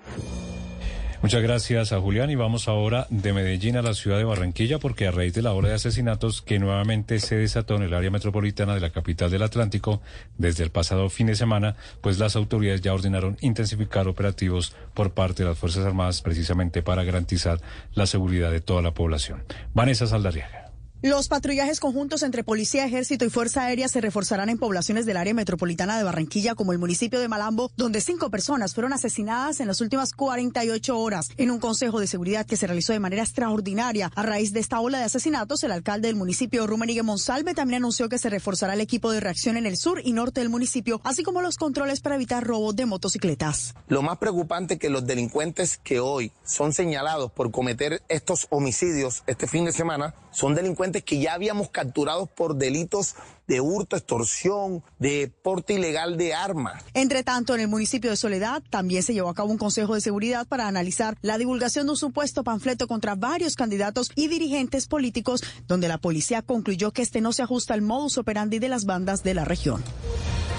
Muchas gracias a Julián y vamos ahora de Medellín a la ciudad de Barranquilla porque a raíz de la ola de asesinatos que nuevamente se desató en el área metropolitana de la capital del Atlántico desde el pasado fin de semana, pues las autoridades ya ordenaron intensificar operativos por parte de las Fuerzas Armadas precisamente para garantizar la seguridad de toda la población. Vanessa Saldarriaga. Los patrullajes conjuntos entre Policía, Ejército y Fuerza Aérea se reforzarán en poblaciones del área metropolitana de Barranquilla, como el municipio de Malambo, donde cinco personas fueron asesinadas en las últimas 48 horas. En un consejo de seguridad que se realizó de manera extraordinaria a raíz de esta ola de asesinatos, el alcalde del municipio, Rumenigue Monsalve, también anunció que se reforzará el equipo de reacción en el sur y norte del municipio, así como los controles para evitar robos de motocicletas. Lo más preocupante es que los delincuentes que hoy son señalados por cometer estos homicidios este fin de semana son delincuentes que ya habíamos capturado por delitos de hurto, extorsión, de porte ilegal de armas. Entre tanto, en el municipio de Soledad también se llevó a cabo un consejo de seguridad para analizar la divulgación de un supuesto panfleto contra varios candidatos y dirigentes políticos, donde la policía concluyó que este no se ajusta al modus operandi de las bandas de la región.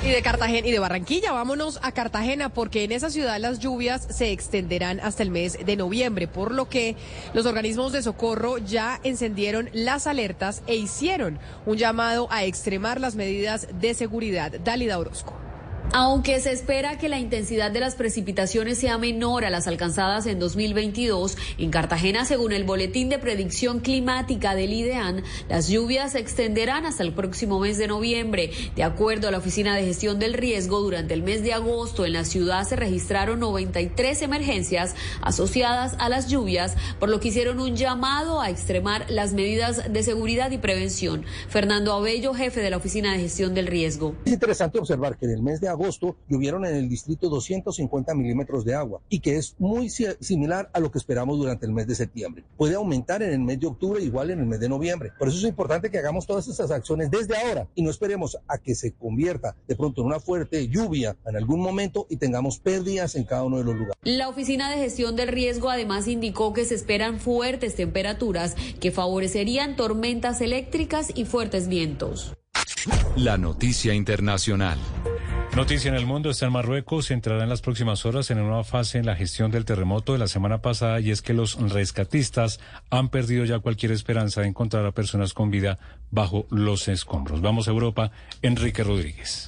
Y de Cartagena y de Barranquilla, vámonos a Cartagena porque en esa ciudad las lluvias se extenderán hasta el mes de noviembre, por lo que los organismos de socorro ya encendieron las alertas e hicieron un llamado a extremar las medidas de seguridad. Dalida Orozco. Aunque se espera que la intensidad de las precipitaciones sea menor a las alcanzadas en 2022, en Cartagena, según el Boletín de Predicción Climática del IDEAN, las lluvias se extenderán hasta el próximo mes de noviembre. De acuerdo a la Oficina de Gestión del Riesgo, durante el mes de agosto en la ciudad se registraron 93 emergencias asociadas a las lluvias, por lo que hicieron un llamado a extremar las medidas de seguridad y prevención. Fernando Abello, jefe de la Oficina de Gestión del Riesgo. Es interesante observar que en el mes de agosto llovieron en el distrito 250 milímetros de agua y que es muy similar a lo que esperamos durante el mes de septiembre. Puede aumentar en el mes de octubre igual en el mes de noviembre. Por eso es importante que hagamos todas estas acciones desde ahora y no esperemos a que se convierta de pronto en una fuerte lluvia en algún momento y tengamos pérdidas en cada uno de los lugares. La Oficina de Gestión del Riesgo además indicó que se esperan fuertes temperaturas que favorecerían tormentas eléctricas y fuertes vientos. La noticia internacional. Noticia en el mundo está en Marruecos. Entrará en las próximas horas en una nueva fase en la gestión del terremoto de la semana pasada y es que los rescatistas han perdido ya cualquier esperanza de encontrar a personas con vida bajo los escombros. Vamos a Europa. Enrique Rodríguez.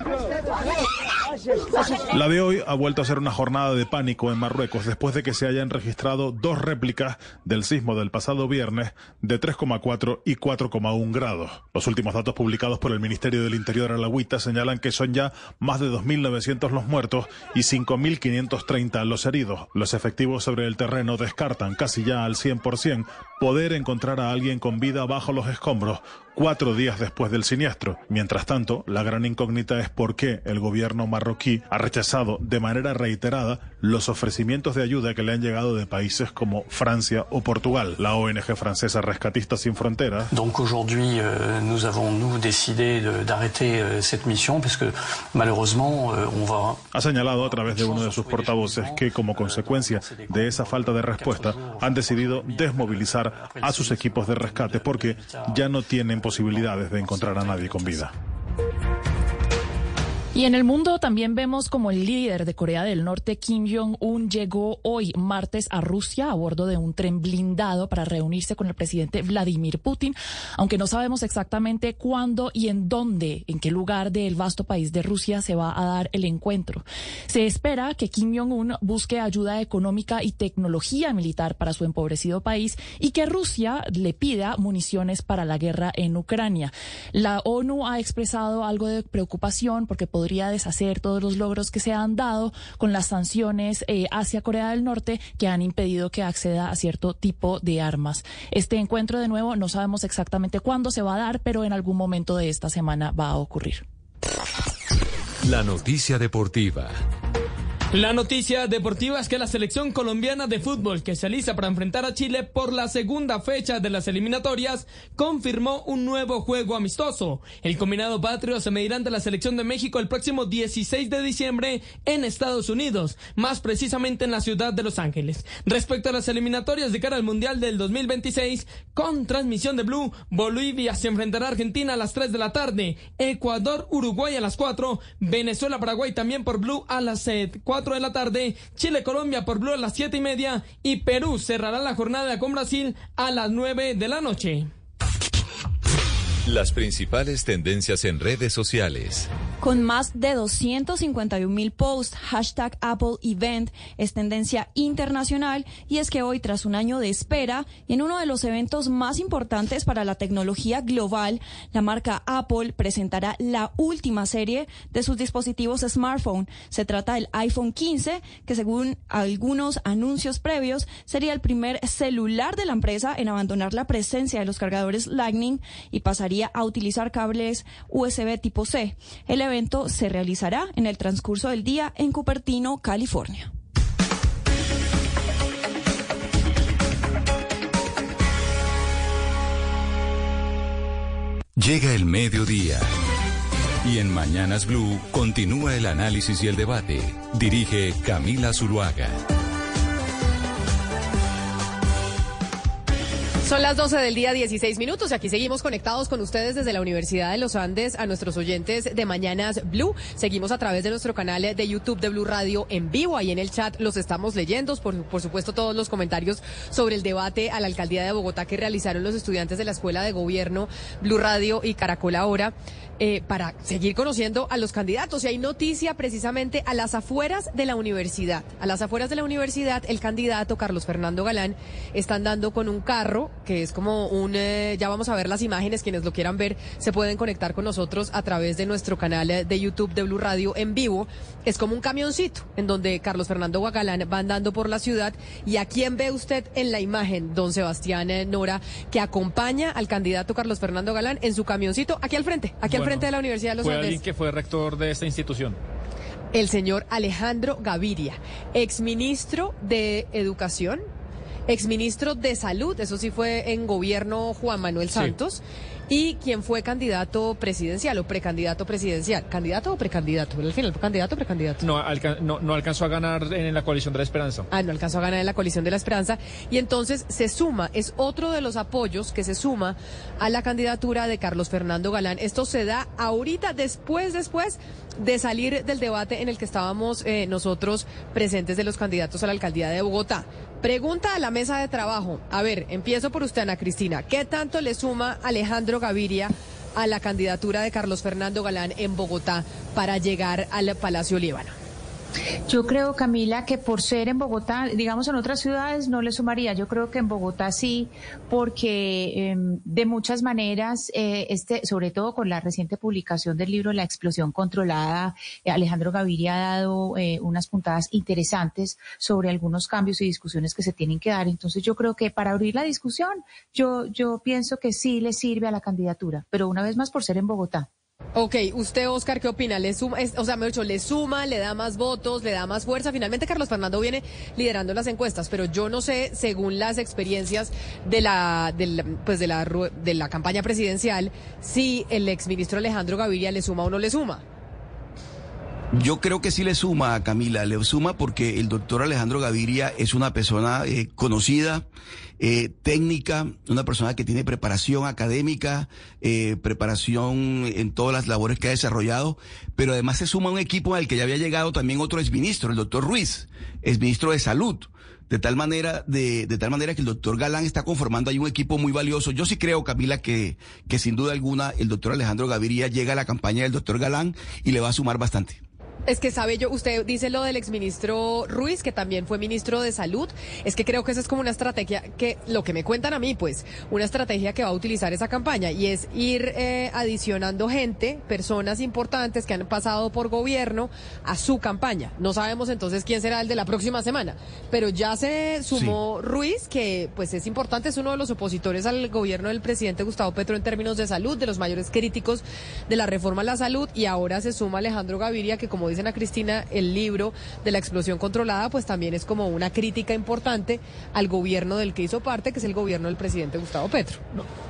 La de hoy ha vuelto a ser una jornada de pánico en Marruecos después de que se hayan registrado dos réplicas del sismo del pasado viernes de 3,4 y 4,1 grados. Los últimos datos publicados por el Ministerio del Interior alawita señalan que son ya más de 2.900 los muertos y 5.530 los heridos. Los efectivos sobre el terreno descartan casi ya al 100% poder encontrar a alguien con vida bajo los escombros cuatro días después del siniestro. Mientras tanto, la gran incógnita es por qué el gobierno marroquí ha rechazado de manera reiterada los ofrecimientos de ayuda que le han llegado de países como Francia o Portugal. La ONG francesa Rescatistas sin Fronteras. Donc aujourd'hui, euh, nous avons nous décidé d'arrêter euh, cette mission parce que malheureusement euh, on va. Ha señalado a través de uno de sus portavoces que como consecuencia de esa falta de respuesta han decidido desmovilizar a sus equipos de rescate porque ya no tienen posibilidades de encontrar a nadie con vida. Y en el mundo también vemos como el líder de Corea del Norte, Kim Jong-un, llegó hoy martes a Rusia a bordo de un tren blindado para reunirse con el presidente Vladimir Putin, aunque no sabemos exactamente cuándo y en dónde, en qué lugar del vasto país de Rusia se va a dar el encuentro. Se espera que Kim Jong-un busque ayuda económica y tecnología militar para su empobrecido país y que Rusia le pida municiones para la guerra en Ucrania. La ONU ha expresado algo de preocupación porque podría podría deshacer todos los logros que se han dado con las sanciones eh, hacia Corea del Norte que han impedido que acceda a cierto tipo de armas. Este encuentro, de nuevo, no sabemos exactamente cuándo se va a dar, pero en algún momento de esta semana va a ocurrir. La noticia deportiva. La noticia deportiva es que la selección colombiana de fútbol que se alisa para enfrentar a Chile por la segunda fecha de las eliminatorias confirmó un nuevo juego amistoso. El combinado patrio se medirá ante la selección de México el próximo 16 de diciembre en Estados Unidos, más precisamente en la ciudad de Los Ángeles. Respecto a las eliminatorias de cara al Mundial del 2026, con transmisión de Blue, Bolivia se enfrentará a Argentina a las 3 de la tarde, Ecuador, Uruguay a las 4, Venezuela, Paraguay también por Blue a las 4 de la tarde, Chile-Colombia por Blue a las siete y media y Perú cerrará la jornada con Brasil a las 9 de la noche. Las principales tendencias en redes sociales. Con más de 251 mil posts, hashtag Apple Event es tendencia internacional y es que hoy, tras un año de espera en uno de los eventos más importantes para la tecnología global, la marca Apple presentará la última serie de sus dispositivos smartphone. Se trata del iPhone 15, que según algunos anuncios previos sería el primer celular de la empresa en abandonar la presencia de los cargadores Lightning y pasaría a utilizar cables USB tipo C. El evento se realizará en el transcurso del día en Cupertino, California. Llega el mediodía. Y en Mañanas Blue continúa el análisis y el debate. Dirige Camila Zuluaga. Son las 12 del día, 16 minutos. Aquí seguimos conectados con ustedes desde la Universidad de los Andes a nuestros oyentes de Mañanas Blue. Seguimos a través de nuestro canal de YouTube de Blue Radio en vivo. Ahí en el chat los estamos leyendo. Por, por supuesto, todos los comentarios sobre el debate a la alcaldía de Bogotá que realizaron los estudiantes de la Escuela de Gobierno, Blue Radio y Caracol Ahora. Eh, para seguir conociendo a los candidatos. Y hay noticia precisamente a las afueras de la universidad. A las afueras de la universidad, el candidato Carlos Fernando Galán está andando con un carro que es como un, eh, ya vamos a ver las imágenes, quienes lo quieran ver se pueden conectar con nosotros a través de nuestro canal eh, de YouTube de Blue Radio en vivo. Es como un camioncito en donde Carlos Fernando Galán va andando por la ciudad. ¿Y a quién ve usted en la imagen, don Sebastián Nora, que acompaña al candidato Carlos Fernando Galán en su camioncito aquí al frente, aquí al frente de la Universidad de los fue Andes. alguien que fue rector de esta institución. El señor Alejandro Gaviria, exministro de Educación, exministro de Salud, eso sí fue en gobierno Juan Manuel Santos. Y quien fue candidato presidencial o precandidato presidencial. ¿Candidato o precandidato? Al final, ¿candidato o precandidato? No, alca- no, no alcanzó a ganar en la coalición de la esperanza. Ah, no alcanzó a ganar en la coalición de la esperanza. Y entonces se suma, es otro de los apoyos que se suma a la candidatura de Carlos Fernando Galán. Esto se da ahorita, después, después de salir del debate en el que estábamos eh, nosotros presentes de los candidatos a la alcaldía de Bogotá. Pregunta a la mesa de trabajo. A ver, empiezo por usted, Ana Cristina. ¿Qué tanto le suma Alejandro Gaviria a la candidatura de Carlos Fernando Galán en Bogotá para llegar al Palacio Líbano? Yo creo, Camila, que por ser en Bogotá, digamos en otras ciudades no le sumaría. Yo creo que en Bogotá sí, porque eh, de muchas maneras, eh, este, sobre todo con la reciente publicación del libro La explosión controlada, eh, Alejandro Gaviria ha dado eh, unas puntadas interesantes sobre algunos cambios y discusiones que se tienen que dar. Entonces yo creo que para abrir la discusión, yo, yo pienso que sí le sirve a la candidatura, pero una vez más por ser en Bogotá. Ok, usted, Oscar, ¿qué opina? ¿Le suma, o sea, me dicho, le suma, le da más votos, le da más fuerza? Finalmente, Carlos Fernando viene liderando las encuestas, pero yo no sé, según las experiencias de la, del, pues de la, de la campaña presidencial, si el exministro Alejandro Gaviria le suma o no le suma. Yo creo que sí le suma a Camila, le suma porque el doctor Alejandro Gaviria es una persona eh, conocida, eh, técnica, una persona que tiene preparación académica, eh, preparación en todas las labores que ha desarrollado, pero además se suma un equipo al que ya había llegado también otro exministro, el doctor Ruiz, exministro de Salud. De tal manera, de, de tal manera que el doctor Galán está conformando ahí un equipo muy valioso. Yo sí creo, Camila, que, que sin duda alguna el doctor Alejandro Gaviria llega a la campaña del doctor Galán y le va a sumar bastante. Es que sabe yo, usted dice lo del exministro Ruiz, que también fue ministro de Salud. Es que creo que esa es como una estrategia que, lo que me cuentan a mí, pues, una estrategia que va a utilizar esa campaña y es ir eh, adicionando gente, personas importantes que han pasado por gobierno a su campaña. No sabemos entonces quién será el de la próxima semana, pero ya se sumó Ruiz, que pues es importante, es uno de los opositores al gobierno del presidente Gustavo Petro en términos de salud, de los mayores críticos de la reforma a la salud, y ahora se suma Alejandro Gaviria, que como dicen a Cristina, el libro de la explosión controlada, pues también es como una crítica importante al gobierno del que hizo parte, que es el gobierno del presidente Gustavo Petro.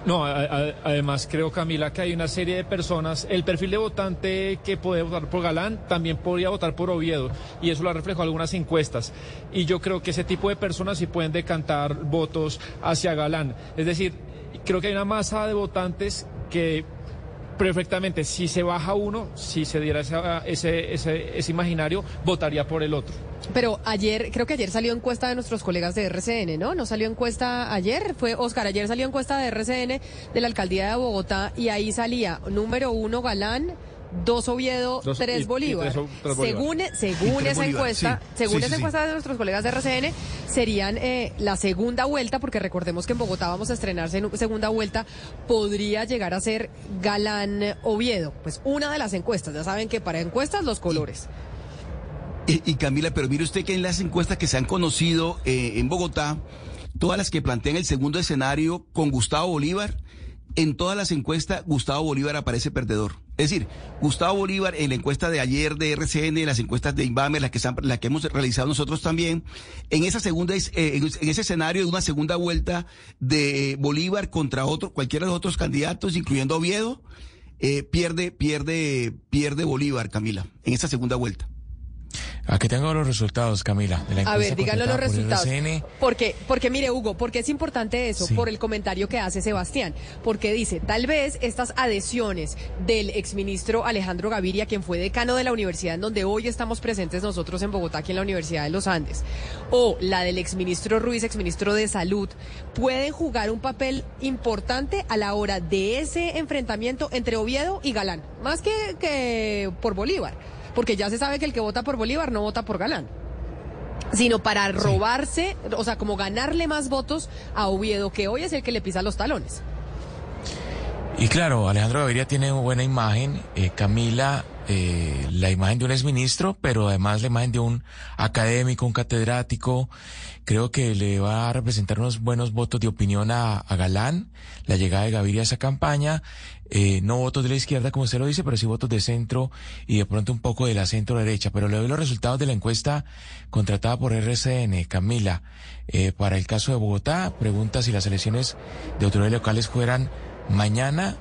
No, a- a- además creo, Camila, que hay una serie de personas, el perfil de votante que puede votar por Galán también podría votar por Oviedo, y eso lo ha reflejado algunas encuestas. Y yo creo que ese tipo de personas sí pueden decantar votos hacia Galán. Es decir, creo que hay una masa de votantes que perfectamente, si se baja uno, si se diera ese, ese, ese, imaginario, votaría por el otro. Pero ayer, creo que ayer salió encuesta de nuestros colegas de RCN, ¿no? ¿No salió encuesta ayer? Fue Oscar, ayer salió encuesta de RCN de la alcaldía de Bogotá y ahí salía número uno Galán, dos Oviedo, tres, Bolívar. Según, según esa encuesta, según esa encuesta de nuestros colegas de RCN, serían eh, la segunda vuelta, porque recordemos que en Bogotá vamos a estrenarse en segunda vuelta, podría llegar a ser Galán Oviedo. Pues una de las encuestas, ya saben que para encuestas los colores. Y, Camila, pero mire usted que en las encuestas que se han conocido eh, en Bogotá, todas las que plantean el segundo escenario con Gustavo Bolívar, en todas las encuestas Gustavo Bolívar aparece perdedor. Es decir, Gustavo Bolívar en la encuesta de ayer de RCN, las encuestas de Inbamer, las que, la que hemos realizado nosotros también, en esa segunda, eh, en ese escenario de una segunda vuelta de Bolívar contra otro, cualquiera de los otros candidatos, incluyendo Oviedo, eh, pierde, pierde, pierde Bolívar, Camila, en esa segunda vuelta. Aquí tengo los resultados, Camila. De la a ver, díganos los resultados. Porque, porque mire, Hugo, porque es importante eso, por el comentario que hace Sebastián. Porque dice, tal vez estas adhesiones del exministro Alejandro Gaviria, quien fue decano de la universidad en donde hoy estamos presentes nosotros en Bogotá, aquí en la Universidad de los Andes, o la del exministro Ruiz, exministro de Salud, pueden jugar un papel importante a la hora de ese enfrentamiento entre Oviedo y Galán, más que, que por Bolívar porque ya se sabe que el que vota por Bolívar no vota por Galán sino para robarse, o sea, como ganarle más votos a Oviedo, que hoy es el que le pisa los talones. Y claro, Alejandro Gaviria tiene una buena imagen, eh, Camila, eh, la imagen de un exministro, pero además la imagen de un académico, un catedrático. Creo que le va a representar unos buenos votos de opinión a, Galán, la llegada de Gaviria a esa campaña. Eh, no votos de la izquierda, como usted lo dice, pero sí votos de centro y de pronto un poco de la centro derecha. Pero le doy los resultados de la encuesta contratada por RCN, Camila. Eh, para el caso de Bogotá, pregunta si las elecciones de autoridades locales fueran mañana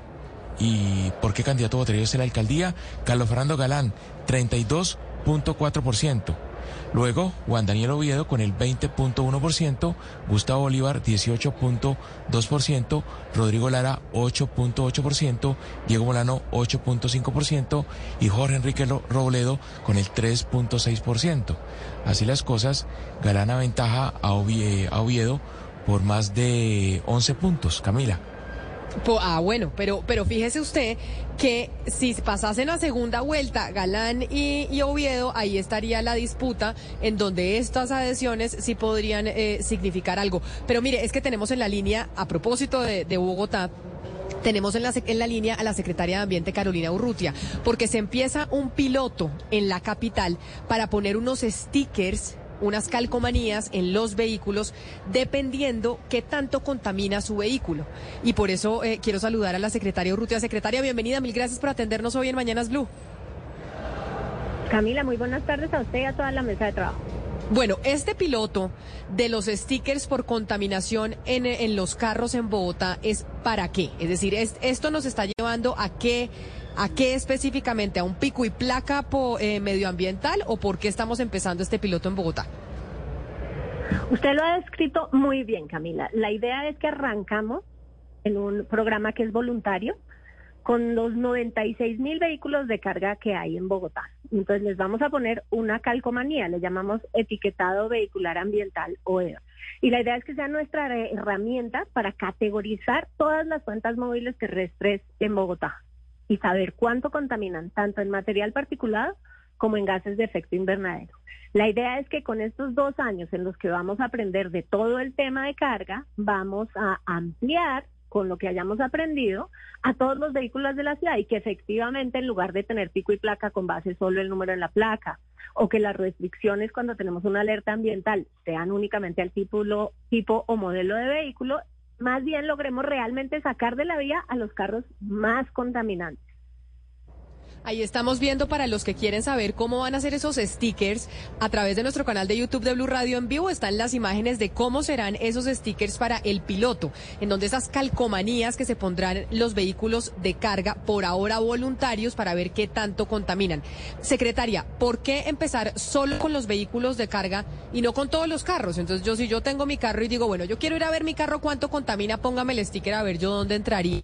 y por qué candidato votaría usted la alcaldía. Carlos Fernando Galán, 32.4%. Luego, Juan Daniel Oviedo con el 20.1%, Gustavo Bolívar 18.2%, Rodrigo Lara 8.8%, Diego Molano 8.5% y Jorge Enrique Robledo con el 3.6%. Así las cosas, Galán aventaja a Oviedo por más de 11 puntos. Camila. Ah, bueno, pero, pero fíjese usted que si pasasen a segunda vuelta Galán y, Oviedo, ahí estaría la disputa en donde estas adhesiones sí podrían eh, significar algo. Pero mire, es que tenemos en la línea, a propósito de, Bogotá, tenemos en la, en la línea a la secretaria de Ambiente Carolina Urrutia, porque se empieza un piloto en la capital para poner unos stickers unas calcomanías en los vehículos dependiendo qué tanto contamina su vehículo. Y por eso eh, quiero saludar a la secretaria Urrutia. Secretaria, bienvenida, mil gracias por atendernos hoy en Mañanas Blue. Camila, muy buenas tardes a usted y a toda la mesa de trabajo. Bueno, este piloto de los stickers por contaminación en, en los carros en Bogotá es para qué? Es decir, esto nos está llevando a qué ¿A qué específicamente? ¿A un pico y placa eh, medioambiental o por qué estamos empezando este piloto en Bogotá? Usted lo ha descrito muy bien, Camila. La idea es que arrancamos en un programa que es voluntario con los 96 mil vehículos de carga que hay en Bogotá. Entonces les vamos a poner una calcomanía, le llamamos etiquetado vehicular ambiental o EVA. Y la idea es que sea nuestra herramienta para categorizar todas las cuentas móviles terrestres en Bogotá y saber cuánto contaminan, tanto en material particulado como en gases de efecto invernadero. La idea es que con estos dos años en los que vamos a aprender de todo el tema de carga, vamos a ampliar con lo que hayamos aprendido a todos los vehículos de la ciudad y que efectivamente en lugar de tener pico y placa con base solo el número en la placa o que las restricciones cuando tenemos una alerta ambiental sean únicamente al tipo, tipo o modelo de vehículo, más bien logremos realmente sacar de la vía a los carros más contaminantes. Ahí estamos viendo para los que quieren saber cómo van a ser esos stickers a través de nuestro canal de YouTube de Blue Radio en vivo están las imágenes de cómo serán esos stickers para el piloto, en donde esas calcomanías que se pondrán los vehículos de carga por ahora voluntarios para ver qué tanto contaminan. Secretaria, ¿por qué empezar solo con los vehículos de carga y no con todos los carros? Entonces yo si yo tengo mi carro y digo, bueno, yo quiero ir a ver mi carro cuánto contamina, póngame el sticker a ver yo dónde entraría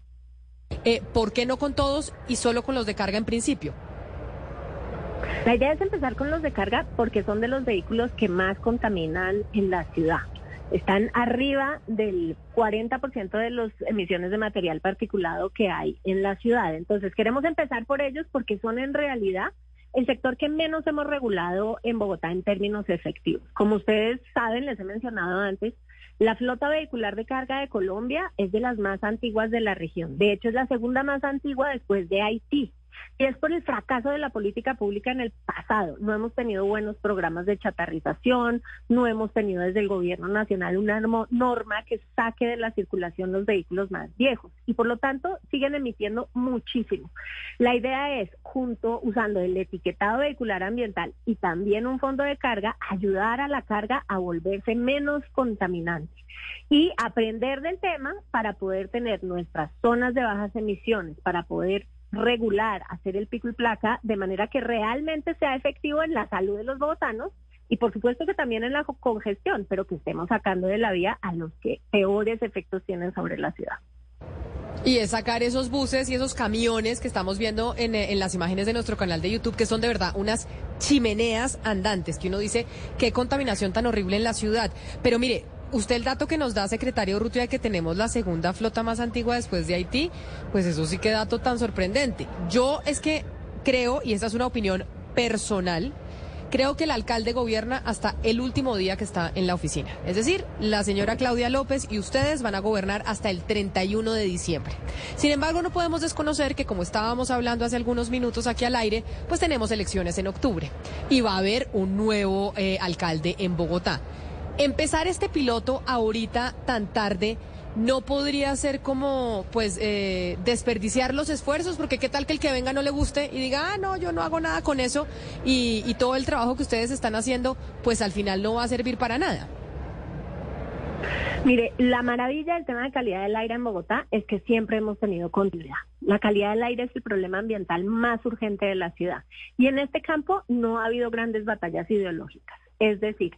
Eh, ¿Por qué no con todos y solo con los de carga en principio? La idea es empezar con los de carga porque son de los vehículos que más contaminan en la ciudad. Están arriba del 40% de las emisiones de material particulado que hay en la ciudad. Entonces queremos empezar por ellos porque son en realidad el sector que menos hemos regulado en Bogotá en términos efectivos. Como ustedes saben, les he mencionado antes, la flota vehicular de carga de Colombia es de las más antiguas de la región. De hecho, es la segunda más antigua después de Haití. Y es por el fracaso de la política pública en el pasado. No hemos tenido buenos programas de chatarrización, no hemos tenido desde el gobierno nacional una norma que saque de la circulación los vehículos más viejos. Y por lo tanto siguen emitiendo muchísimo. La idea es, junto, usando el etiquetado vehicular ambiental y también un fondo de carga, ayudar a la carga a volverse menos contaminante y aprender del tema para poder tener nuestras zonas de bajas emisiones, para poder regular, hacer el pico y placa de manera que realmente sea efectivo en la salud de los bogotanos y por supuesto que también en la congestión, pero que estemos sacando de la vía a los que peores efectos tienen sobre la ciudad. Y es sacar esos buses y esos camiones que estamos viendo en, las imágenes de nuestro canal de YouTube, que son de verdad unas chimeneas andantes, que uno dice, qué contaminación tan horrible en la ciudad. Pero mire, usted el dato que nos da, secretario Rutia, de que tenemos la segunda flota más antigua después de Haití, pues eso sí que dato tan sorprendente. Yo es que creo, y esta es una opinión personal, creo que el alcalde gobierna hasta el último día que está en la oficina. Es decir, la señora Claudia López y ustedes van a gobernar hasta el 31 de diciembre. Sin embargo, no podemos desconocer que, como estábamos hablando hace algunos minutos aquí al aire, pues tenemos elecciones en octubre y va a haber un nuevo eh, alcalde en Bogotá. Empezar este piloto ahorita tan tarde no podría ser como pues eh, desperdiciar los esfuerzos porque qué tal que el que venga no le guste y diga ah no yo no hago nada con eso y, y todo el trabajo que ustedes están haciendo pues al final no va a servir para nada. Mire, la maravilla del tema de calidad del aire en Bogotá es que siempre hemos tenido continuidad. La calidad del aire es el problema ambiental más urgente de la ciudad. Y en este campo no ha habido grandes batallas ideológicas. Es decir,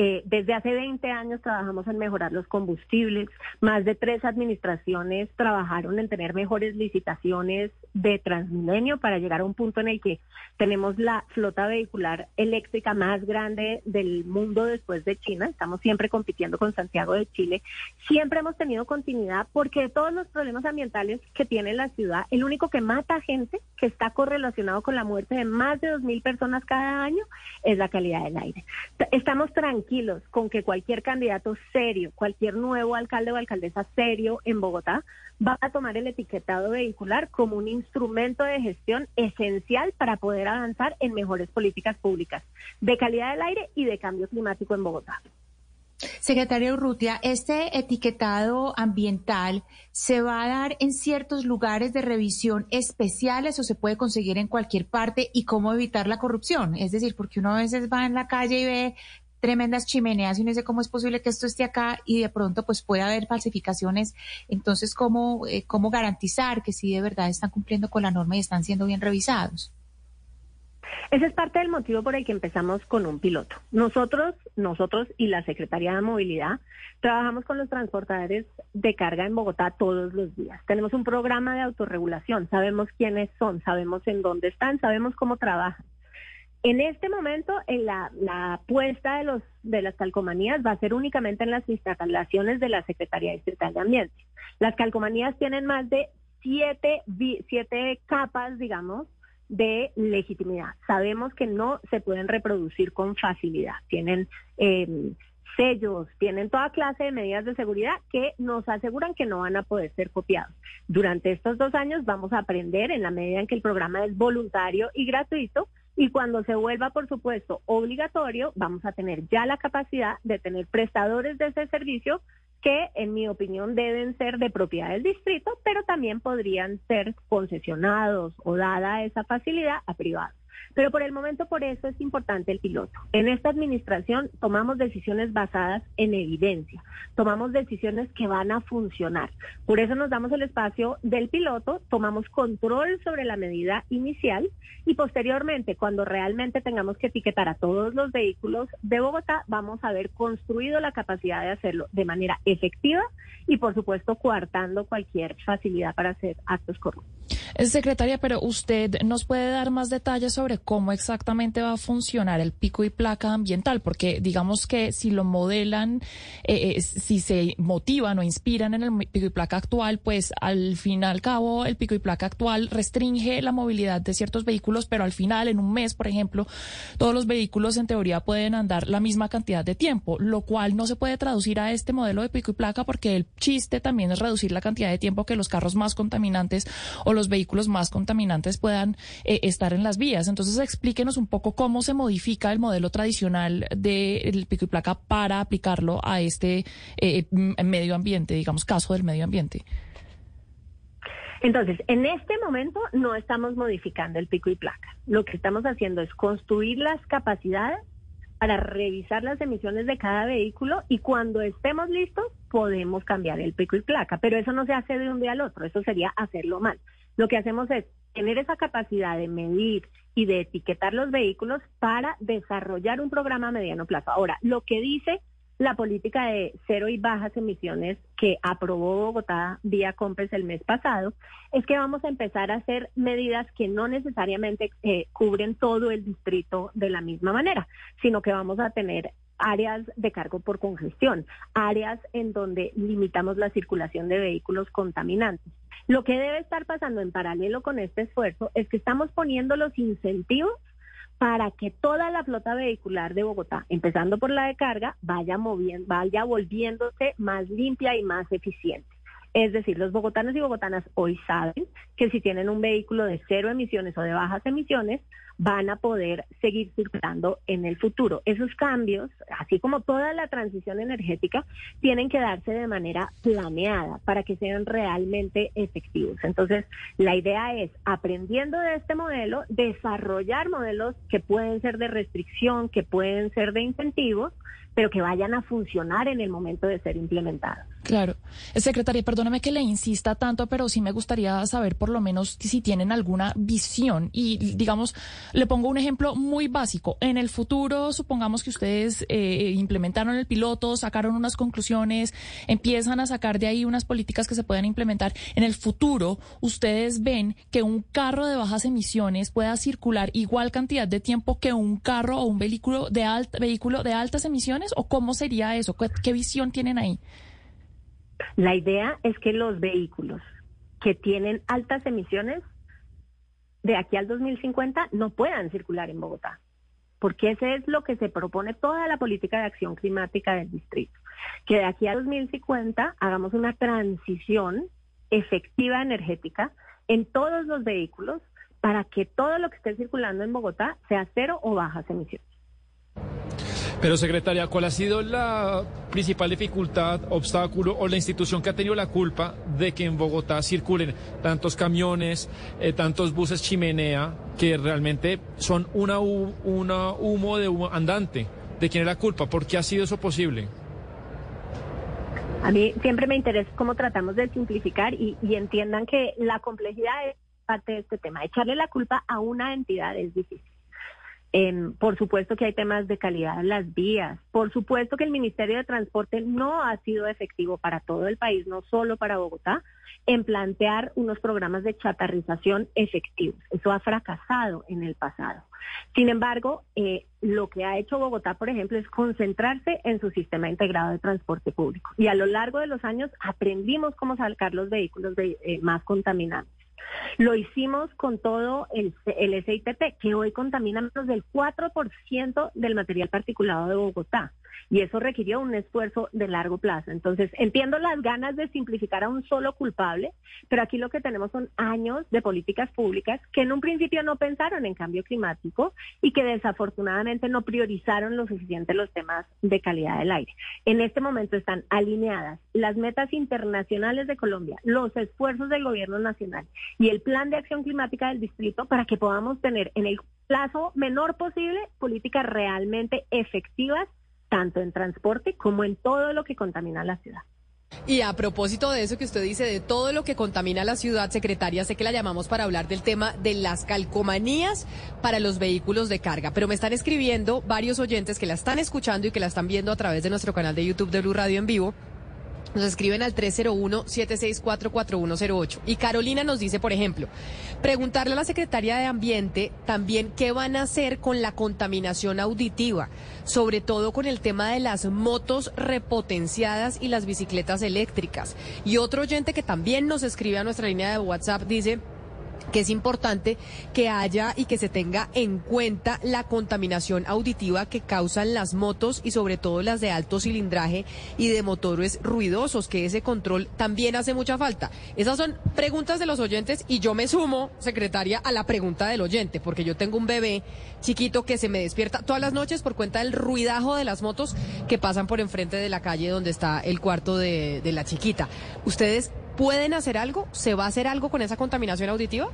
eh, desde hace 20 años trabajamos en mejorar los combustibles. Más de tres administraciones trabajaron en tener mejores licitaciones de Transmilenio para llegar a un punto en el que tenemos la flota vehicular eléctrica más grande del mundo después de China. Estamos siempre compitiendo con Santiago de Chile. Siempre hemos tenido continuidad porque de todos los problemas ambientales que tiene la ciudad, el único que mata gente, que está correlacionado con la muerte de más de 2.000 personas cada año, es la calidad del aire. Estamos tranquilos con que cualquier candidato serio, cualquier nuevo alcalde o alcaldesa serio en Bogotá va a tomar el etiquetado vehicular como un instrumento de gestión esencial para poder avanzar en mejores políticas públicas de calidad del aire y de cambio climático en Bogotá. Secretario Urrutia, ¿este etiquetado ambiental se va a dar en ciertos lugares de revisión especiales o se puede conseguir en cualquier parte y cómo evitar la corrupción? Es decir, porque uno a veces va en la calle y ve tremendas chimeneas y no sé cómo es posible que esto esté acá y de pronto pues puede haber falsificaciones. Entonces, ¿cómo, eh, cómo garantizar que sí de verdad están cumpliendo con la norma y están siendo bien revisados? Ese es parte del motivo por el que empezamos con un piloto. Nosotros, nosotros y la Secretaría de Movilidad trabajamos con los transportadores de carga en Bogotá todos los días. Tenemos un programa de autorregulación, sabemos quiénes son, sabemos en dónde están, sabemos cómo trabajan. En este momento, en la, apuesta de, los, de las calcomanías va a ser únicamente en las instalaciones de la Secretaría Distrital de Ambiente. Las calcomanías tienen más de siete, siete capas, digamos, de legitimidad. Sabemos que no se pueden reproducir con facilidad. Tienen eh, sellos, tienen toda clase de medidas de seguridad que nos aseguran que no van a poder ser copiados. Durante estos dos años vamos a aprender en la medida en que el programa es voluntario y gratuito y cuando se vuelva, por supuesto, obligatorio, vamos a tener ya la capacidad de tener prestadores de ese servicio que en mi opinión deben ser de propiedad del distrito, pero también podrían ser concesionados o dada esa facilidad a privados. Pero por el momento, por eso es importante el piloto. En esta administración tomamos decisiones basadas en evidencia, tomamos decisiones que van a funcionar. Por eso nos damos el espacio del piloto, tomamos control sobre la medida inicial y posteriormente, cuando realmente tengamos que etiquetar a todos los vehículos de Bogotá, vamos a haber construido la capacidad de hacerlo de manera efectiva y, por supuesto, coartando cualquier facilidad para hacer actos corruptos. Eh, secretaria, pero usted nos puede dar más detalles sobre cómo exactamente va a funcionar el pico y placa ambiental, porque digamos que si lo modelan, eh, eh, si se motivan o inspiran en el pico y placa actual, pues al fin y al cabo el pico y placa actual restringe la movilidad de ciertos vehículos, pero al final, en un mes, por ejemplo, todos los vehículos en teoría pueden andar la misma cantidad de tiempo, lo cual no se puede traducir a este modelo de pico y placa porque el chiste también es reducir la cantidad de tiempo que los carros más contaminantes o los vehículos más contaminantes puedan eh, estar en las vías. Entonces, explíquenos un poco cómo se modifica el modelo tradicional del pico y placa para aplicarlo a este eh, medio ambiente, digamos, caso del medio ambiente. Entonces, en este momento no estamos modificando el pico y placa. Lo que estamos haciendo es construir las capacidades para revisar las emisiones de cada vehículo y cuando estemos listos podemos cambiar el pico y placa, pero eso no se hace de un día al otro, eso sería hacerlo mal. Lo que hacemos es tener esa capacidad de medir y de etiquetar los vehículos para desarrollar un programa a mediano plazo. Ahora, lo que dice la política de cero y bajas emisiones que aprobó Bogotá vía COMPES el mes pasado, es que vamos a empezar a hacer medidas que no necesariamente eh, cubren todo el distrito de la misma manera, sino que vamos a tener áreas de cargo por congestión, áreas en donde limitamos la circulación de vehículos contaminantes. Lo que debe estar pasando en paralelo con este esfuerzo es que estamos poniendo los incentivos para que toda la flota vehicular de Bogotá, empezando por la de carga, vaya moviendo, vaya volviéndose más limpia y más eficiente. Es decir, los bogotanos y bogotanas hoy saben que si tienen un vehículo de cero emisiones o de bajas emisiones, van a poder seguir circulando en el futuro. Esos cambios, así como toda la transición energética, tienen que darse de manera planeada para que sean realmente efectivos. Entonces, la idea es, aprendiendo de este modelo, desarrollar modelos que pueden ser de restricción, que pueden ser de incentivos, pero que vayan a funcionar en el momento de ser implementados. Claro. Secretaria, perdóname que le insista tanto, pero sí me gustaría saber por lo menos si tienen alguna visión. Y digamos, le pongo un ejemplo muy básico. En el futuro, supongamos que ustedes eh, implementaron el piloto, sacaron unas conclusiones, empiezan a sacar de ahí unas políticas que se puedan implementar. En el futuro, ustedes ven que un carro de bajas emisiones pueda circular igual cantidad de tiempo que un carro o un vehículo de, vehículo de altas emisiones o cómo sería eso? ¿Qué, visión tienen ahí? La idea es que los vehículos que tienen altas emisiones de aquí al 2050 no puedan circular en Bogotá, porque ese es lo que se propone toda la política de acción climática del distrito, que de aquí al 2050 hagamos una transición efectiva energética en todos los vehículos para que todo lo que esté circulando en Bogotá sea cero o bajas emisiones. Pero, secretaria, ¿cuál ha sido la principal dificultad, obstáculo o la institución que ha tenido la culpa de que en Bogotá circulen tantos camiones, eh, tantos buses chimenea, que realmente son una, una humo de humo andante? ¿De quién es la culpa? ¿Por qué ha sido eso posible? A mí siempre me interesa cómo tratamos de simplificar y, y entiendan que la complejidad es parte de este tema. Echarle la culpa a una entidad es difícil por supuesto que hay temas de calidad en las vías. Por supuesto que el Ministerio de Transporte no ha sido efectivo para todo el país, no solo para Bogotá, en plantear unos programas de chatarrización efectivos. Eso ha fracasado en el pasado. Sin embargo, eh, lo que ha hecho Bogotá, por ejemplo, es concentrarse en su sistema integrado de transporte público. Y a lo largo de los años aprendimos cómo sacar los vehículos eh, más contaminantes. Lo hicimos con todo el, el SITP, que hoy contamina menos del 4% del material particulado de Bogotá. Y eso requirió un esfuerzo de largo plazo. Entonces, entiendo las ganas de simplificar a un solo culpable, pero aquí lo que tenemos son años de políticas públicas que en un principio no pensaron en cambio climático y que desafortunadamente no priorizaron lo suficiente los temas de calidad del aire. En este momento están alineadas las metas internacionales de Colombia, los esfuerzos del gobierno nacional y el plan de acción climática del distrito para que podamos tener en el plazo menor posible políticas realmente efectivas, tanto en transporte como en todo lo que contamina la ciudad. Y a propósito de eso que usted dice, de todo lo que contamina la ciudad, secretaria, sé que la llamamos para hablar del tema de las calcomanías para los vehículos de carga, pero me están escribiendo varios oyentes que la están escuchando y que la están viendo a través de nuestro canal de YouTube de Blue Radio en vivo nos escriben al 301-764-4108. Y Carolina nos dice, por ejemplo, preguntarle a la Secretaría de Ambiente también qué van a hacer con la contaminación auditiva, sobre todo con el tema de las motos repotenciadas y las bicicletas eléctricas. Y otro oyente que también nos escribe a nuestra línea de WhatsApp dice que es importante que haya y que se tenga en cuenta la contaminación auditiva que causan las motos y sobre todo las de alto cilindraje y de motores ruidosos, que ese control también hace mucha falta. Esas son preguntas de los oyentes y yo me sumo, secretaria, a la pregunta del oyente, porque yo tengo un bebé chiquito que se me despierta todas las noches por cuenta del ruidajo de las motos que pasan por enfrente de la calle donde está el cuarto de, de la chiquita. ¿Ustedes ¿Pueden hacer algo? ¿Se va a hacer algo con esa contaminación auditiva?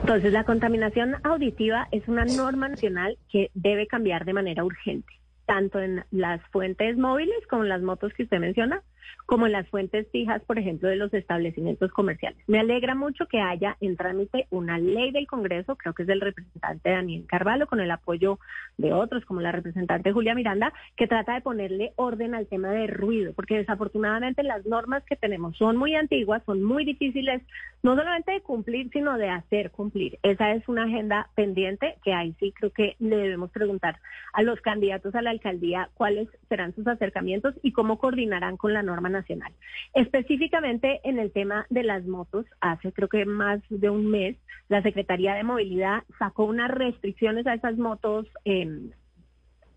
Entonces, la contaminación auditiva es una norma nacional que debe cambiar de manera urgente, tanto en las fuentes móviles como en las motos que usted menciona, como las fuentes fijas, por ejemplo, de los establecimientos comerciales. Me alegra mucho que haya en trámite una ley del Congreso, creo que es del representante Daniel Carvalho, con el apoyo de otros, como la representante Julia Miranda, que trata de ponerle orden al tema de ruido, porque desafortunadamente las normas que tenemos son muy antiguas, son muy difíciles, no solamente de cumplir, sino de hacer cumplir. Esa es una agenda pendiente que ahí sí creo que le debemos preguntar a los candidatos a la alcaldía cuáles serán sus acercamientos y cómo coordinarán con la norma nacional. Específicamente en el tema de las motos, hace creo que más de un mes, la Secretaría de Movilidad sacó unas restricciones a esas motos eh,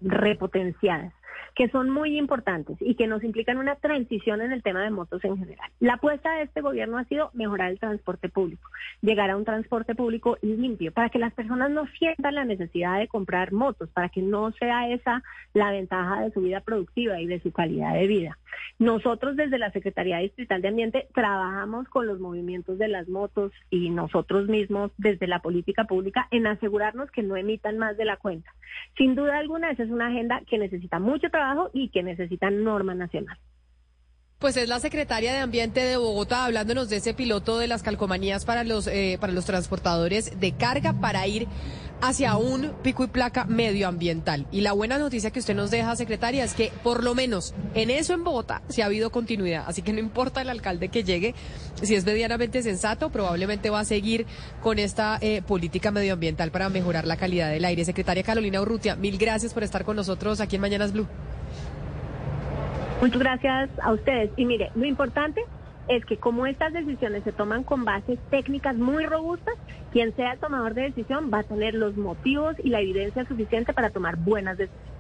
repotenciadas que son muy importantes y que nos implican una transición en el tema de motos en general. La apuesta de este gobierno ha sido mejorar el transporte público, llegar a un transporte público limpio, para que las personas no sientan la necesidad de comprar motos, para que no sea esa la ventaja de su vida productiva y de su calidad de vida. Nosotros desde la Secretaría Distrital de Ambiente trabajamos con los movimientos de las motos y nosotros mismos desde la política pública en asegurarnos que no emitan más de la cuenta. Sin duda alguna, esa es una agenda que necesita mucho trabajo y que necesita norma nacional. Pues es la secretaria de Ambiente de Bogotá hablándonos de ese piloto de las calcomanías para los eh, para los transportadores de carga para ir hacia un pico y placa medioambiental. Y la buena noticia que usted nos deja, secretaria, es que por lo menos en eso en Bogotá se ha habido continuidad. Así que no importa el alcalde que llegue, si es medianamente sensato, probablemente va a seguir con esta eh, política medioambiental para mejorar la calidad del aire. Secretaria Carolina Urrutia, mil gracias por estar con nosotros aquí en Mañanas Blue. Muchas gracias a ustedes. Y mire, lo importante es que como estas decisiones se toman con bases técnicas muy robustas, quien sea el tomador de decisión va a tener los motivos y la evidencia suficiente para tomar buenas decisiones.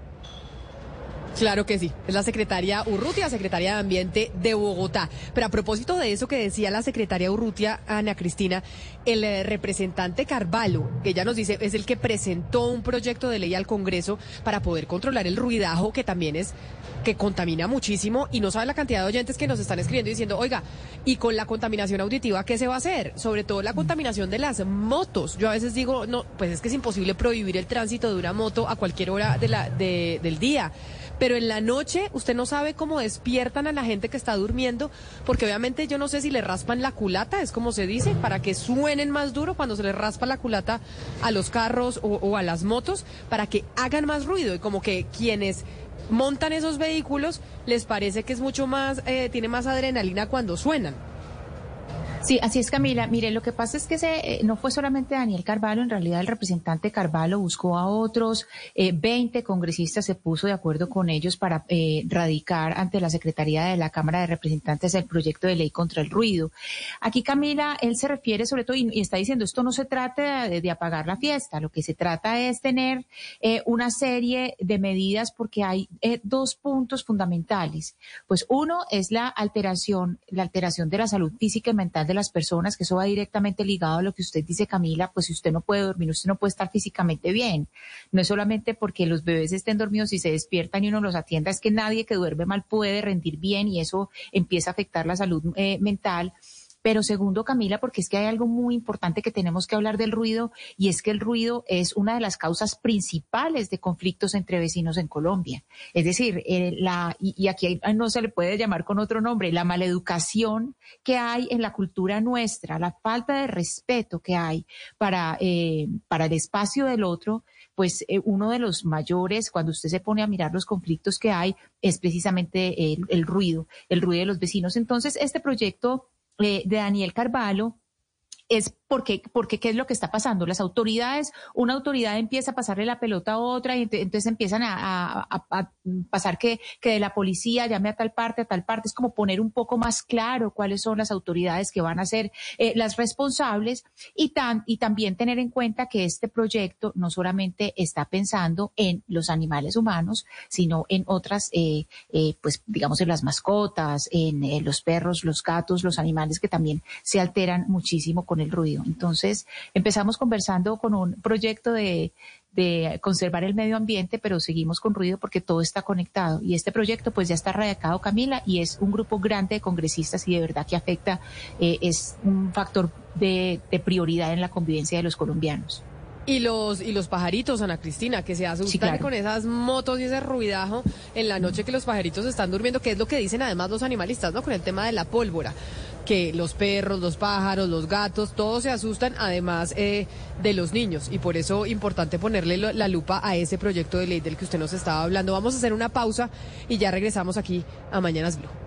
Claro que sí, es la secretaria Urrutia, secretaria de Ambiente de Bogotá. Pero a propósito de eso que decía la secretaria Urrutia, Ana Cristina, el eh, representante Carvalho, que ella nos dice es el que presentó un proyecto de ley al Congreso para poder controlar el ruidajo, que también es que contamina muchísimo y no sabe la cantidad de oyentes que nos están escribiendo diciendo, oiga, y con la contaminación auditiva, ¿qué se va a hacer? Sobre todo la contaminación de las motos. Yo a veces digo, no, pues es que es imposible prohibir el tránsito de una moto a cualquier hora de la, de, del día pero en la noche usted no sabe cómo despiertan a la gente que está durmiendo, porque obviamente yo no sé si le raspan la culata, es como se dice, para que suenen más duro cuando se les raspa la culata a los carros o, a las motos, para que hagan más ruido y como que quienes montan esos vehículos les parece que es mucho más, eh, tiene más adrenalina cuando suenan. Sí, así es, Camila. Mire, lo que pasa es que eh, no fue solamente Daniel Carvalho, en realidad el representante Carvalho buscó a otros, eh, 20 congresistas se puso de acuerdo con ellos para eh, radicar ante la Secretaría de la Cámara de Representantes el proyecto de ley contra el ruido. Aquí, Camila, él se refiere sobre todo y, está diciendo, esto no se trata de, de, apagar la fiesta, lo que se trata es tener eh, una serie de medidas porque hay eh, dos puntos fundamentales. Pues uno es la alteración, la alteración de la salud física y mental de las personas, que eso va directamente ligado a lo que usted dice, Camila, pues si usted no puede dormir, usted no puede estar físicamente bien. No es solamente porque los bebés estén dormidos y se despiertan y uno los atienda, es que nadie que duerme mal puede rendir bien y eso empieza a afectar la salud eh, mental. Pero segundo, Camila, porque es que hay algo muy importante que tenemos que hablar del ruido y es que el ruido es una de las causas principales de conflictos entre vecinos en Colombia. Es decir, eh, la, y, aquí no se le puede llamar con otro nombre, la maleducación que hay en la cultura nuestra, la falta de respeto que hay para, eh, para el espacio del otro, pues eh, uno de los mayores, cuando usted se pone a mirar los conflictos que hay, es precisamente el, el ruido, el ruido de los vecinos. Entonces, este proyecto eh, de Daniel Carvalho es porque, porque ¿qué es lo que está pasando? Las autoridades, una autoridad empieza a pasarle la pelota a otra y entonces empiezan a, pasar que, que, de la policía llame a tal parte, a tal parte. Es como poner un poco más claro cuáles son las autoridades que van a ser eh, las responsables y, tan, y también tener en cuenta que este proyecto no solamente está pensando en los animales humanos, sino en otras, eh, eh, pues digamos en las mascotas, en los perros, los gatos, los animales que también se alteran muchísimo con el ruido. Entonces, empezamos conversando con un proyecto de, conservar el medio ambiente, pero seguimos con ruido porque todo está conectado. Y este proyecto pues ya está radicado, Camila, y es un grupo grande de congresistas y de verdad que afecta, eh, es un factor de, prioridad en la convivencia de los colombianos. Y los, y los pajaritos, Ana Cristina, que se asustan con esas motos y ese ruidajo en la noche que los pajaritos están durmiendo, que es lo que dicen además los animalistas, ¿no? Con el tema de la pólvora que los perros, los pájaros, los gatos, todos se asustan, además eh, de los niños. Y por eso importante ponerle la lupa a ese proyecto de ley del que usted nos estaba hablando. Vamos a hacer una pausa y ya regresamos aquí a Mañanas Blue.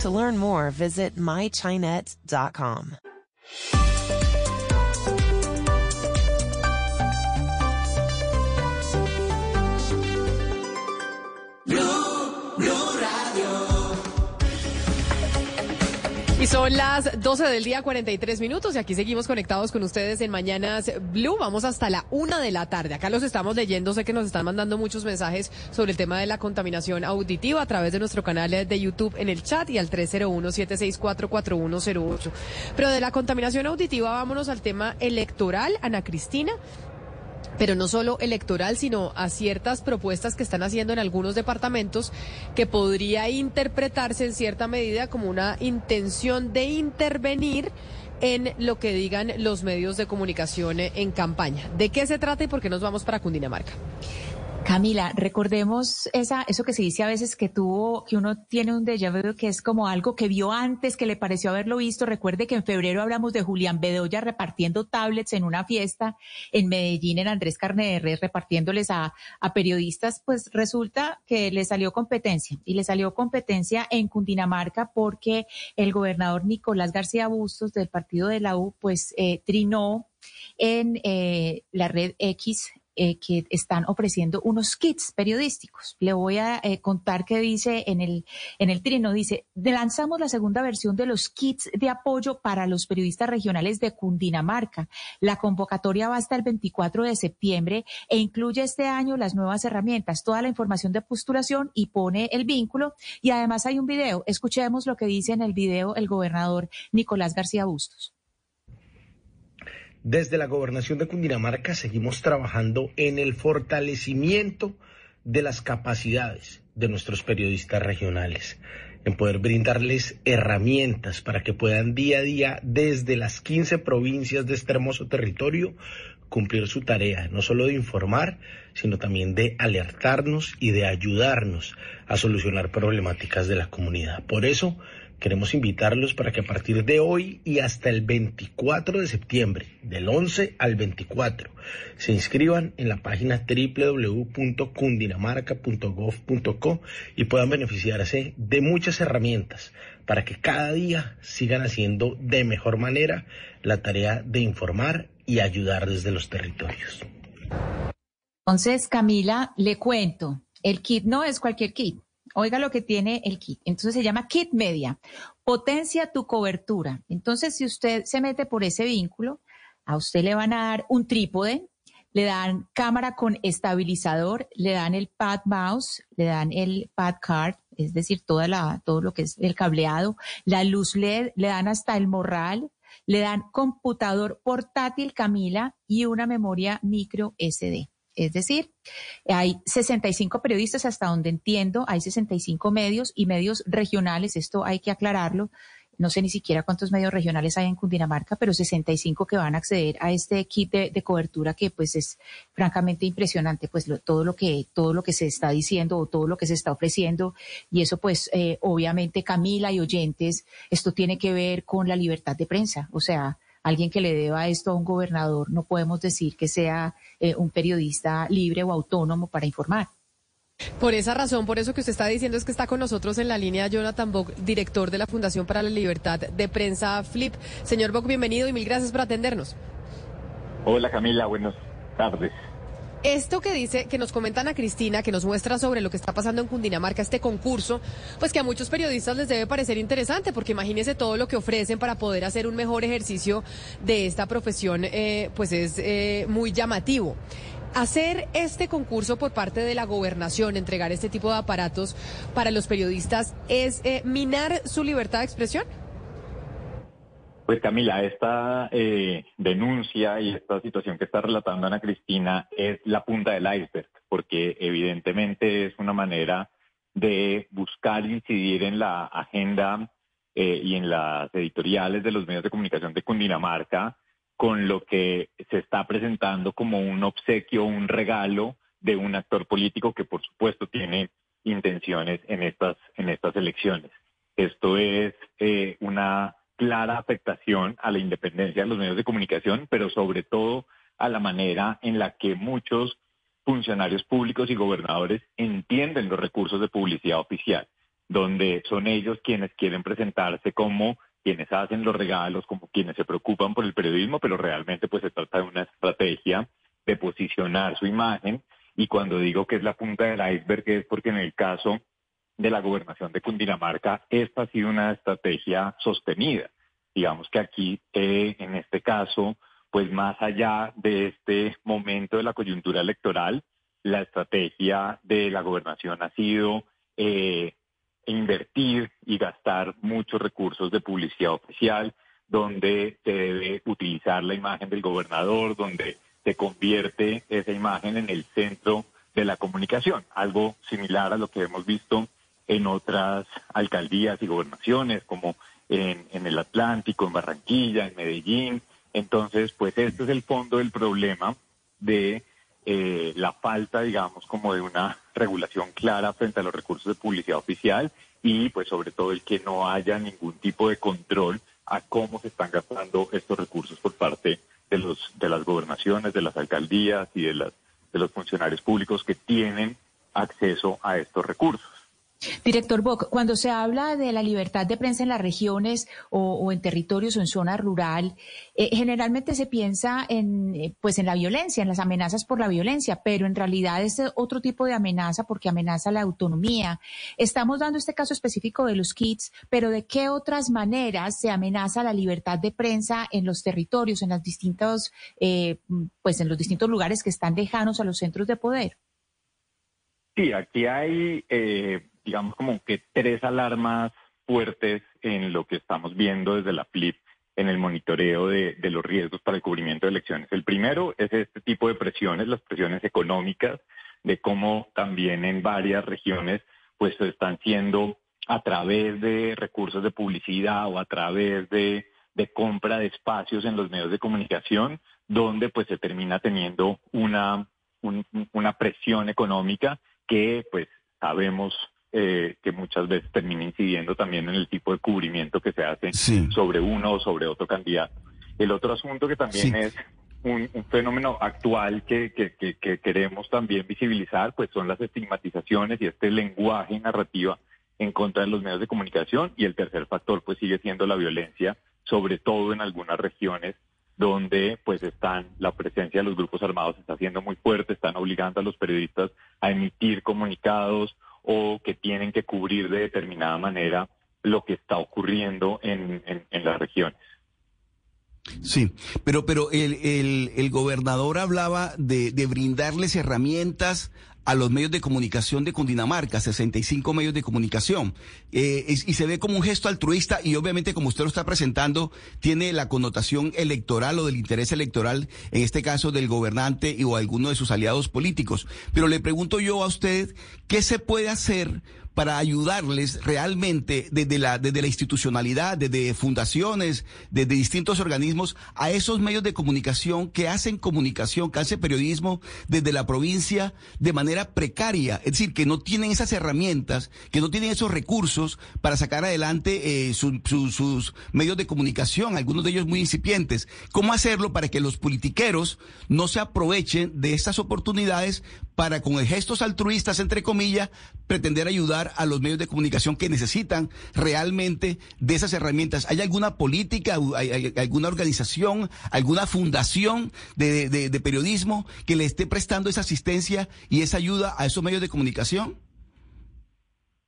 To learn more, visit mychinet.com. Y son las 12 del día, 43 minutos, y aquí seguimos conectados con ustedes en Mañanas Blue. Vamos hasta la una de la tarde. Acá los estamos leyendo, sé que nos están mandando muchos mensajes sobre el tema de la contaminación auditiva a través de nuestro canal de YouTube en el chat y al 301-764-4108. Pero de la contaminación auditiva, vámonos al tema electoral. Ana Cristina, pero no solo electoral, sino a ciertas propuestas que están haciendo en algunos departamentos que podría interpretarse en cierta medida como una intención de intervenir en lo que digan los medios de comunicación en campaña. ¿De qué se trata y por qué nos vamos para Cundinamarca? Camila, recordemos esa, eso que se dice a veces que tuvo, que uno tiene un déjà vu, que es como algo que vio antes, que le pareció haberlo visto. Recuerde que en febrero hablamos de Julián Bedoya repartiendo tablets en una fiesta en Medellín, en Andrés Carne repartiéndoles a, a periodistas. Pues resulta que le salió competencia y le salió competencia en Cundinamarca porque el gobernador Nicolás García Bustos del partido de la U, pues eh, trinó en eh, la red X eh, que están ofreciendo unos kits periodísticos. Le voy a eh, contar qué dice en el, en el trino. Dice, lanzamos la segunda versión de los kits de apoyo para los periodistas regionales de Cundinamarca. La convocatoria va hasta el 24 de septiembre e incluye este año las nuevas herramientas, toda la información de postulación y pone el vínculo. Y además hay un video. Escuchemos lo que dice en el video el gobernador Nicolás García Bustos. Desde la gobernación de Cundinamarca seguimos trabajando en el fortalecimiento de las capacidades de nuestros periodistas regionales, en poder brindarles herramientas para que puedan día a día desde las 15 provincias de este hermoso territorio cumplir su tarea, no solo de informar, sino también de alertarnos y de ayudarnos a solucionar problemáticas de la comunidad. Por eso, Queremos invitarlos para que a partir de hoy y hasta el 24 de septiembre, del 11 al 24, se inscriban en la página www.cundinamarca.gov.co y puedan beneficiarse de muchas herramientas para que cada día sigan haciendo de mejor manera la tarea de informar y ayudar desde los territorios. Entonces, Camila, le cuento, el kit no es cualquier kit. Oiga lo que tiene el kit. Entonces se llama Kit Media. Potencia tu cobertura. Entonces, si usted se mete por ese vínculo, a usted le van a dar un trípode, le dan cámara con estabilizador, le dan el pad mouse, le dan el pad card, es decir, toda la, todo lo que es el cableado, la luz LED, le dan hasta el morral, le dan computador portátil Camila y una memoria micro SD. Es decir, hay 65 periodistas hasta donde entiendo, hay 65 medios y medios regionales, esto hay que aclararlo. No sé ni siquiera cuántos medios regionales hay en Cundinamarca, pero 65 que van a acceder a este kit de, cobertura que pues es francamente impresionante, pues todo lo que todo lo que se está diciendo o todo lo que se está ofreciendo y eso pues eh, obviamente Camila y oyentes, esto tiene que ver con la libertad de prensa, o sea, alguien que le deba esto a un gobernador, no podemos decir que sea eh, un periodista libre o autónomo para informar. Por esa razón, por eso que usted está diciendo es que está con nosotros en la línea Jonathan Bock, director de la Fundación para la Libertad de Prensa Flip. Señor Bock, bienvenido y mil gracias por atendernos. Hola Camila, buenas tardes. Esto que dice, que nos comentan a Cristina, que nos muestra sobre lo que está pasando en Cundinamarca, este concurso, pues que a muchos periodistas les debe parecer interesante, porque imagínense todo lo que ofrecen para poder hacer un mejor ejercicio de esta profesión, eh, pues es eh, muy llamativo. Hacer este concurso por parte de la gobernación, entregar este tipo de aparatos para los periodistas, ¿es eh, minar su libertad de expresión? Pues Camila, esta eh, denuncia y esta situación que está relatando Ana Cristina es la punta del iceberg, porque evidentemente es una manera de buscar incidir en la agenda eh, y en las editoriales de los medios de comunicación de Cundinamarca con lo que se está presentando como un obsequio, un regalo de un actor político que por supuesto tiene intenciones en estas, en estas elecciones. Esto es eh, una clara afectación a la independencia de los medios de comunicación, pero sobre todo a la manera en la que muchos funcionarios públicos y gobernadores entienden los recursos de publicidad oficial, donde son ellos quienes quieren presentarse como quienes hacen los regalos, como quienes se preocupan por el periodismo, pero realmente pues se trata de una estrategia de posicionar su imagen. Y cuando digo que es la punta del iceberg es porque en el caso de la gobernación de Cundinamarca, esta ha sido una estrategia sostenida. Digamos que aquí, eh, en este caso, pues más allá de este momento de la coyuntura electoral, la estrategia de la gobernación ha sido eh, invertir y gastar muchos recursos de publicidad oficial, donde se debe utilizar la imagen del gobernador, donde se convierte esa imagen en el centro de la comunicación, algo similar a lo que hemos visto en otras alcaldías y gobernaciones, como en, el Atlántico, en Barranquilla, en Medellín. Entonces, pues este es el fondo del problema de eh, la falta, digamos, como de una regulación clara frente a los recursos de publicidad oficial y, pues, sobre todo el que no haya ningún tipo de control a cómo se están gastando estos recursos por parte de los de las gobernaciones, de las alcaldías y de las de los funcionarios públicos que tienen acceso a estos recursos. Director Bock, cuando se habla de la libertad de prensa en las regiones o, en territorios o en zona rural, eh, generalmente se piensa en, eh, pues en la violencia, en las amenazas por la violencia, pero en realidad es otro tipo de amenaza porque amenaza la autonomía. Estamos dando este caso específico de los kits, pero ¿de qué otras maneras se amenaza la libertad de prensa en los territorios, en las distintos, eh, pues en los distintos lugares que están lejanos a los centros de poder? Sí, aquí hay digamos, como que tres alarmas fuertes en lo que estamos viendo desde la FLIP en el monitoreo de, los riesgos para el cubrimiento de elecciones. El primero es este tipo de presiones, las presiones económicas, de cómo también en varias regiones pues están siendo a través de recursos de publicidad o a través de, compra de espacios en los medios de comunicación, donde pues se termina teniendo una, una presión económica que pues sabemos eh, que muchas veces termina incidiendo también en el tipo de cubrimiento que se hace sobre uno o sobre otro candidato. El otro asunto que también es un, fenómeno actual que, que, queremos también visibilizar, pues son las estigmatizaciones y este lenguaje narrativa en contra de los medios de comunicación. Y el tercer factor, pues sigue siendo la violencia, sobre todo en algunas regiones donde pues están la presencia de los grupos armados está siendo muy fuerte, están obligando a los periodistas a emitir comunicados o que tienen que cubrir de determinada manera lo que está ocurriendo en, las regiones. Sí, pero, pero el, el, gobernador hablaba de, de, brindarles herramientas a los medios de comunicación de Cundinamarca, 65 medios de comunicación. Eh, y se ve como un gesto altruista y obviamente como usted lo está presentando, tiene la connotación electoral o del interés electoral, en este caso del gobernante y o alguno de sus aliados políticos. Pero le pregunto yo a usted, ¿qué se puede hacer para ayudarles realmente desde la, desde la institucionalidad, desde fundaciones, desde distintos organismos, a esos medios de comunicación que hacen comunicación, que hacen periodismo desde la provincia de manera precaria, es decir, que no tienen esas herramientas, que no tienen esos recursos para sacar adelante eh, sus medios de comunicación, algunos de ellos muy incipientes. ¿Cómo hacerlo para que los politiqueros no se aprovechen de estas oportunidades para, con gestos altruistas, entre comillas, pretender ayudar a los medios de comunicación que necesitan realmente de esas herramientas. ¿Hay alguna política, hay, alguna organización, alguna fundación de, periodismo que le esté prestando esa asistencia y esa ayuda a esos medios de comunicación?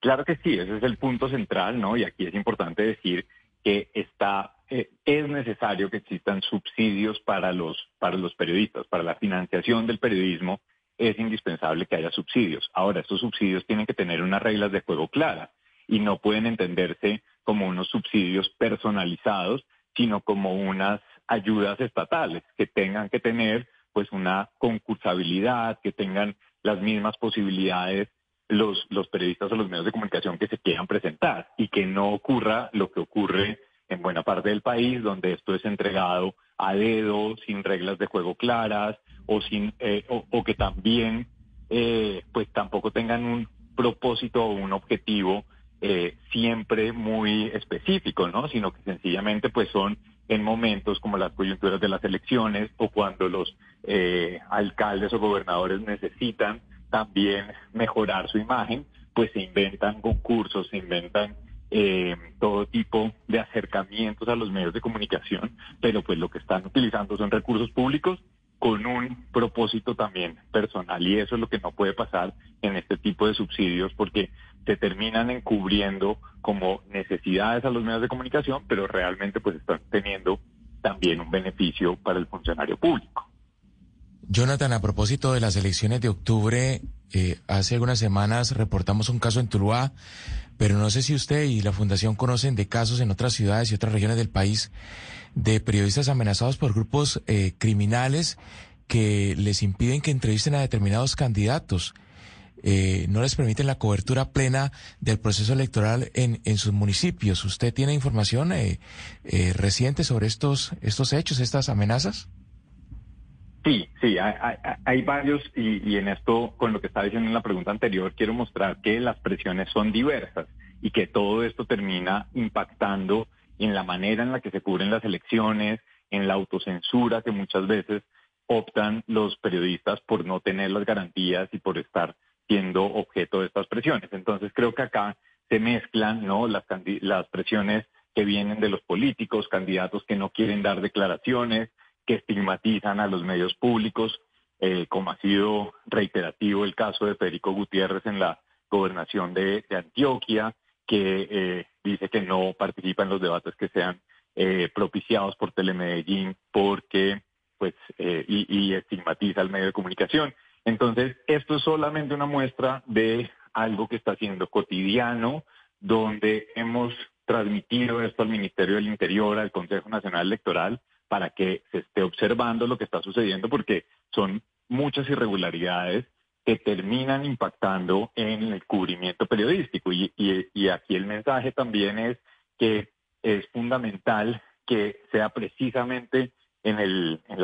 Claro que sí, ese es el punto central, ¿no? Y aquí es importante decir que está eh, es necesario que existan subsidios para los para los periodistas, para la financiación del periodismo es indispensable que haya subsidios. Ahora, estos subsidios tienen que tener unas reglas de juego claras y no pueden entenderse como unos subsidios personalizados, sino como unas ayudas estatales que tengan que tener pues una concursabilidad, que tengan las mismas posibilidades los, los periodistas o los medios de comunicación que se quieran presentar y que no ocurra lo que ocurre en buena parte del país, donde esto es entregado a dedo, sin reglas de juego claras, o, sin, eh, o, que también eh, pues tampoco tengan un propósito o un objetivo eh, siempre muy específico, ¿no? Sino que sencillamente pues son en momentos como las coyunturas de las elecciones o cuando los alcaldes o gobernadores necesitan también mejorar su imagen, pues se inventan concursos, se inventan todo tipo de acercamientos a los medios de comunicación, pero pues lo que están utilizando son recursos públicos con un propósito también personal y eso es lo que no puede pasar en este tipo de subsidios porque se terminan encubriendo como necesidades a los medios de comunicación, pero realmente pues están teniendo también un beneficio para el funcionario público. Jonathan, a propósito de las elecciones de octubre, eh, hace algunas semanas reportamos un caso en Tuluá, pero no sé si usted y la Fundación conocen de casos en otras ciudades y otras regiones del país de periodistas amenazados por grupos eh, criminales que les impiden que entrevisten a determinados candidatos. Eh, no les permiten la cobertura plena del proceso electoral en, en sus municipios. ¿Usted tiene información eh, reciente sobre estos, estos hechos, estas amenazas? Sí, sí, hay, hay, varios y, y, en esto, con lo que estaba diciendo en la pregunta anterior, quiero mostrar que las presiones son diversas y que todo esto termina impactando en la manera en la que se cubren las elecciones, en la autocensura que muchas veces optan los periodistas por no tener las garantías y por estar siendo objeto de estas presiones. Entonces creo que acá se mezclan ¿no? las, las presiones que vienen de los políticos, candidatos que no quieren dar declaraciones, que estigmatizan a los medios públicos, eh, como ha sido reiterativo el caso de Federico Gutiérrez en la gobernación de, Antioquia, que eh, dice que no participa en los debates que sean eh, propiciados por Telemedellín porque pues y, y estigmatiza al medio de comunicación. Entonces, esto es solamente una muestra de algo que está siendo cotidiano, donde hemos transmitido esto al Ministerio del Interior, al Consejo Nacional Electoral, para que se esté observando lo que está sucediendo, porque son muchas irregularidades que terminan impactando en el cubrimiento periodístico. Y, aquí el mensaje también es que es fundamental que sea precisamente en, el, en,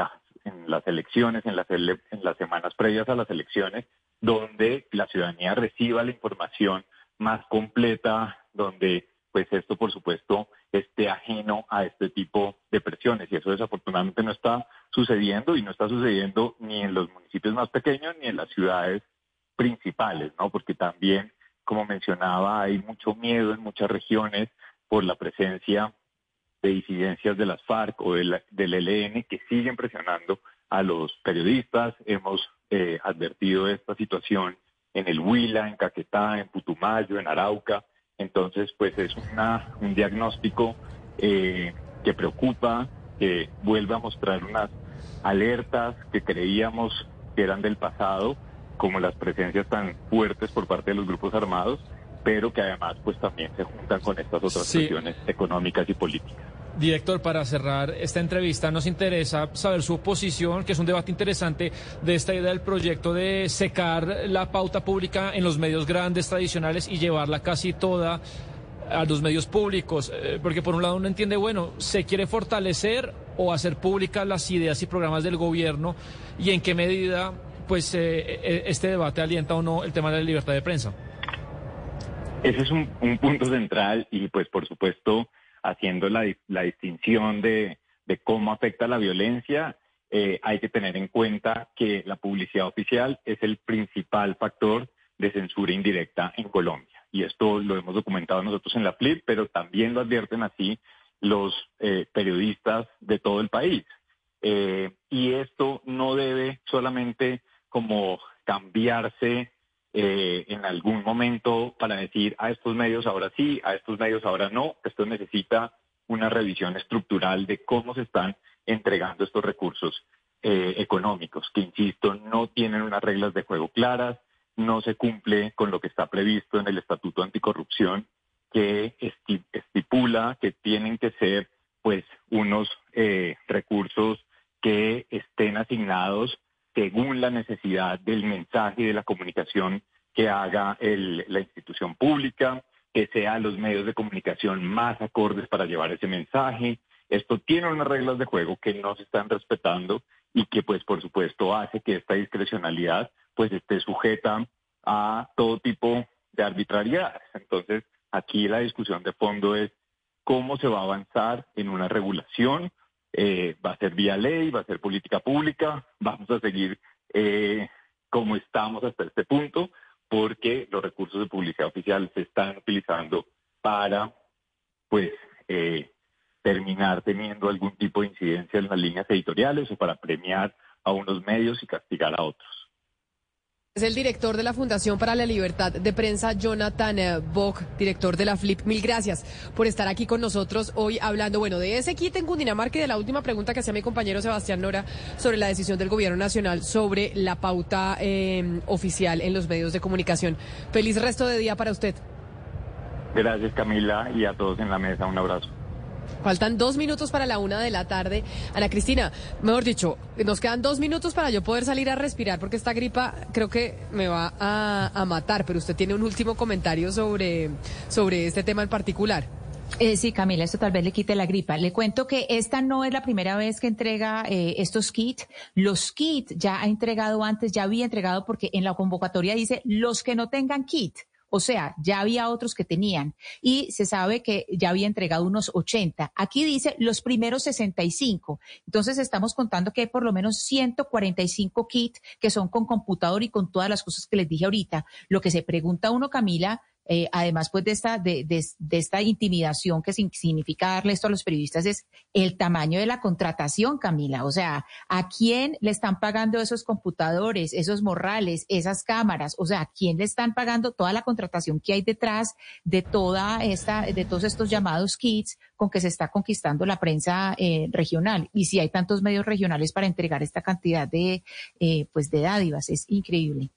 en las elecciones, en las, en las semanas previas a las elecciones, donde la ciudadanía reciba la información más completa, donde pues esto por supuesto esté ajeno a este tipo de presiones y eso desafortunadamente no está sucediendo y no está sucediendo ni en los municipios más pequeños ni en las ciudades principales, ¿no? Porque también, como mencionaba, hay mucho miedo en muchas regiones por la presencia de disidencias de las FARC o del, del ELN que siguen presionando a los periodistas. Hemos eh, advertido esta situación en el Huila, en Caquetá, en Putumayo, en Arauca. Entonces, pues es una, un diagnóstico eh, que preocupa, que vuelve a mostrar unas alertas que creíamos que eran del pasado, como las presencias tan fuertes por parte de los grupos armados, pero que además pues también se juntan con estas otras cuestiones económicas y políticas. Director, para cerrar esta entrevista, nos interesa saber su posición, que es un debate interesante de esta idea del proyecto de secar la pauta pública en los medios grandes tradicionales y llevarla casi toda a los medios públicos, eh, porque por un lado uno entiende, bueno, se quiere fortalecer o hacer públicas las ideas y programas del gobierno y en qué medida pues eh, eh, este debate alienta o no el tema de la libertad de prensa. Ese es un punto central y pues por supuesto haciendo la, distinción de, cómo afecta la violencia, eh, hay que tener en cuenta que la publicidad oficial es el principal factor de censura indirecta en Colombia. Y esto lo hemos documentado nosotros en la FLIP, pero también lo advierten así los eh, periodistas de todo el país. Eh, y esto no debe solamente como cambiarse eh, en algún momento para decir a estos medios ahora sí, a estos medios ahora no. Esto necesita una revisión estructural de cómo se están entregando estos recursos eh, económicos, que insisto, no tienen unas reglas de juego claras, no se cumple con lo que está previsto en el Estatuto Anticorrupción, que estipula que tienen que ser pues unos eh, recursos que estén asignados según la necesidad del mensaje y de la comunicación que haga la institución pública, que sean los medios de comunicación más acordes para llevar ese mensaje. Esto tiene unas reglas de juego que no se están respetando y que pues por supuesto hace que esta discrecionalidad pues esté sujeta a todo tipo de arbitrariedades. Entonces, aquí la discusión de fondo es cómo se va a avanzar en una regulación eh, va a ser vía ley, va a ser política pública, vamos a seguir eh, como estamos hasta este punto, porque los recursos de publicidad oficial se están utilizando para, pues, eh, terminar teniendo algún tipo de incidencia en las líneas editoriales o para premiar a unos medios y castigar a otros. Es el director de la Fundación para la Libertad de Prensa, Jonathan eh, Bock, director de la FLIP. Mil gracias por estar aquí con nosotros hoy hablando, bueno, de ese kit en Cundinamarca y de la última pregunta que hacía mi compañero Sebastián Nora sobre la decisión del Gobierno Nacional sobre la pauta eh, oficial en los medios de comunicación. Feliz resto de día para usted. Gracias, Camila, y a todos en la mesa. Un abrazo. Faltan dos minutos para la una de la tarde. Ana Cristina, mejor dicho, nos quedan dos minutos para yo poder salir a respirar porque esta gripa creo que me va a, matar, pero usted tiene un último comentario sobre, sobre este tema en particular. Eh, sí, Camila, esto tal vez le quite la gripa. Le cuento que esta no es la primera vez que entrega eh, estos kits. Los kits ya ha entregado antes, ya había entregado porque en la convocatoria dice los que no tengan kit O sea, ya había otros que tenían y se sabe que ya había entregado unos 80. Aquí dice los primeros 65. Entonces estamos contando que hay por lo menos 145 kits que son con computador y con todas las cosas que les dije ahorita. Lo que se pregunta uno, Camila, eh, además pues de esta, de, de, esta intimidación que significa darle esto a los periodistas, es el tamaño de la contratación, Camila. O sea, ¿a quién le están pagando esos computadores, esos morrales, esas cámaras? O sea, ¿a quién le están pagando toda la contratación que hay detrás de toda esta, de todos estos llamados kits con que se está conquistando la prensa eh, regional? Y si hay tantos medios regionales para entregar esta cantidad de, eh, pues de dádivas, es increíble.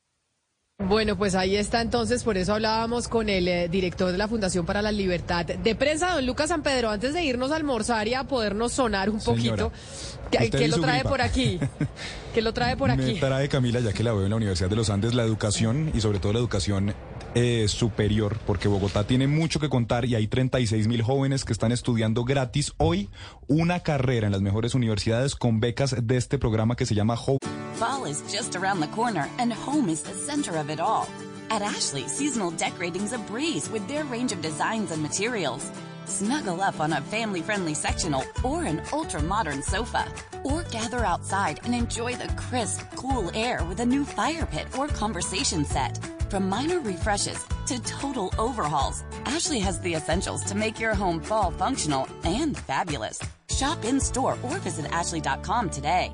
Bueno, pues ahí está entonces, por eso hablábamos con el eh, director de la Fundación para la Libertad de Prensa, don Lucas San Pedro, antes de irnos a almorzar y a podernos sonar un poquito, *laughs* ¿qué, lo trae por aquí? ¿Qué lo trae por aquí? Me trae Camila, ya que la veo en la Universidad de los Andes, la educación y sobre todo la educación eh, superior, porque Bogotá tiene mucho que contar y hay 36 mil jóvenes que están estudiando gratis hoy una carrera en las mejores universidades con becas de este programa que se llama Hope. Fall is just around the corner and home is the center of it all. At Ashley, seasonal decorating's a breeze with their range of designs and materials. Snuggle up on a family-friendly sectional or an ultra-modern sofa. Or gather outside and enjoy the crisp, cool air with a new fire pit or conversation set. From minor refreshes to total overhauls, Ashley has the essentials to make your home fall functional and fabulous. Shop in-store or visit ashley.com today.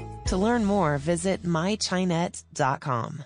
To learn more, visit mychinet.com.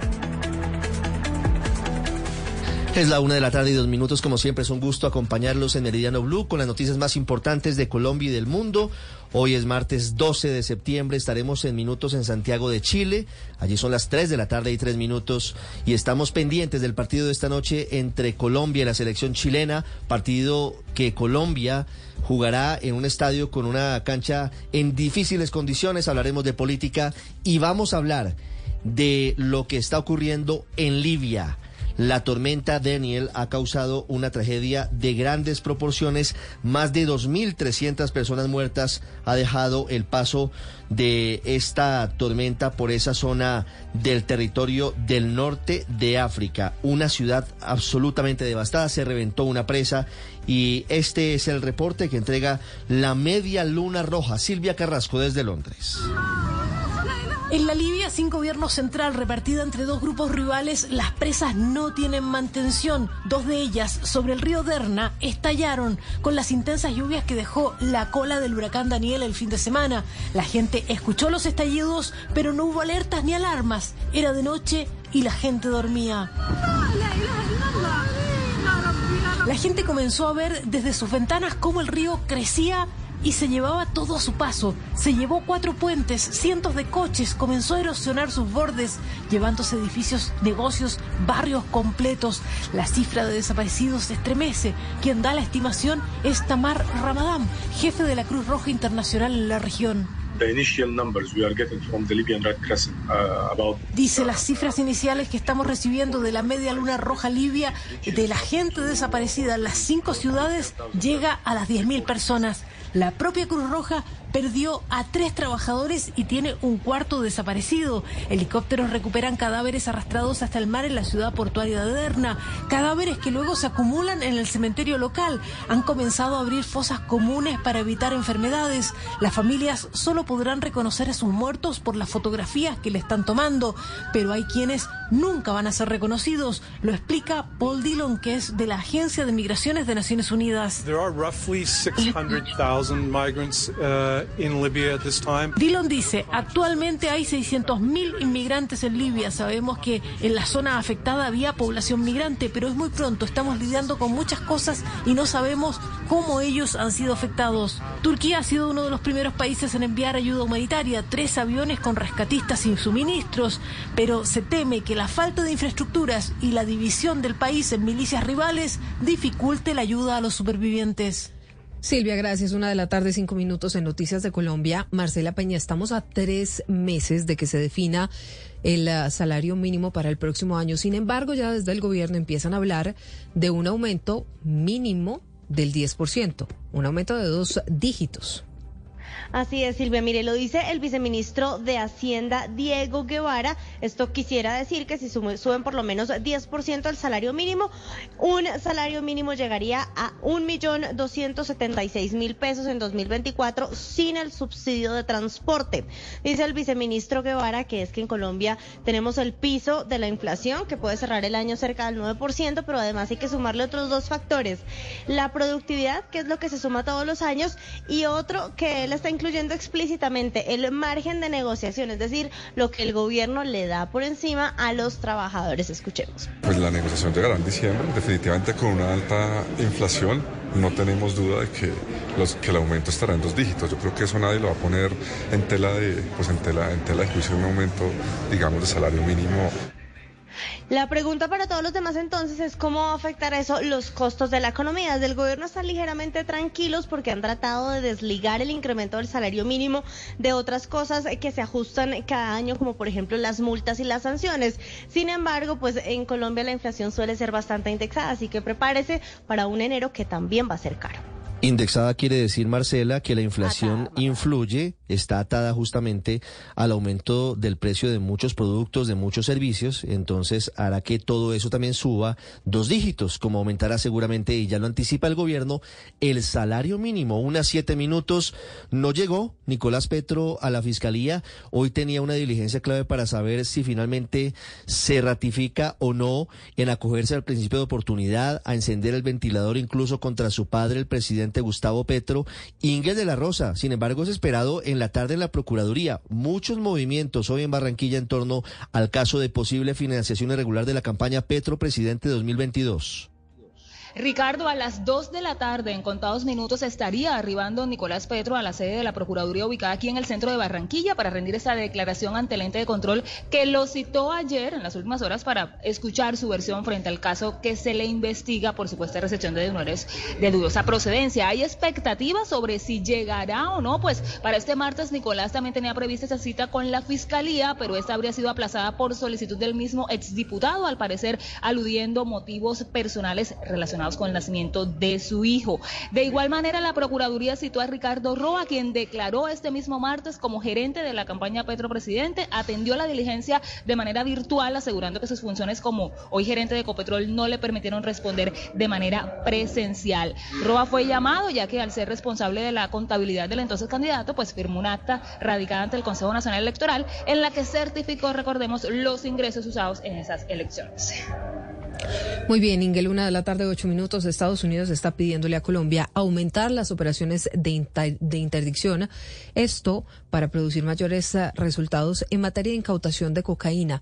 Es la una de la tarde y dos minutos. Como siempre, es un gusto acompañarlos en Meridiano Blue con las noticias más importantes de Colombia y del mundo. Hoy es martes 12 de septiembre. Estaremos en minutos en Santiago de Chile. Allí son las 3 de la tarde y 3 minutos. Y estamos pendientes del partido de esta noche entre Colombia y la selección chilena. Partido que Colombia jugará en un estadio con una cancha en difíciles condiciones. Hablaremos de política y vamos a hablar de lo que está ocurriendo en Libia. La tormenta Daniel ha causado una tragedia de grandes proporciones. Más de 2.300 personas muertas ha dejado el paso de esta tormenta por esa zona del territorio del norte de África. Una ciudad absolutamente devastada. Se reventó una presa y este es el reporte que entrega la Media Luna Roja. Silvia Carrasco desde Londres. En la Libia, sin gobierno central repartida entre dos grupos rivales, las presas no tienen mantención. Dos de ellas, sobre el río Derna, estallaron con las intensas lluvias que dejó la cola del huracán Daniel el fin de semana. La gente escuchó los estallidos, pero no hubo alertas ni alarmas. Era de noche y la gente dormía. La gente comenzó a ver desde sus ventanas cómo el río crecía y se llevaba todo a su paso. Se llevó cuatro puentes, cientos de coches, comenzó a erosionar sus bordes, llevándose edificios, negocios, barrios completos. La cifra de desaparecidos se estremece. Quien da la estimación es Tamar Ramadán, jefe de la Cruz Roja Internacional en la región. Dice las cifras iniciales que estamos recibiendo de la Media Luna Roja Libia de la gente desaparecida en las cinco ciudades llega a las 10.000 personas. La propia Cruz Roja perdió a tres trabajadores y tiene un cuarto desaparecido. Helicópteros recuperan cadáveres arrastrados hasta el mar en la ciudad portuaria de Derna, cadáveres que luego se acumulan en el cementerio local. Han comenzado a abrir fosas comunes para evitar enfermedades. Las familias solo podrán reconocer a sus muertos por las fotografías que le están tomando, pero hay quienes nunca van a ser reconocidos. Lo explica Paul Dillon, que es de la Agencia de Migraciones de Naciones Unidas. There are roughly 600,000 migrants uh, Dillon dice, actualmente hay 600.000 inmigrantes en Libia. Sabemos que en la zona afectada había población migrante, pero es muy pronto. Estamos lidiando con muchas cosas y no sabemos cómo ellos han sido afectados. Turquía ha sido uno de los primeros países en enviar ayuda humanitaria, tres aviones con rescatistas sin suministros, pero se teme que la falta de infraestructuras y la división del país en milicias rivales dificulte la ayuda a los supervivientes. Silvia, gracias. Una de la tarde, cinco minutos en Noticias de Colombia. Marcela Peña, estamos a tres meses de que se defina el uh, salario mínimo para el próximo año. Sin embargo, ya desde el gobierno empiezan a hablar de un aumento mínimo del 10%, un aumento de dos dígitos. Así es, Silvia. Mire, lo dice el viceministro de Hacienda, Diego Guevara. Esto quisiera decir que si suben por lo menos 10% el salario mínimo, un salario mínimo llegaría a 1.276.000 pesos en 2024 sin el subsidio de transporte. Dice el viceministro Guevara que es que en Colombia tenemos el piso de la inflación que puede cerrar el año cerca del 9%, pero además hay que sumarle otros dos factores. La productividad, que es lo que se suma todos los años, y otro que él está incluyendo explícitamente el margen de negociación, es decir, lo que el gobierno le da por encima a los trabajadores. Escuchemos. Pues la negociación llegará en diciembre, definitivamente con una alta inflación. No tenemos duda de que, los, que el aumento estará en dos dígitos. Yo creo que eso nadie lo va a poner en tela de, pues en tela, en tela de juicio un aumento, digamos, de salario mínimo la pregunta para todos los demás entonces es cómo va a afectar eso los costos de la economía. Desde el gobierno están ligeramente tranquilos porque han tratado de desligar el incremento del salario mínimo de otras cosas que se ajustan cada año, como por ejemplo las multas y las sanciones. Sin embargo, pues en Colombia la inflación suele ser bastante indexada, así que prepárese para un enero que también va a ser caro. Indexada quiere decir, Marcela, que la inflación influye, está atada justamente al aumento del precio de muchos productos, de muchos servicios, entonces hará que todo eso también suba dos dígitos, como aumentará seguramente, y ya lo anticipa el gobierno, el salario mínimo. Unas siete minutos no llegó Nicolás Petro a la fiscalía. Hoy tenía una diligencia clave para saber si finalmente se ratifica o no en acogerse al principio de oportunidad, a encender el ventilador incluso contra su padre, el presidente Gustavo Petro, Ingrid de la Rosa. Sin embargo, es esperado en la tarde en la Procuraduría. Muchos movimientos hoy en Barranquilla en torno al caso de posible financiación irregular de la campaña Petro Presidente 2022. Ricardo, a las 2 de la tarde, en contados minutos, estaría arribando Nicolás Petro a la sede de la Procuraduría ubicada aquí en el centro de Barranquilla para rendir esa declaración ante el ente de control que lo citó ayer en las últimas horas para escuchar su versión frente al caso que se le investiga por supuesta recepción de donores de dudosa procedencia. Hay expectativas sobre si llegará o no, pues para este martes Nicolás también tenía prevista esa cita con la Fiscalía, pero esta habría sido aplazada por solicitud del mismo exdiputado, al parecer aludiendo motivos personales relacionados con el nacimiento de su hijo. De igual manera, la Procuraduría citó a Ricardo Roa, quien declaró este mismo martes como gerente de la campaña Petro Presidente, atendió la diligencia de manera virtual, asegurando que sus funciones como hoy gerente de Ecopetrol no le permitieron responder de manera presencial. Roa fue llamado, ya que al ser responsable de la contabilidad del entonces candidato, pues firmó un acta radicada ante el Consejo Nacional Electoral en la que certificó, recordemos, los ingresos usados en esas elecciones. Muy bien, Ingel, una de la tarde, ocho minutos. Estados Unidos está pidiéndole a Colombia aumentar las operaciones de, de interdicción. Esto para producir mayores eh, resultados en materia de incautación de cocaína.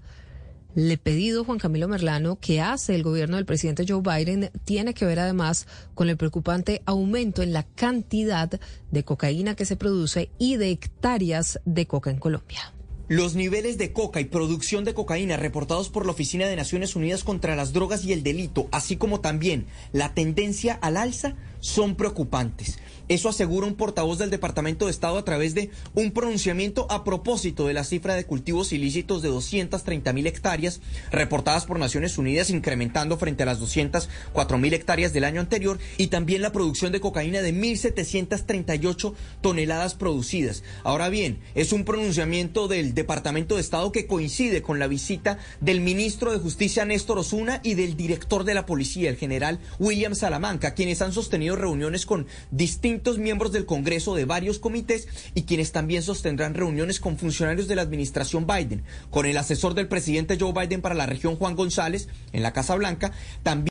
Le pedido Juan Camilo Merlano que hace el gobierno del presidente Joe Biden tiene que ver además con el preocupante aumento en la cantidad de cocaína que se produce y de hectáreas de coca en Colombia. Los niveles de coca y producción de cocaína reportados por la Oficina de Naciones Unidas contra las Drogas y el Delito, así como también la tendencia al alza, son preocupantes. Eso asegura un portavoz del Departamento de Estado a través de un pronunciamiento a propósito de la cifra de cultivos ilícitos de 230 mil hectáreas reportadas por Naciones Unidas, incrementando frente a las 204 mil hectáreas del año anterior, y también la producción de cocaína de 1.738 toneladas producidas. Ahora bien, es un pronunciamiento del Departamento de Estado que coincide con la visita del ministro de Justicia Néstor Osuna y del director de la policía, el general William Salamanca, quienes han sostenido reuniones con distintos miembros del Congreso de varios comités y quienes también sostendrán reuniones con funcionarios de la administración Biden, con el asesor del presidente Joe Biden para la región Juan González en la Casa Blanca, también